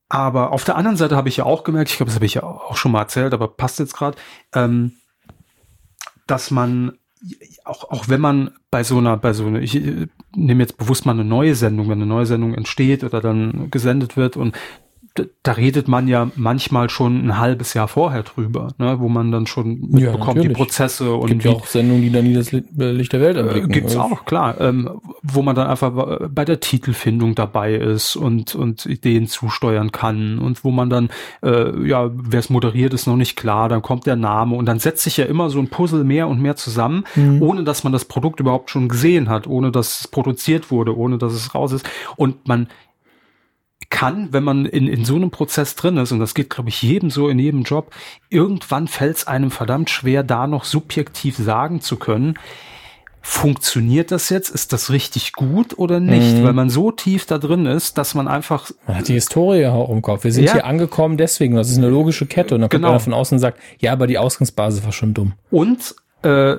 aber auf der anderen Seite habe ich ja auch gemerkt, ich glaube, das habe ich ja auch schon mal erzählt, aber passt jetzt gerade, ähm, dass man auch, auch wenn man bei so einer, bei so einer, ich äh, nehme jetzt bewusst mal eine neue Sendung, wenn eine neue Sendung entsteht oder dann gesendet wird und da redet man ja manchmal schon ein halbes Jahr vorher drüber, ne, wo man dann schon mitbekommt, die natürlich. Prozesse und gibt wie, ja auch Sendungen, die dann nie das Licht Licht der Welt äh, erblicken. gibt's auch, klar, ähm, wo man dann einfach bei der Titelfindung dabei ist und, und Ideen zusteuern kann und wo man dann, äh, ja, wer es moderiert, ist noch nicht klar, dann kommt der Name und dann setzt sich ja immer so ein Puzzle mehr und mehr zusammen, ohne dass man das Produkt überhaupt schon gesehen hat, ohne dass es produziert wurde, ohne dass es raus ist und man kann, wenn man in, in so einem Prozess drin ist, und das geht, glaube ich, jedem so in jedem Job, irgendwann fällt es einem verdammt schwer, da noch subjektiv sagen zu können, funktioniert das jetzt? Ist das richtig gut oder nicht? Weil man so tief da drin ist, dass man einfach Man hat die Historie auch im Kopf. Wir sind Ja. hier angekommen deswegen. Das ist eine logische Kette. Und dann kommt Genau. einer von außen und sagt, ja, aber die Ausgangsbasis war schon dumm. Und äh,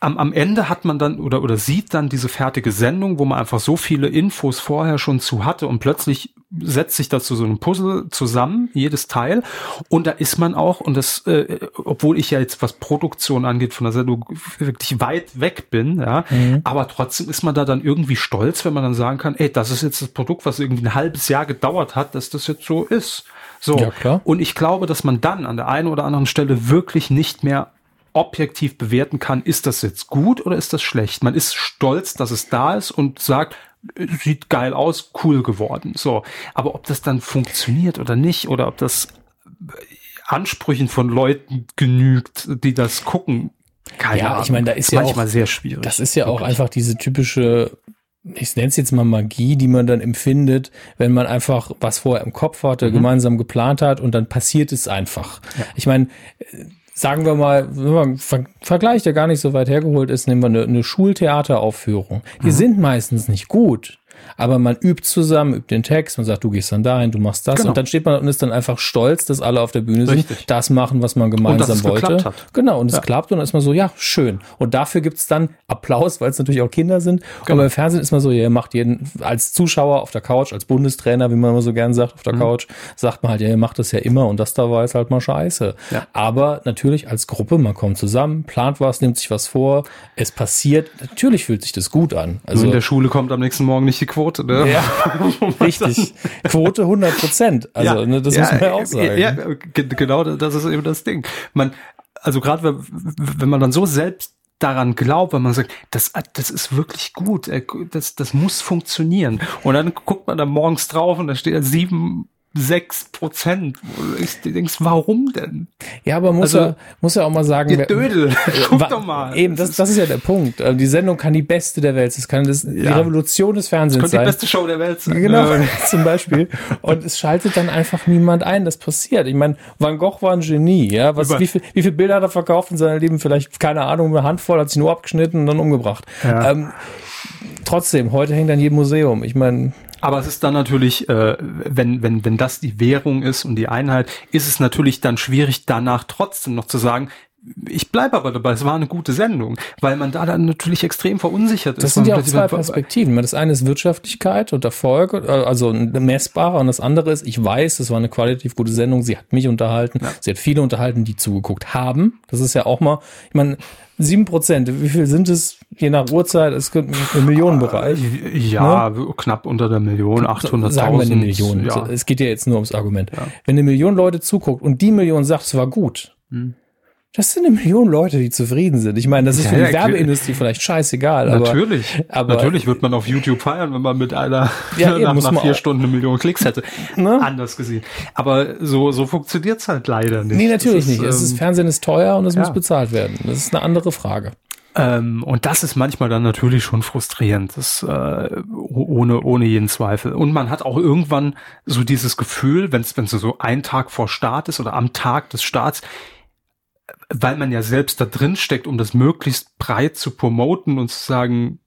am, am Ende hat man dann oder, oder sieht dann diese fertige Sendung, wo man einfach so viele Infos vorher schon zu hatte und plötzlich setzt sich dazu so ein Puzzle zusammen, jedes Teil. Und da ist man auch, und das, äh, obwohl ich ja jetzt, was Produktion angeht, von der Sendung wirklich weit weg bin, ja, aber trotzdem ist man da dann irgendwie stolz, wenn man dann sagen kann, ey, das ist jetzt das Produkt, was irgendwie ein halbes Jahr gedauert hat, dass das jetzt so ist. So. Ja, klar. Und ich glaube, dass man dann an der einen oder anderen Stelle wirklich nicht mehr objektiv bewerten kann, ist das jetzt gut oder ist das schlecht. Man ist stolz, dass es da ist und sagt, sieht geil aus, cool geworden. So. Aber ob das dann funktioniert oder nicht oder ob das Ansprüchen von Leuten genügt, die das gucken, keine Ja, Ahnung. ich meine, da ist ja manchmal auch- sehr schwierig. Das ist ja auch einfach diese typische, ich nenne es jetzt mal Magie, die man dann empfindet, wenn man einfach was vorher im Kopf hatte, gemeinsam geplant hat und dann passiert es einfach. Ich meine, sagen wir mal, wenn man Ver Vergleich, der gar nicht so weit hergeholt ist, nehmen wir eine, eine Schultheateraufführung. Die sind meistens nicht gut. Aber man übt zusammen, übt den Text, man sagt, du gehst dann dahin, du machst das Genau. und dann steht man und ist dann einfach stolz, dass alle auf der Bühne sind, Richtig. das machen, was man gemeinsam es wollte. Genau, und es klappt und dann ist man so, ja, schön. Und dafür gibt's dann Applaus, weil es natürlich auch Kinder sind. Genau. Aber im Fernsehen ist man so, ja, ihr macht jeden, als Zuschauer auf der Couch, als Bundestrainer, wie man immer so gern sagt, auf der Mhm. Couch, sagt man halt, ja, ihr macht das ja immer und das da war jetzt halt mal scheiße. Ja. Aber natürlich als Gruppe, man kommt zusammen, plant was, nimmt sich was vor, es passiert, natürlich fühlt sich das gut an. Nur Also, in der Schule kommt am nächsten Morgen nicht die Quote. Ne? ja, richtig. Quote 100 Prozent. Also, ne, das muss man ja auch sagen. Ja, ge- genau, das ist eben das Ding. Man, also gerade wenn, wenn man dann so selbst daran glaubt, wenn man sagt, das, das ist wirklich gut, äh, das, das muss funktionieren. Und dann guckt man da morgens drauf und da steht sieben, sechs Prozent. Du denkst- warum denn? Ja, aber muss, Also, ja, muss ja auch mal sagen, Ihr Dödel, guck doch mal. Eben, das, das ist ja der Punkt. Äh, Die Sendung kann die beste der Welt sein. Es kann das, die Ja. Revolution des Fernsehens die sein. beste Show der Welt sein. Genau, zum Beispiel. Und es schaltet dann einfach niemand ein. Das passiert. Ich meine, Van Gogh war ein Genie. Ja, was, wie, viel, wie viele Bilder hat er verkauft in seinem Leben? Vielleicht, keine Ahnung, eine Handvoll, hat sich nur abgeschnitten und dann umgebracht. Ja. Ähm, trotzdem, heute hängt an jedem Museum. Ich meine, Aber es ist dann natürlich, äh, wenn, wenn, wenn das die Währung ist und die Einheit, ist es natürlich dann schwierig, danach trotzdem noch zu sagen, ich bleibe aber dabei, es war eine gute Sendung, weil man da dann natürlich extrem verunsichert ist. Das sind ja auch zwei Perspektiven. Das eine ist Wirtschaftlichkeit und Erfolg, äh, also messbarer, und das andere ist, ich weiß, es war eine qualitativ gute Sendung, sie hat mich unterhalten, sie hat viele unterhalten, die zugeguckt haben. Das ist ja auch mal, ich meine, sieben Prozent, wie viel sind es, je nach Uhrzeit, es gibt im Millionenbereich. Ja, knapp unter der Million, 800.000. Sagen wir eine Million. Ja. Es geht ja jetzt nur ums Argument. Wenn eine Million Leute zuguckt und die Million sagt, es war gut, das sind eine Million Leute, die zufrieden sind. Ich meine, das ist Ja, für die ja. Werbeindustrie vielleicht scheißegal. Aber, Natürlich. aber- Natürlich wird man auf YouTube feiern, wenn man mit einer Ja, eben, nach, nach vier Stunden eine Million Klicks hätte. Ne? Anders gesehen. Aber so, so funktioniert's halt leider nicht. Nee, natürlich ist, nicht. Es ist, ähm, Fernsehen ist teuer und es ja. muss bezahlt werden. Das ist eine andere Frage. Ähm, und das ist manchmal dann natürlich schon frustrierend, das, äh, ohne, ohne jeden Zweifel. Und man hat auch irgendwann so dieses Gefühl, wenn es so ein Tag vor Start ist oder am Tag des Starts, weil man ja selbst da drin steckt, um das möglichst breit zu promoten und zu sagen,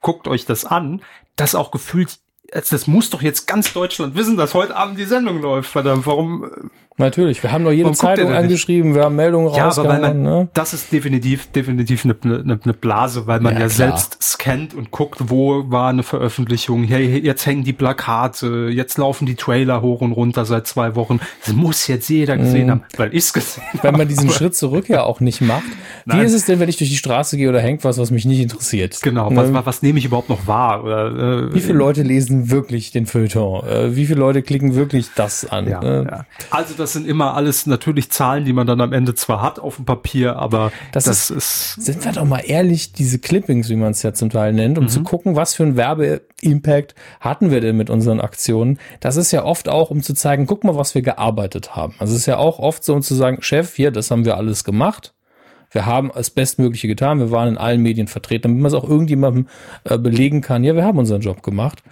guckt euch das an, das auch gefühlt, das muss doch jetzt ganz Deutschland wissen, dass heute Abend die Sendung läuft, verdammt, warum äh, Natürlich, wir haben doch jede Warum Zeitung angeschrieben, wir haben Meldungen ja, rausgehauen. Man, ne? Das ist definitiv, definitiv eine, eine, eine Blase, weil man ja, ja selbst scannt und guckt, wo war eine Veröffentlichung. Hey, jetzt hängen die Plakate, jetzt laufen die Trailer hoch und runter seit zwei Wochen. Das muss jetzt jeder gesehen mhm. haben, weil ich es gesehen habe. Weil man diesen Schritt zurück ja auch nicht macht. Nein. Wie ist es denn, wenn ich durch die Straße gehe oder hängt was, was mich nicht interessiert? Genau, was, was, was nehme ich überhaupt noch wahr? Oder, äh, Wie viele Leute lesen wirklich den Feuilleton? Äh, wie viele Leute klicken wirklich das an? Ja, äh, ja. Also das sind immer alles natürlich Zahlen, die man dann am Ende zwar hat auf dem Papier, aber das, das ist, ist, Sind wir doch mal ehrlich, diese Clippings, wie man es ja zum Teil nennt, um mhm. zu gucken, was für ein Werbe-Impact hatten wir denn mit unseren Aktionen. Das ist ja oft auch, um zu zeigen, guck mal, was wir gearbeitet haben. Also es ist ja auch oft so, um zu sagen, Chef, hier, das haben wir alles gemacht. Wir haben das Bestmögliche getan. Wir waren in allen Medien vertreten, damit man es auch irgendjemandem äh, belegen kann. Ja, wir haben unseren Job gemacht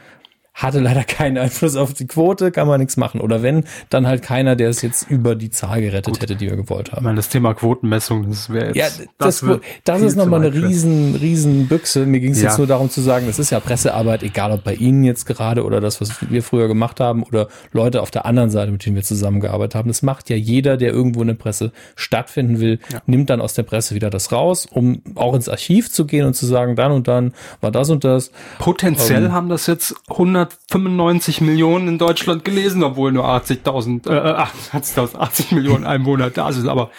hatte leider keinen Einfluss auf die Quote, kann man nichts machen. Oder wenn, dann halt keiner, der es jetzt über die Zahl gerettet Gut. hätte, die wir gewollt haben. Ich meine, das Thema Quotenmessung, das wäre jetzt. Ja, das, das, das ist nochmal eine riesen, riesen Büchse. Mir ging es ja. jetzt nur darum zu sagen, das ist ja Pressearbeit, egal ob bei Ihnen jetzt gerade oder das, was wir früher gemacht haben oder Leute auf der anderen Seite, mit denen wir zusammengearbeitet haben. Das macht ja jeder, der irgendwo in der Presse stattfinden will, ja. nimmt dann aus der Presse wieder das raus, um auch ins Archiv zu gehen und zu sagen, dann und dann war das und das. Potenziell ähm, haben das jetzt 100 195 Millionen in Deutschland gelesen, obwohl nur 80.000, äh, 80.000, 80 Millionen Einwohner da sind. Aber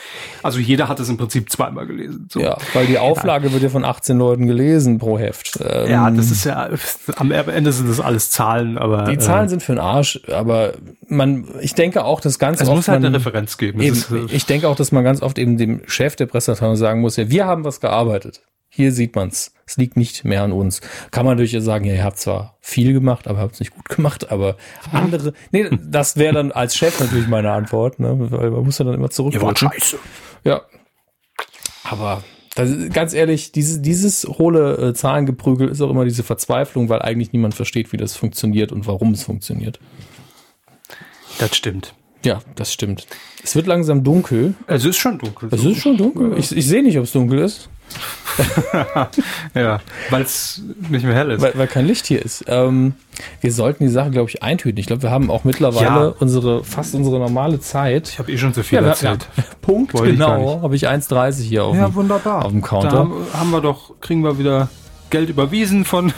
also jeder hat es im Prinzip zweimal gelesen. So. Ja, weil die Auflage ja. wird ja von 18 Leuten gelesen pro Heft. Ähm, ja, das ist ja am Ende sind das alles Zahlen, aber die Zahlen äh, sind für den Arsch. Aber man, ich denke auch, dass ganz es oft muss halt man, eine Referenz geben. Eben, ist, ich denke auch, dass man ganz oft eben dem Chef der Presseabteilung sagen muss, ja, wir haben was gearbeitet. Hier sieht man's. Es liegt nicht mehr an uns. Kann man natürlich sagen, ja, ihr habt zwar viel gemacht, aber habt es nicht gut gemacht, aber andere, nee, das wäre dann als Chef natürlich meine Antwort, ne, weil man muss ja dann immer zurück. Ihr wart scheiße. Ja. Aber das, ganz ehrlich, dieses, dieses hohle äh, Zahlengeprügel ist auch immer diese Verzweiflung, weil eigentlich niemand versteht, wie das funktioniert und warum es funktioniert. Das stimmt. Ja, das stimmt. Es wird langsam dunkel. Es ist schon dunkel. Es ist schon dunkel. Ich, ich sehe nicht, ob es dunkel ist. ja, weil es nicht mehr hell ist. Weil, weil kein Licht hier ist. Ähm, wir sollten die Sache, glaube ich, eintüten. Ich glaube, wir haben auch mittlerweile ja. unsere fast unsere normale Zeit. Ich habe eh schon zu viel ja, erzählt. Ja, Punkt, Wollte genau. Habe ich 1,30 hier auf, ja, dem, auf dem Counter. Da haben wir doch, kriegen wir wieder Geld überwiesen von,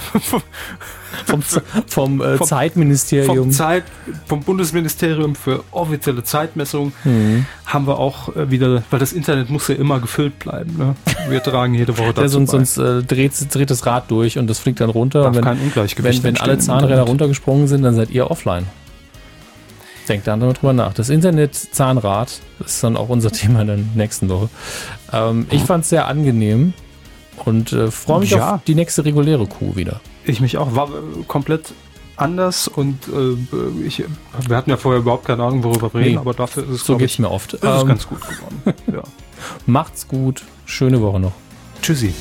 vom, vom, äh, vom Zeitministerium. Vom, Zeit, vom Bundesministerium für offizielle Zeitmessung mhm. haben wir auch äh, wieder, weil das Internet muss ja immer gefüllt bleiben. Ne? Wir tragen jede Woche dazu ja, sonst, sonst äh, dreht, dreht das Rad durch und das fliegt dann runter. Darf wenn, kein Ungleichgewicht wenn, wenn alle Zahnräder runtergesprungen sind, dann seid ihr offline. Denkt dann drüber nach. Das Internet-Zahnrad ist dann auch unser Thema in der nächsten Woche. Ähm, ich fand es sehr angenehm und äh, freue mich ja. auf die nächste reguläre Kuh wieder. Ich mich auch. War äh, komplett anders und äh, ich, wir hatten ja vorher überhaupt keine Ahnung, worüber wir reden, nee, aber dafür ist es so geht's ich, mir oft. Ist ähm, ganz gut geworden. ja. Macht's gut, schöne Woche noch. Tschüssi.